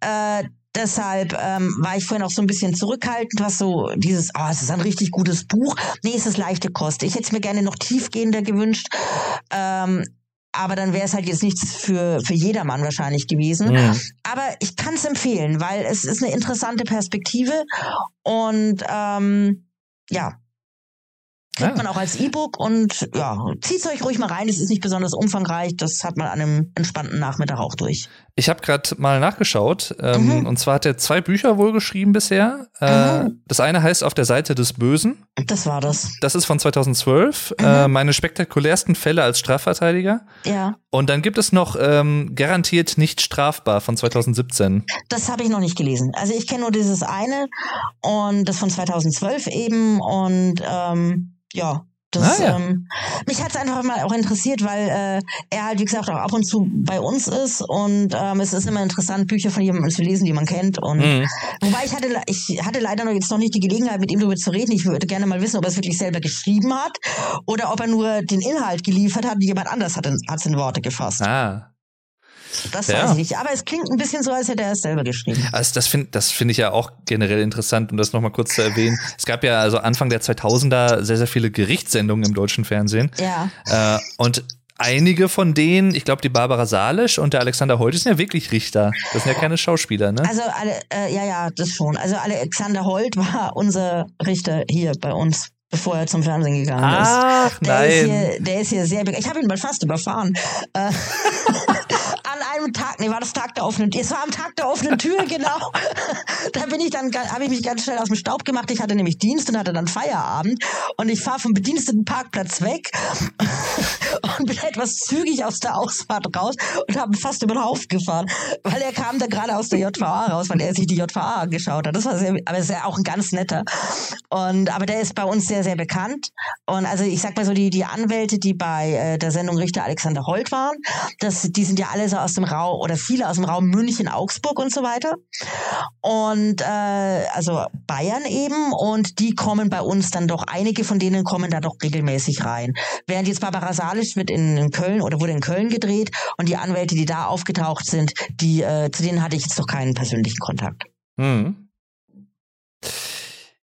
Äh, deshalb ähm, war ich vorhin auch so ein bisschen zurückhaltend, was so dieses, oh, es ist ein richtig gutes Buch. Nee, es ist leichte Kost. Ich hätte es mir gerne noch tiefgehender gewünscht. Ähm, aber dann wäre es halt jetzt nichts für, für jedermann wahrscheinlich gewesen. Ja. Aber ich kann es empfehlen, weil es ist eine interessante Perspektive und ähm, ja, kriegt ja. man auch als E-Book und ja, zieht euch ruhig mal rein. Es ist nicht besonders umfangreich. Das hat man an einem entspannten Nachmittag auch durch. Ich habe gerade mal nachgeschaut. Ähm, mhm. Und zwar hat er zwei Bücher wohl geschrieben bisher. Äh, mhm. Das eine heißt Auf der Seite des Bösen. Das war das. Das ist von 2012. Mhm. Äh, meine spektakulärsten Fälle als Strafverteidiger. Ja. Und dann gibt es noch ähm, Garantiert nicht strafbar von 2017. Das habe ich noch nicht gelesen. Also ich kenne nur dieses eine und das von 2012 eben. Und ähm, ja, das, ah, ja. ähm, mich hat es einfach mal auch interessiert, weil äh, er halt, wie gesagt, auch ab und zu bei uns ist und ähm, es ist immer interessant, Bücher von jemandem zu lesen, die man kennt. Und mhm. wobei ich hatte, ich hatte leider noch jetzt noch nicht die Gelegenheit, mit ihm darüber zu reden. Ich würde gerne mal wissen, ob er es wirklich selber geschrieben hat oder ob er nur den Inhalt geliefert hat jemand anders hat es in Worte gefasst. Ah. Das ja. weiß ich nicht. Aber es klingt ein bisschen so, als hätte er es selber geschrieben. Also das finde das finde ich ja auch generell interessant, um das nochmal kurz zu erwähnen. Es gab ja also Anfang der 2000er sehr, sehr viele Gerichtssendungen im deutschen Fernsehen. Ja. Äh, und einige von denen, ich glaube, die Barbara Salisch und der Alexander Holt sind ja wirklich Richter. Das sind ja keine Schauspieler, ne? Also alle, äh, ja, ja, das schon. Also Alexander Holt war unser Richter hier bei uns bevor er zum Fernsehen gegangen ist. Ach, nein. Ist hier, der ist hier sehr Ich habe ihn mal fast überfahren. Äh, einem Tag, nee, war das Tag der offenen Tür. Es war am Tag der offenen Tür, genau. da bin ich dann, habe ich mich ganz schnell aus dem Staub gemacht. Ich hatte nämlich Dienst und hatte dann Feierabend. Und ich fahre vom bediensteten Parkplatz weg und bin etwas zügig aus der Ausfahrt raus und habe fast über den Haufen gefahren. Weil er kam da gerade aus der JVA raus, weil er sich die JVA angeschaut hat. Das war sehr, aber ist ja auch ein ganz netter. Und, aber der ist bei uns sehr, sehr bekannt. Und also ich sag mal so, die, die Anwälte, die bei äh, der Sendung Richter Alexander Holt waren, das, die sind ja alle so aus dem Raum oder viele aus dem Raum München, Augsburg und so weiter. Und äh, also Bayern eben und die kommen bei uns dann doch, einige von denen kommen da doch regelmäßig rein. Während jetzt Barbara Salisch wird in Köln oder wurde in Köln gedreht und die Anwälte, die da aufgetaucht sind, die äh, zu denen hatte ich jetzt noch keinen persönlichen Kontakt. Hm.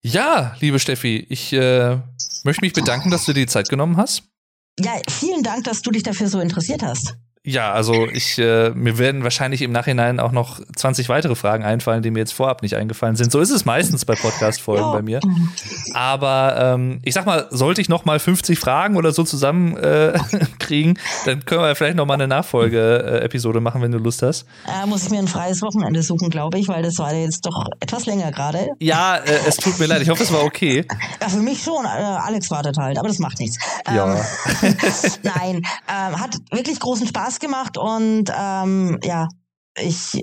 Ja, liebe Steffi, ich äh, möchte mich bedanken, dass du dir die Zeit genommen hast. Ja, vielen Dank, dass du dich dafür so interessiert hast. Ja, also ich, äh, mir werden wahrscheinlich im Nachhinein auch noch 20 weitere Fragen einfallen, die mir jetzt vorab nicht eingefallen sind. So ist es meistens bei Podcast-Folgen bei mir. Aber ähm, ich sag mal, sollte ich noch mal 50 Fragen oder so zusammen äh, kriegen, dann können wir vielleicht noch mal eine Nachfolge-Episode machen, wenn du Lust hast. Äh, muss ich mir ein freies Wochenende suchen, glaube ich, weil das war jetzt doch etwas länger gerade. Ja, äh, es tut mir leid. Ich hoffe, es war okay. Ja, für mich schon. Äh, Alex wartet halt, aber das macht nichts. Ähm, ja. nein, ähm, hat wirklich großen Spaß Spaß gemacht und ähm, ja, ich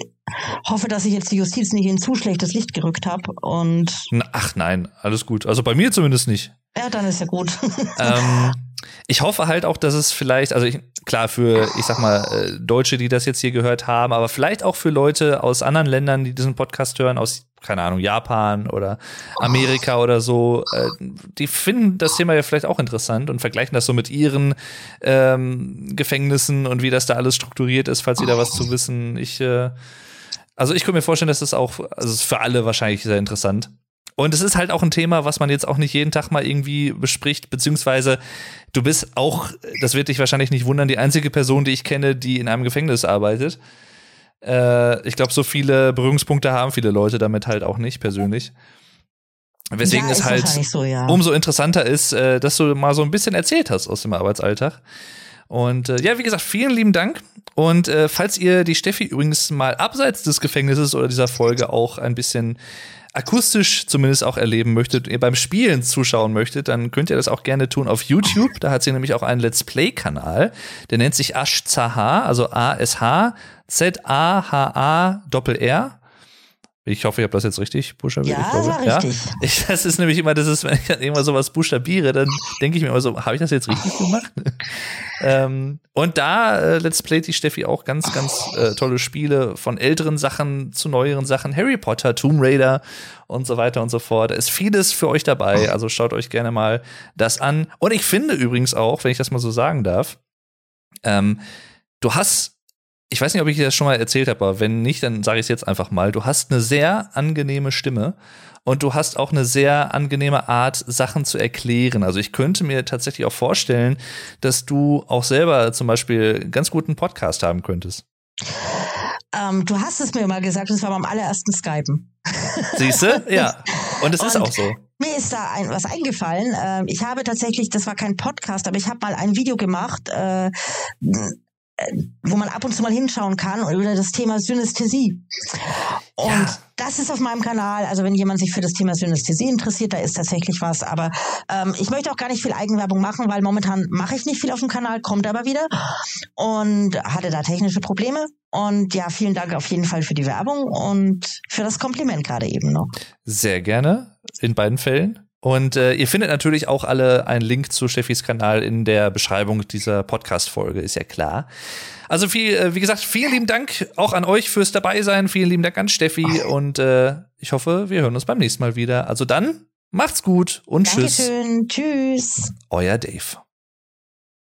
hoffe, dass ich jetzt die Justiz nicht in zu schlechtes Licht gerückt habe und ach nein, alles gut. Also bei mir zumindest nicht. Ja, dann ist ja gut. ähm, ich hoffe halt auch, dass es vielleicht, also ich, klar für, ich sag mal, äh, Deutsche, die das jetzt hier gehört haben, aber vielleicht auch für Leute aus anderen Ländern, die diesen Podcast hören, aus, keine Ahnung, Japan oder Amerika oder so, äh, die finden das Thema ja vielleicht auch interessant und vergleichen das so mit ihren ähm, Gefängnissen und wie das da alles strukturiert ist, falls sie da was zu wissen. Ich, äh, also ich könnte mir vorstellen, dass das auch, also ist für alle wahrscheinlich sehr interessant. Und es ist halt auch ein Thema, was man jetzt auch nicht jeden Tag mal irgendwie bespricht, beziehungsweise du bist auch, das wird dich wahrscheinlich nicht wundern, die einzige Person, die ich kenne, die in einem Gefängnis arbeitet. Äh, ich glaube, so viele Berührungspunkte haben viele Leute damit halt auch nicht persönlich. Weswegen ja, es halt so, ja. umso interessanter ist, äh, dass du mal so ein bisschen erzählt hast aus dem Arbeitsalltag. Und äh, ja, wie gesagt, vielen lieben Dank. Und äh, falls ihr die Steffi übrigens mal abseits des Gefängnisses oder dieser Folge auch ein bisschen akustisch zumindest auch erleben möchtet, ihr beim Spielen zuschauen möchtet, dann könnt ihr das auch gerne tun auf YouTube. Da hat sie nämlich auch einen Let's Play-Kanal. Der nennt sich Ash Zaha, also A-S-H Z-A-H-A Doppel-R. Ich hoffe, ich habe das jetzt richtig buchstabiert. Ja, das war richtig. Ja. Ich, das ist nämlich immer, das ist, wenn ich dann irgendwann sowas buchstabiere, dann denke ich mir immer so, habe ich das jetzt richtig gemacht? ähm, und da äh, Let's Play die Steffi auch ganz, ganz äh, tolle Spiele von älteren Sachen zu neueren Sachen, Harry Potter, Tomb Raider und so weiter und so fort. Da ist vieles für euch dabei, also schaut euch gerne mal das an. Und ich finde übrigens auch, wenn ich das mal so sagen darf, ähm, du hast ich weiß nicht, ob ich dir das schon mal erzählt habe, aber wenn nicht, dann sage ich es jetzt einfach mal. Du hast eine sehr angenehme Stimme und du hast auch eine sehr angenehme Art, Sachen zu erklären. Also ich könnte mir tatsächlich auch vorstellen, dass du auch selber zum Beispiel ganz guten Podcast haben könntest. Ähm, du hast es mir mal gesagt, das war beim allerersten Skypen. Siehst du? Ja. Und es ist auch so. Mir ist da ein, was eingefallen. Ähm, ich habe tatsächlich, das war kein Podcast, aber ich habe mal ein Video gemacht. Äh, wo man ab und zu mal hinschauen kann über das Thema Synästhesie. Und ja. das ist auf meinem Kanal. Also wenn jemand sich für das Thema Synästhesie interessiert, da ist tatsächlich was. Aber ähm, ich möchte auch gar nicht viel Eigenwerbung machen, weil momentan mache ich nicht viel auf dem Kanal, kommt aber wieder und hatte da technische Probleme. Und ja, vielen Dank auf jeden Fall für die Werbung und für das Kompliment gerade eben noch. Sehr gerne in beiden Fällen. Und äh, ihr findet natürlich auch alle einen Link zu Steffis Kanal in der Beschreibung dieser Podcast-Folge, ist ja klar. Also viel, äh, wie gesagt, vielen lieben Dank auch an euch fürs Dabeisein. Vielen lieben Dank an Steffi und äh, ich hoffe, wir hören uns beim nächsten Mal wieder. Also dann, macht's gut und Dankeschön. tschüss. Tschüss. Euer Dave.